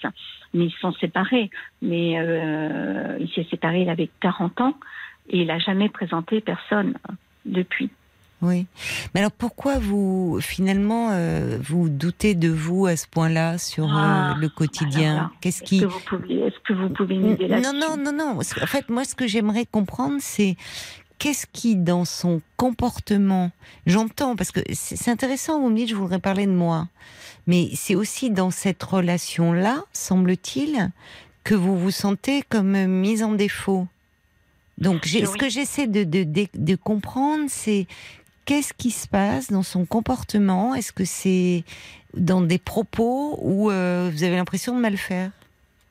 mais ils sont séparés. Mais euh, il s'est séparé, il avait 40 ans, et il n'a jamais présenté personne euh, depuis. Oui. Mais alors pourquoi vous, finalement, euh, vous doutez de vous à ce point-là sur euh, Ah, le quotidien là, Qu'est-ce Est-ce qui que vous pouvez, est-ce que vous pouvez m'aider là-dessus Non, non, non, non. En fait, moi, ce que j'aimerais comprendre, c'est qu'est-ce qui, dans son comportement, j'entends, parce que c'est intéressant, vous me dites, je voudrais parler de moi, mais c'est aussi dans cette relation-là, semble-t-il, que vous vous sentez comme mise en défaut. Donc, ce que j'essaie de, de, de, de comprendre, c'est qu'est-ce qui se passe dans son comportement? Est-ce que c'est dans des propos où euh, vous avez l'impression de mal faire?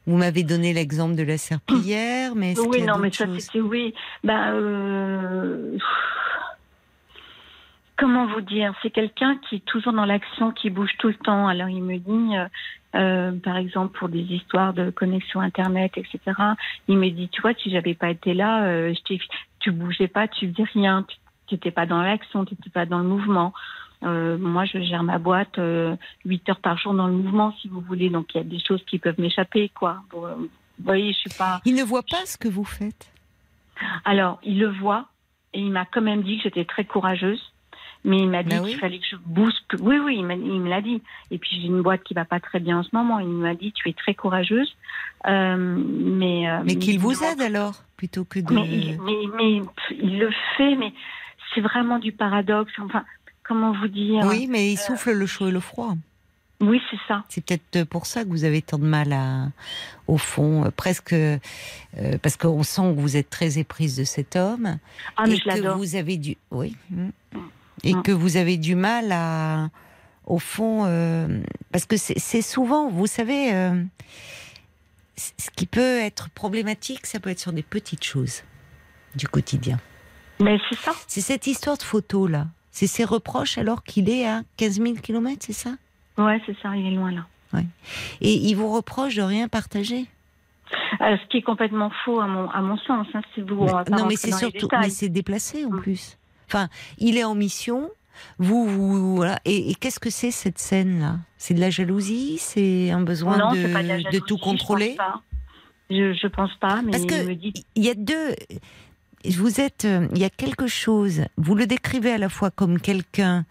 Vous m'avez donné l'exemple de la serpillière, mais est-ce qu'il Oui, y a non, mais ça, c'était oui. Ben, euh, comment vous dire? C'est quelqu'un qui est toujours dans l'action, qui bouge tout le temps. Alors, il me dit, euh, euh, par exemple, pour des histoires de connexion Internet, etc., il me dit, tu vois, si j'avais pas été là, euh, je tu bougeais pas, tu faisais rien, tu n'étais pas dans l'action, tu n'étais pas dans le mouvement. Euh, moi, je gère ma boîte euh, 8 heures par jour dans le mouvement, si vous voulez. Donc, il y a des choses qui peuvent m'échapper, quoi. Bon, euh, vous voyez, je suis pas. Il ne voit pas ce que vous faites? Alors, il le voit et il m'a quand même dit que j'étais très courageuse. Mais il m'a dit Bah qu'il oui. fallait que je bousque. Oui, oui, il me l'a dit. Et puis j'ai une boîte qui va pas très bien en ce moment. Il m'a dit tu es très courageuse, Euh, mais Mais qu'il vous aide alors, plutôt que de... Mais, mais, mais il le fait, mais c'est vraiment du paradoxe. Enfin, comment vous dire Oui, mais il souffle le chaud et le froid. Oui, c'est ça. C'est peut-être pour ça que vous avez tant de mal à, au fond, euh, presque euh, parce qu'on sent que vous êtes très éprise de cet homme Ah, mais et je que vous avez du, oui, mm. et Mm. que vous avez du mal à, au fond, euh, parce que c'est souvent, vous savez, euh, ce qui peut être problématique, ça peut être sur des petites choses du quotidien. Mais c'est ça. C'est cette histoire de photo là. C'est ses reproches alors qu'il est à 15 000 km, c'est ça? Ouais, c'est ça. Il est loin là. Et il vous reproche de rien partager? Euh, ce qui est complètement faux à mon, à mon sens. Hein, si vous, Non, mais c'est surtout, mais c'est déplacé en Mm. plus. Enfin, il est en mission. Vous, vous voilà. Et, et qu'est-ce que c'est cette scène-là? C'est de la jalousie? C'est un besoin non, de, pas de, tout contrôler Je pense pas. Je, pense pas, mais Parce il me que dit. il y a deux. Vous êtes. euh, Il y a quelque chose. Vous le décrivez à la fois comme quelqu'un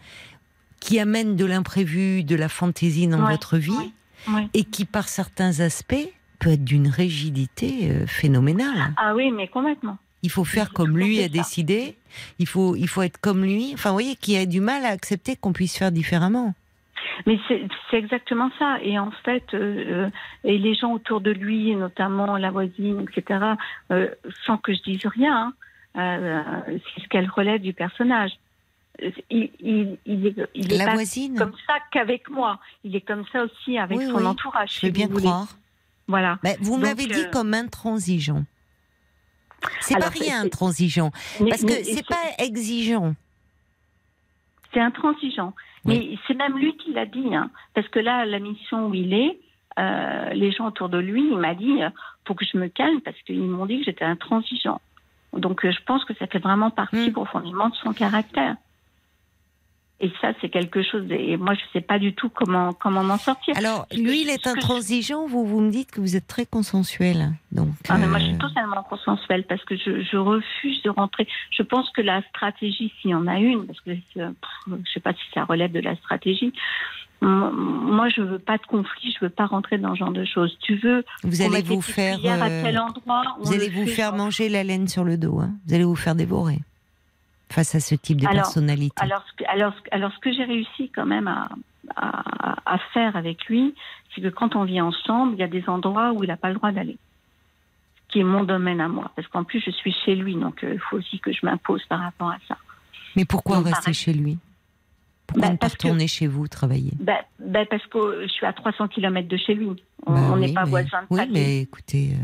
qui amène de l'imprévu, de la fantaisie dans Ouais, votre vie, ouais, ouais. et qui, par certains aspects, peut être d'une rigidité euh, phénoménale. Ah oui, mais complètement. Il faut faire comme lui a décidé. Il faut, il faut être comme lui. Enfin, vous voyez, qui a du mal à accepter qu'on puisse faire différemment. Mais c'est exactement ça. Et en fait, euh, euh, et les gens autour de lui, notamment la voisine, etc., euh, sans que je dise rien, hein, euh, c'est ce qu'elle relève du personnage. Il, il, il est, il est La pas voisine, comme ça qu'avec moi. Il est comme ça aussi avec Oui, son oui, entourage. je si veux bien vous voulez. croire. Voilà. Mais vous Donc, m'avez dit comme intransigeant. C'est pas rien, intransigeant. Parce que c'est pas exigeant. C'est intransigeant. Mais c'est même lui qui l'a dit. Hein, parce que là, la mission où il est, euh, les gens autour de lui, il m'a dit euh, faut que je me calme parce qu'ils m'ont dit que j'étais intransigeant. Donc euh, je pense que ça fait vraiment partie Mm. profondément de son caractère. Et ça, c'est quelque chose. Et moi, je sais pas du tout comment comment m'en sortir. Alors, lui, il est intransigeant. Vous, vous me dites que vous êtes très consensuel. Donc, Ah, mais moi, je euh, suis totalement consensuelle parce que je, je refuse de rentrer. Je pense que la stratégie, s'il y en a une, parce que euh, pff, je sais pas si ça relève de la stratégie, moi, je veux pas de conflit, je veux pas rentrer dans ce genre de choses. Tu veux vous allez vous faire, à euh, tel endroit, vous allez le vous faire manger la laine sur le dos. hein. Vous allez vous faire dévorer face à ce type de Alors- personnalité. Alors, ce que- alors, alors, ce que j'ai réussi quand même à, à, à faire avec lui, c'est que quand on vit ensemble, il y a des endroits où il n'a pas le droit d'aller. Qui est mon domaine à moi. Parce qu'en plus, je suis chez lui, donc euh, il faut aussi que je m'impose par rapport à ça. Mais pourquoi Donc, rester pareil. chez lui? Pourquoi Bah, ne pas parce que- retourner chez vous travailler? Ben parce que je suis à 300 km de chez lui. On Bah n'est oui, pas voisins de Oui, mais écoutez, euh,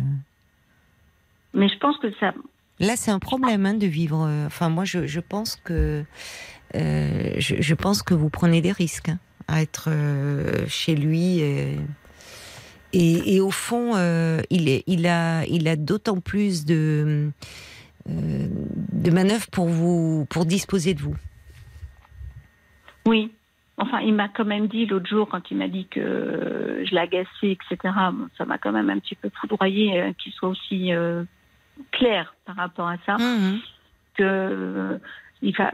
Mais je pense que ça. Là c'est un problème hein, de vivre. euh, Enfin, moi, je, pense que euh, je, pense que vous prenez des risques hein, à être euh, chez lui. et, au fond, il, a, d'autant plus de manœuvres pour vous, pour disposer de vous. Oui. Enfin, il m'a quand même dit l'autre jour, quand il m'a dit que je l'agaçais, etc., ça m'a quand même un petit peu foudroyé qu'il soit aussi clair par rapport à ça. Mhm. Que euh, il, fa-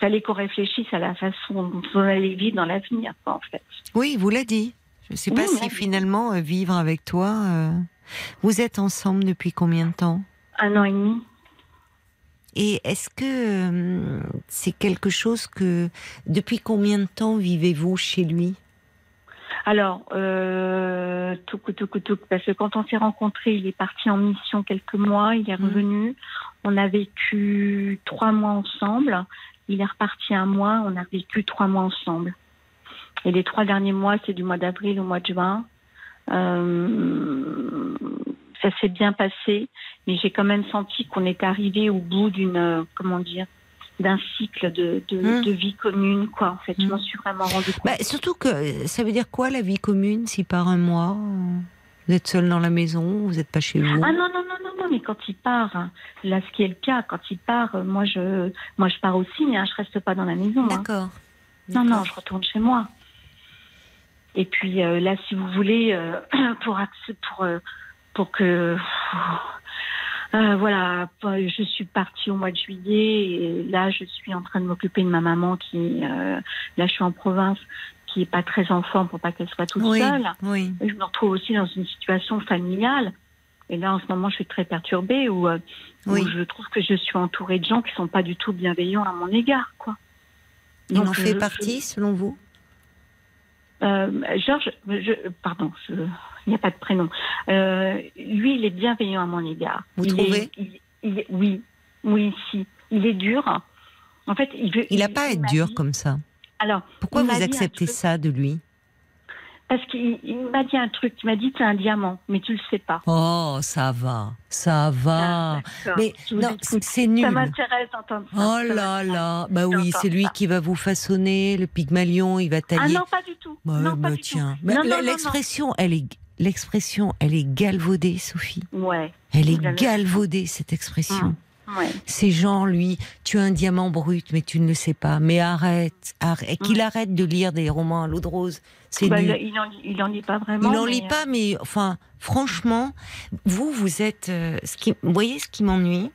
fallait qu'on réfléchisse à la façon dont on allait vivre dans l'avenir, en fait. Oui, il vous l'a dit. Je ne sais pas si finalement euh, vivre avec toi. euh, Vous êtes ensemble depuis combien de temps? Un an et demi. Et est-ce que euh, c'est quelque chose que depuis combien de temps vivez-vous chez lui? Alors, parce que quand on s'est rencontrés, il est parti en mission quelques mois, il est Mhm. revenu. On a vécu trois mois ensemble. Il est reparti un mois, on a vécu trois mois ensemble. Et les trois derniers mois, c'est du mois d'avril au mois de juin. Euh, ça s'est bien passé, mais j'ai quand même senti qu'on est arrivé au bout d'une, euh, comment dire, d'un cycle de, de, Mhm. de vie commune, quoi. En fait, je Mhm. m'en suis vraiment rendu compte. Bah, Surtout que euh, ça veut dire quoi la vie commune si par un mois vous êtes seul dans la maison, vous n'êtes pas chez vous? Ah non, non, non, non, non, mais quand il part, hein, là, ce qui est le cas, quand il part, euh, moi, je, moi, je pars aussi, hein, je reste pas dans la maison. hein. D'accord. Non, non, je retourne chez moi. Et puis euh, là, si vous voulez, euh, pour, pour, euh, pour que. Euh, voilà, je suis partie au mois de juillet et là, je suis en train de m'occuper de ma maman qui. euh, là, je suis en province, qui est pas très en forme pour pas qu'elle soit toute Oui, seule. oui. Je me retrouve aussi dans une situation familiale. Et là, en ce moment, je suis très perturbée où, euh, où je trouve que je suis entourée de gens qui sont pas du tout bienveillants à mon égard, quoi. Il en fait je- partie selon vous? Euh, Georges, je, pardon, je- il n'y a pas de prénom. Euh, lui, il est bienveillant à mon égard. Vous Il trouvez est- il- il est- Oui, oui, si. Il est dur. En fait, il veut. Il n'a pas à être dur comme ça. Alors, Pourquoi vous acceptez ça de lui? Parce qu'il il m'a dit un truc. Il m'a dit c'est un diamant, mais tu le sais pas. Oh, ça va, ça va. Ah. Mais non, c'est nul. Ça m'intéresse d'entendre ça. Oh là là, bah oui, c'est lui ça. qui va vous façonner, le pygmalion, il va Ah tailler. non, pas du tout. Bah, non, pas bah, du tiens, tout. Non, non, non. l'expression, elle est, l'expression, elle est galvaudée, Sophie. Ouais, Elle est galvaudée cette expression. Ouais. Ces gens, lui, tu as un diamant brut, mais tu ne le sais pas. Mais arrête, arrête qu'il arrête de lire des romans à l'eau de rose. C'est Bah, il, il en, il en lit pas vraiment. Il n'en lit euh, pas, mais enfin, franchement, vous, vous êtes. euh, ce qui, vous voyez, ce qui m'ennuie,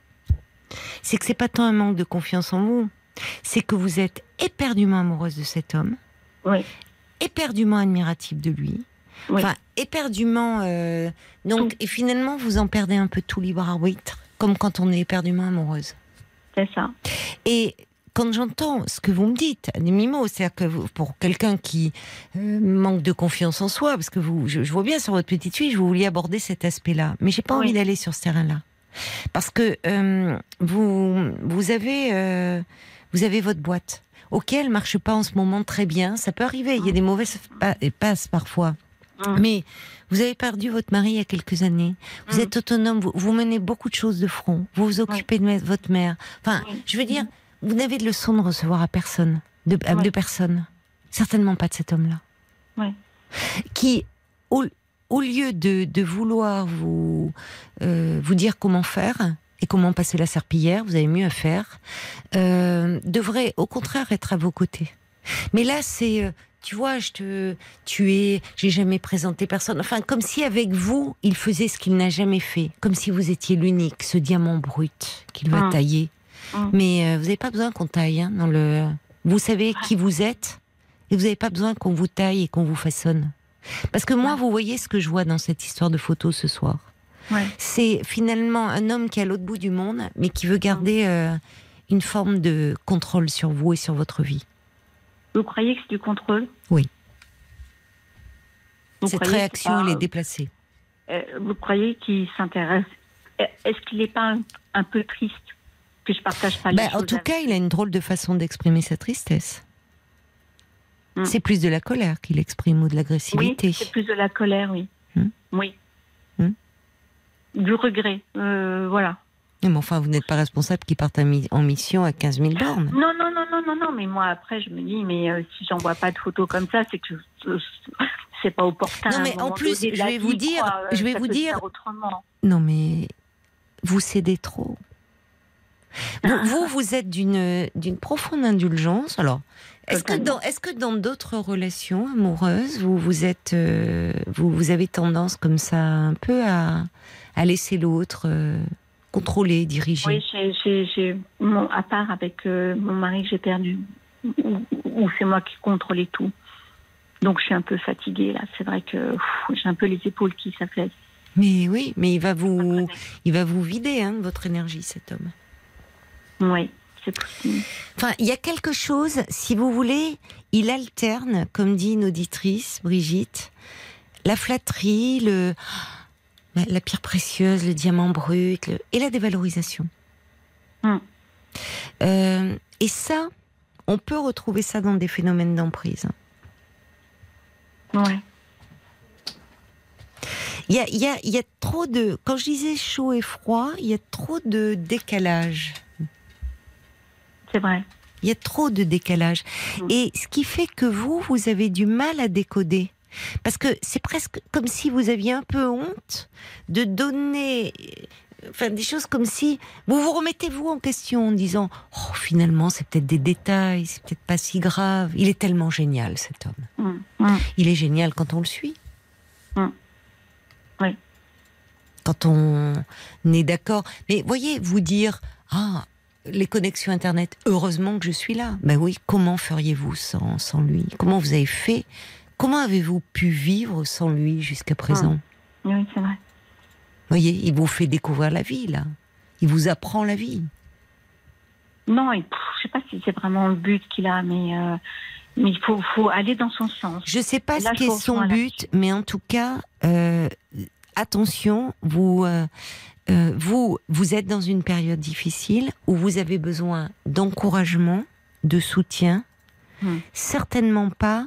c'est que c'est pas tant un manque de confiance en vous, c'est que vous êtes éperdument amoureuse de cet homme, Oui. éperdument admirative de lui, Oui. enfin, éperdument. euh, donc, et finalement, vous en perdez un peu tout libre arbitre, comme quand on est éperdument amoureuse. C'est ça. Et quand j'entends ce que vous me dites, à demi-mot, c'est-à-dire que vous- pour quelqu'un qui euh, manque de confiance en soi, parce que vous, je, je vois bien sur votre petite fille, vous vouliez aborder cet aspect-là, mais j'ai pas Oui. envie d'aller sur ce terrain-là, parce que euh, vous, vous avez, euh, vous avez votre boîte. Ok, elle marche pas en ce moment très bien, ça peut arriver. Il y a des mauvaises pa- passes parfois. Mm. Mais vous avez perdu votre mari il y a quelques années. Vous Mm. êtes autonome, vous, vous menez beaucoup de choses de front. Vous vous occupez de votre mère. Enfin, Oui. je veux dire, vous n'avez de leçon de recevoir à personne, de, à de personne. Certainement pas de cet homme-là. Qui, au, au lieu de, de vouloir vous, euh, vous dire comment faire et comment passer la serpillière, vous avez mieux à faire, euh, devrait au contraire être à vos côtés. Mais là, c'est, euh, tu vois, je te, tu es, j'ai jamais présenté personne. Enfin, comme si avec vous, il faisait ce qu'il n'a jamais fait, comme si vous étiez l'unique, ce diamant brut qu'il va Mm. tailler. Mm. Mais euh, vous n'avez pas besoin qu'on taille hein, dans le. Vous savez qui vous êtes et vous n'avez pas besoin qu'on vous taille et qu'on vous façonne. Parce que moi, Ouais. vous voyez ce que je vois dans cette histoire de photo ce soir. Ouais. C'est finalement un homme qui est à l'autre bout du monde, mais qui veut garder euh, une forme de contrôle sur vous et sur votre vie. Vous croyez que c'est du contrôle? Oui. Vous Cette réaction, elle est déplacée. euh, Vous croyez qu'il s'intéresse? Euh, Est-ce qu'il n'est pas un, un peu triste que je partage pas les Bah, en tout avec- cas, il a une drôle de façon d'exprimer sa tristesse. Hmm. C'est plus de la colère qu'il exprime ou de Oui, l'agressivité. c'est plus de la colère, oui. Hmm. Oui. Hmm. Du regret, euh, voilà. Mais enfin, vous n'êtes pas responsable qu'il parte en mi- en mission à 15 000 bornes. Non, non, non, non, non, non, mais moi après je me dis, mais euh, si j'envoie pas de photos comme ça, c'est que euh, c'est pas opportun. Non, mais en plus, je vais vous dire- quoi, euh, je vais vous dire-. Non, mais vous cédez trop. Vous, vous, vous êtes d'une d'une profonde indulgence. Alors, est-ce que dans est-ce que dans d'autres relations amoureuses, vous vous êtes euh, vous vous avez tendance comme ça un peu à à laisser l'autre euh, contrôler, diriger. Oui, j'ai- j'ai, j'ai, mon, à part avec euh, mon mari que j'ai perdu, où, c'est moi qui contrôlais tout. Donc je suis un peu fatiguée là. C'est vrai que j'ai un peu les épaules qui s'affaissent. Mais oui, mais il va vous il va vous vider hein, votre énergie cet homme. Oui, c'est possible. Enfin, il y a quelque chose, si vous voulez, il alterne, comme dit une auditrice, Brigitte, la flatterie, le, la pierre précieuse, le diamant brut, le- et la dévalorisation. Hmm. Euh, et ça, on peut retrouver ça dans des phénomènes d'emprise. Ouais. Il y a, y, a, y a trop de. Quand je disais chaud et froid, il y a trop de décalage. C'est vrai. Il y a trop de décalage. Mm. Et ce qui fait que vous, vous avez du mal à décoder. Parce que c'est presque comme si vous aviez un peu honte de donner enfin, des choses comme si vous vous remettez vous en question en disant oh, finalement c'est peut-être des détails, c'est peut-être pas si grave. Il est tellement génial cet homme. Hum, hum. Il est génial quand on le suit. Mm. Oui. Quand on est d'accord. Mais voyez, vous dire ah les connexions internet, heureusement que je suis là. Ben oui, comment feriez-vous sans, sans lui? Comment vous avez fait Comment avez-vous pu vivre sans lui jusqu'à présent Oui, c'est vrai. Voyez, il vous fait découvrir la vie là. Il vous apprend la vie. Non, pff, je sais pas si c'est vraiment le but qu'il a, mais euh, Mais il faut, faut aller dans son sens. Je ne sais pas là, ce vous qu'est son but, mais en tout cas, euh, attention, vous, euh, euh, vous, vous êtes dans une période difficile où vous avez besoin d'encouragement, de soutien. Hmm. Certainement pas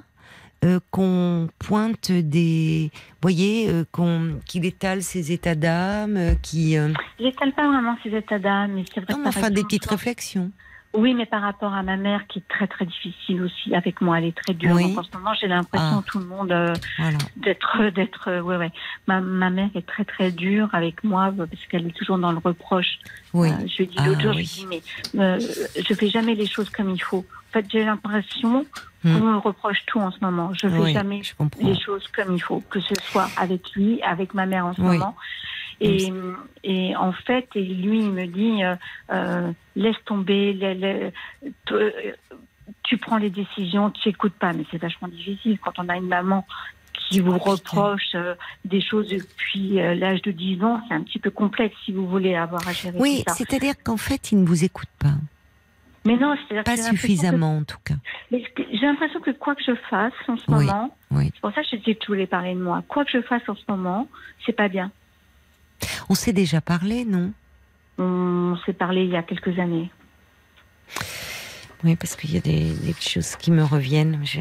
euh, qu'on pointe des, voyez, euh, qu'on qu'il étale ses états d'âme, euh, qui, J'étale pas vraiment ces états d'âme, mais c'est vrai non, que mais enfin des petites réflexions. Oui, mais par rapport à ma mère qui est très très difficile aussi avec moi, elle est très dure. Oui. Donc, en ce moment, j'ai l'impression Ah. tout le monde euh, Voilà. d'être d'être euh, ouais ouais. Ma, ma mère est très très dure avec moi euh, parce qu'elle est toujours dans le reproche. Oui. Euh, je lui dit Ah, l'autre jour, oui. je lui dit mais euh, je fais jamais les choses comme il faut. En fait, j'ai l'impression Hmm. qu'on me reproche tout en ce moment. Je fais Oui, jamais les choses comme il faut, que ce soit avec lui, avec ma mère en ce Oui. moment. Et, et en fait, et lui, il me dit, euh, euh, laisse tomber, la- la- t- tu prends les décisions, tu écoutes pas. Mais c'est vachement difficile quand on a une maman qui vous reproche euh, des choses depuis euh, l'âge de 10 ans. C'est un petit peu complexe si vous voulez avoir à gérer Oui, ça. c'est-à-dire qu'en fait, il ne vous écoute pas, Mais non, c'est-à-dire pas que- suffisamment en tout cas. J'ai l'impression que quoi que je fasse en ce Oui, moment, oui. c'est pour ça que je dis que je voulais parler de moi. Quoi que je fasse en ce moment, c'est pas bien. On s'est déjà parlé, non? On s'est parlé il y a quelques années. Oui, parce qu'il y a des, des choses qui me reviennent. Je-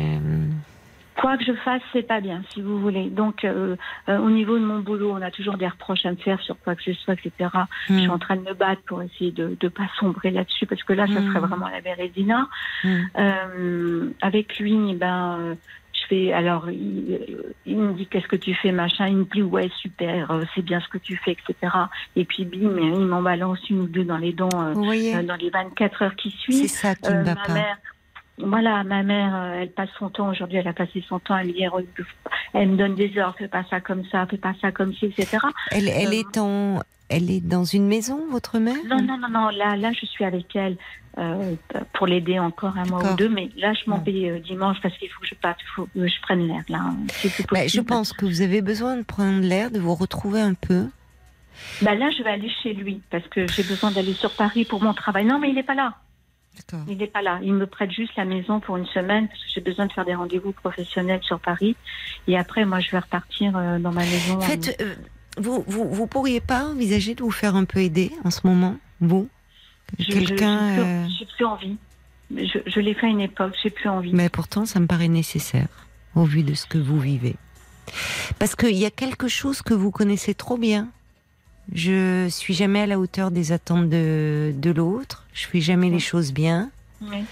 Quoi que je fasse, c'est pas bien, si vous voulez. Donc, euh, euh, au niveau de mon boulot, on a toujours des reproches à me faire sur quoi que ce soit, etc. Je suis Hmm. en train de me battre pour essayer de ne pas sombrer là-dessus, parce que là, ça serait vraiment la bérésina. Hmm. Euh, avec lui, ben, fais. Alors, il, il me dit qu'est-ce que tu fais, machin? Il me dit ouais, super, euh, c'est bien ce que tu fais, etc. Et puis, bim, il m'en balance une ou deux dans les dents euh, euh, dans les 24 heures qui C'est suivent. ça qui ne va ma pas. mère, voilà, ma mère, elle passe son temps aujourd'hui. Elle a passé son temps à me dire, elle me donne des ordres, fais pas ça comme ça, fais pas ça comme ci, etc. Elle, elle Euh, est en, elle est dans une maison, votre mère? Non, non, non, non. Là, là, je suis avec elle euh, pour l'aider encore un mois ou deux. Mais là, je m'en vais euh, dimanche parce qu'il faut que je parte, il faut que je prenne l'air là. hein, si Bah, je pense que vous avez besoin de prendre l'air, de vous retrouver un peu. Bah là, je vais aller chez lui parce que j'ai besoin d'aller sur Paris pour mon travail. Non, mais il n'est pas là. Il n'est pas là. Il me prête juste la maison pour une semaine parce que j'ai besoin de faire des rendez-vous professionnels sur Paris. Et après, moi, je vais repartir euh, dans ma maison. Faites, vous, vous, vous pourriez pas envisager de vous faire un peu aider en ce moment, vous? Quelqu'un. J'ai plus, euh, j'ai plus envie. Je, je l'ai fait à une époque, j'ai plus envie. Mais pourtant, ça me paraît nécessaire au vu de ce que vous vivez. Parce qu'il y a quelque chose que vous connaissez trop bien. Je suis jamais à la hauteur des attentes de, de l'autre. Je fais jamais les choses bien. Oui.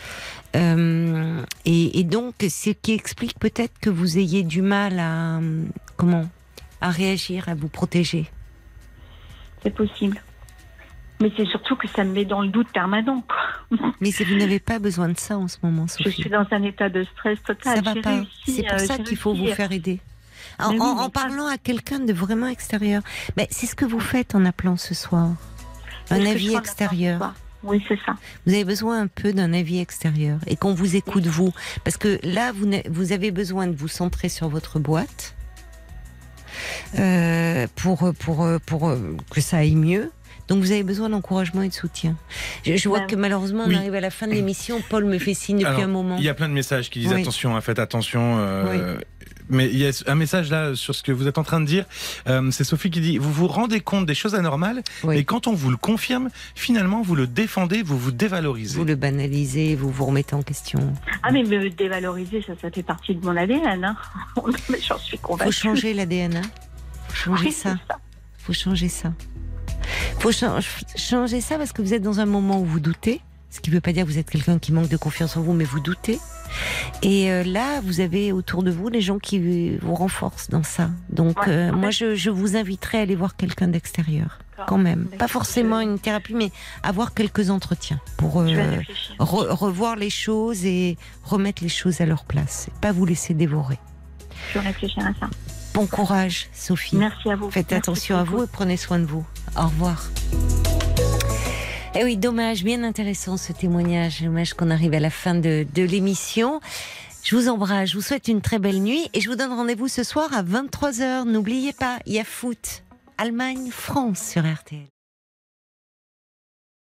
Euh, et, et donc, ce qui explique peut-être que vous ayez du mal à euh, comment à réagir, à vous protéger. C'est possible. Mais c'est surtout que ça me met dans le doute permanent. quoi. Mais si vous n'avez pas besoin de ça en ce moment, Je Sophie. suis dans un état de stress total. Ça va pas. C'est pour euh, ça qu'il faut vous faire aider. En, oui, parlant à quelqu'un de vraiment extérieur. Mais c'est ce que vous faites en appelant ce soir. Un je avis extérieur. Oui, c'est ça. Vous avez besoin un peu d'un avis extérieur et qu'on vous écoute vous. Parce que là, vous, avez besoin de vous centrer sur votre boîte euh, pour, pour, pour, euh, que ça aille mieux. Donc vous avez besoin d'encouragement et de soutien. Je, je vois Ben, que malheureusement on oui. arrive à la fin de l'émission. Paul me fait signe depuis Alors, un moment. Il y a plein de messages qui disent Oui. attention, hein, faites attention. euh, Mais il y a un message là sur ce que vous êtes en train de dire. Euh, c'est Sophie qui dit Vous vous rendez compte des choses anormales Oui. et quand on vous le confirme, finalement vous le défendez, vous vous dévalorisez. Vous le banalisez, vous vous remettez en question. Ah, mais me dévaloriser, ça, ça fait partie de mon ADN. Hein. mais j'en suis Faut convaincue. changer l'ADN. Hein Faut changer Oui, ça. c'est Faut changer ça. Faut cha- changer ça parce que vous êtes dans un moment où vous doutez. Ce qui ne veut pas dire que vous êtes quelqu'un qui manque de confiance en vous, mais vous doutez. Et euh, là, vous avez autour de vous des gens qui vous renforcent dans ça. Donc, Ouais, euh, moi, je, je vous inviterai à aller voir quelqu'un d'extérieur, quand même. Pas forcément une thérapie, mais avoir quelques entretiens pour euh, re- revoir les choses et remettre les choses à leur place. Et pas vous laisser dévorer. Je vais réfléchir à ça. Bon courage, Sophie. Merci à vous. Faites Merci attention à vous et prenez soin de vous. Au revoir. Eh oui, dommage, bien intéressant ce témoignage. Dommage qu'on arrive à la fin de, de l'émission. Je vous embrasse, je vous souhaite une très belle nuit et je vous donne rendez-vous ce soir à 23h. N'oubliez pas, il y a foot. Allemagne-France sur RTL.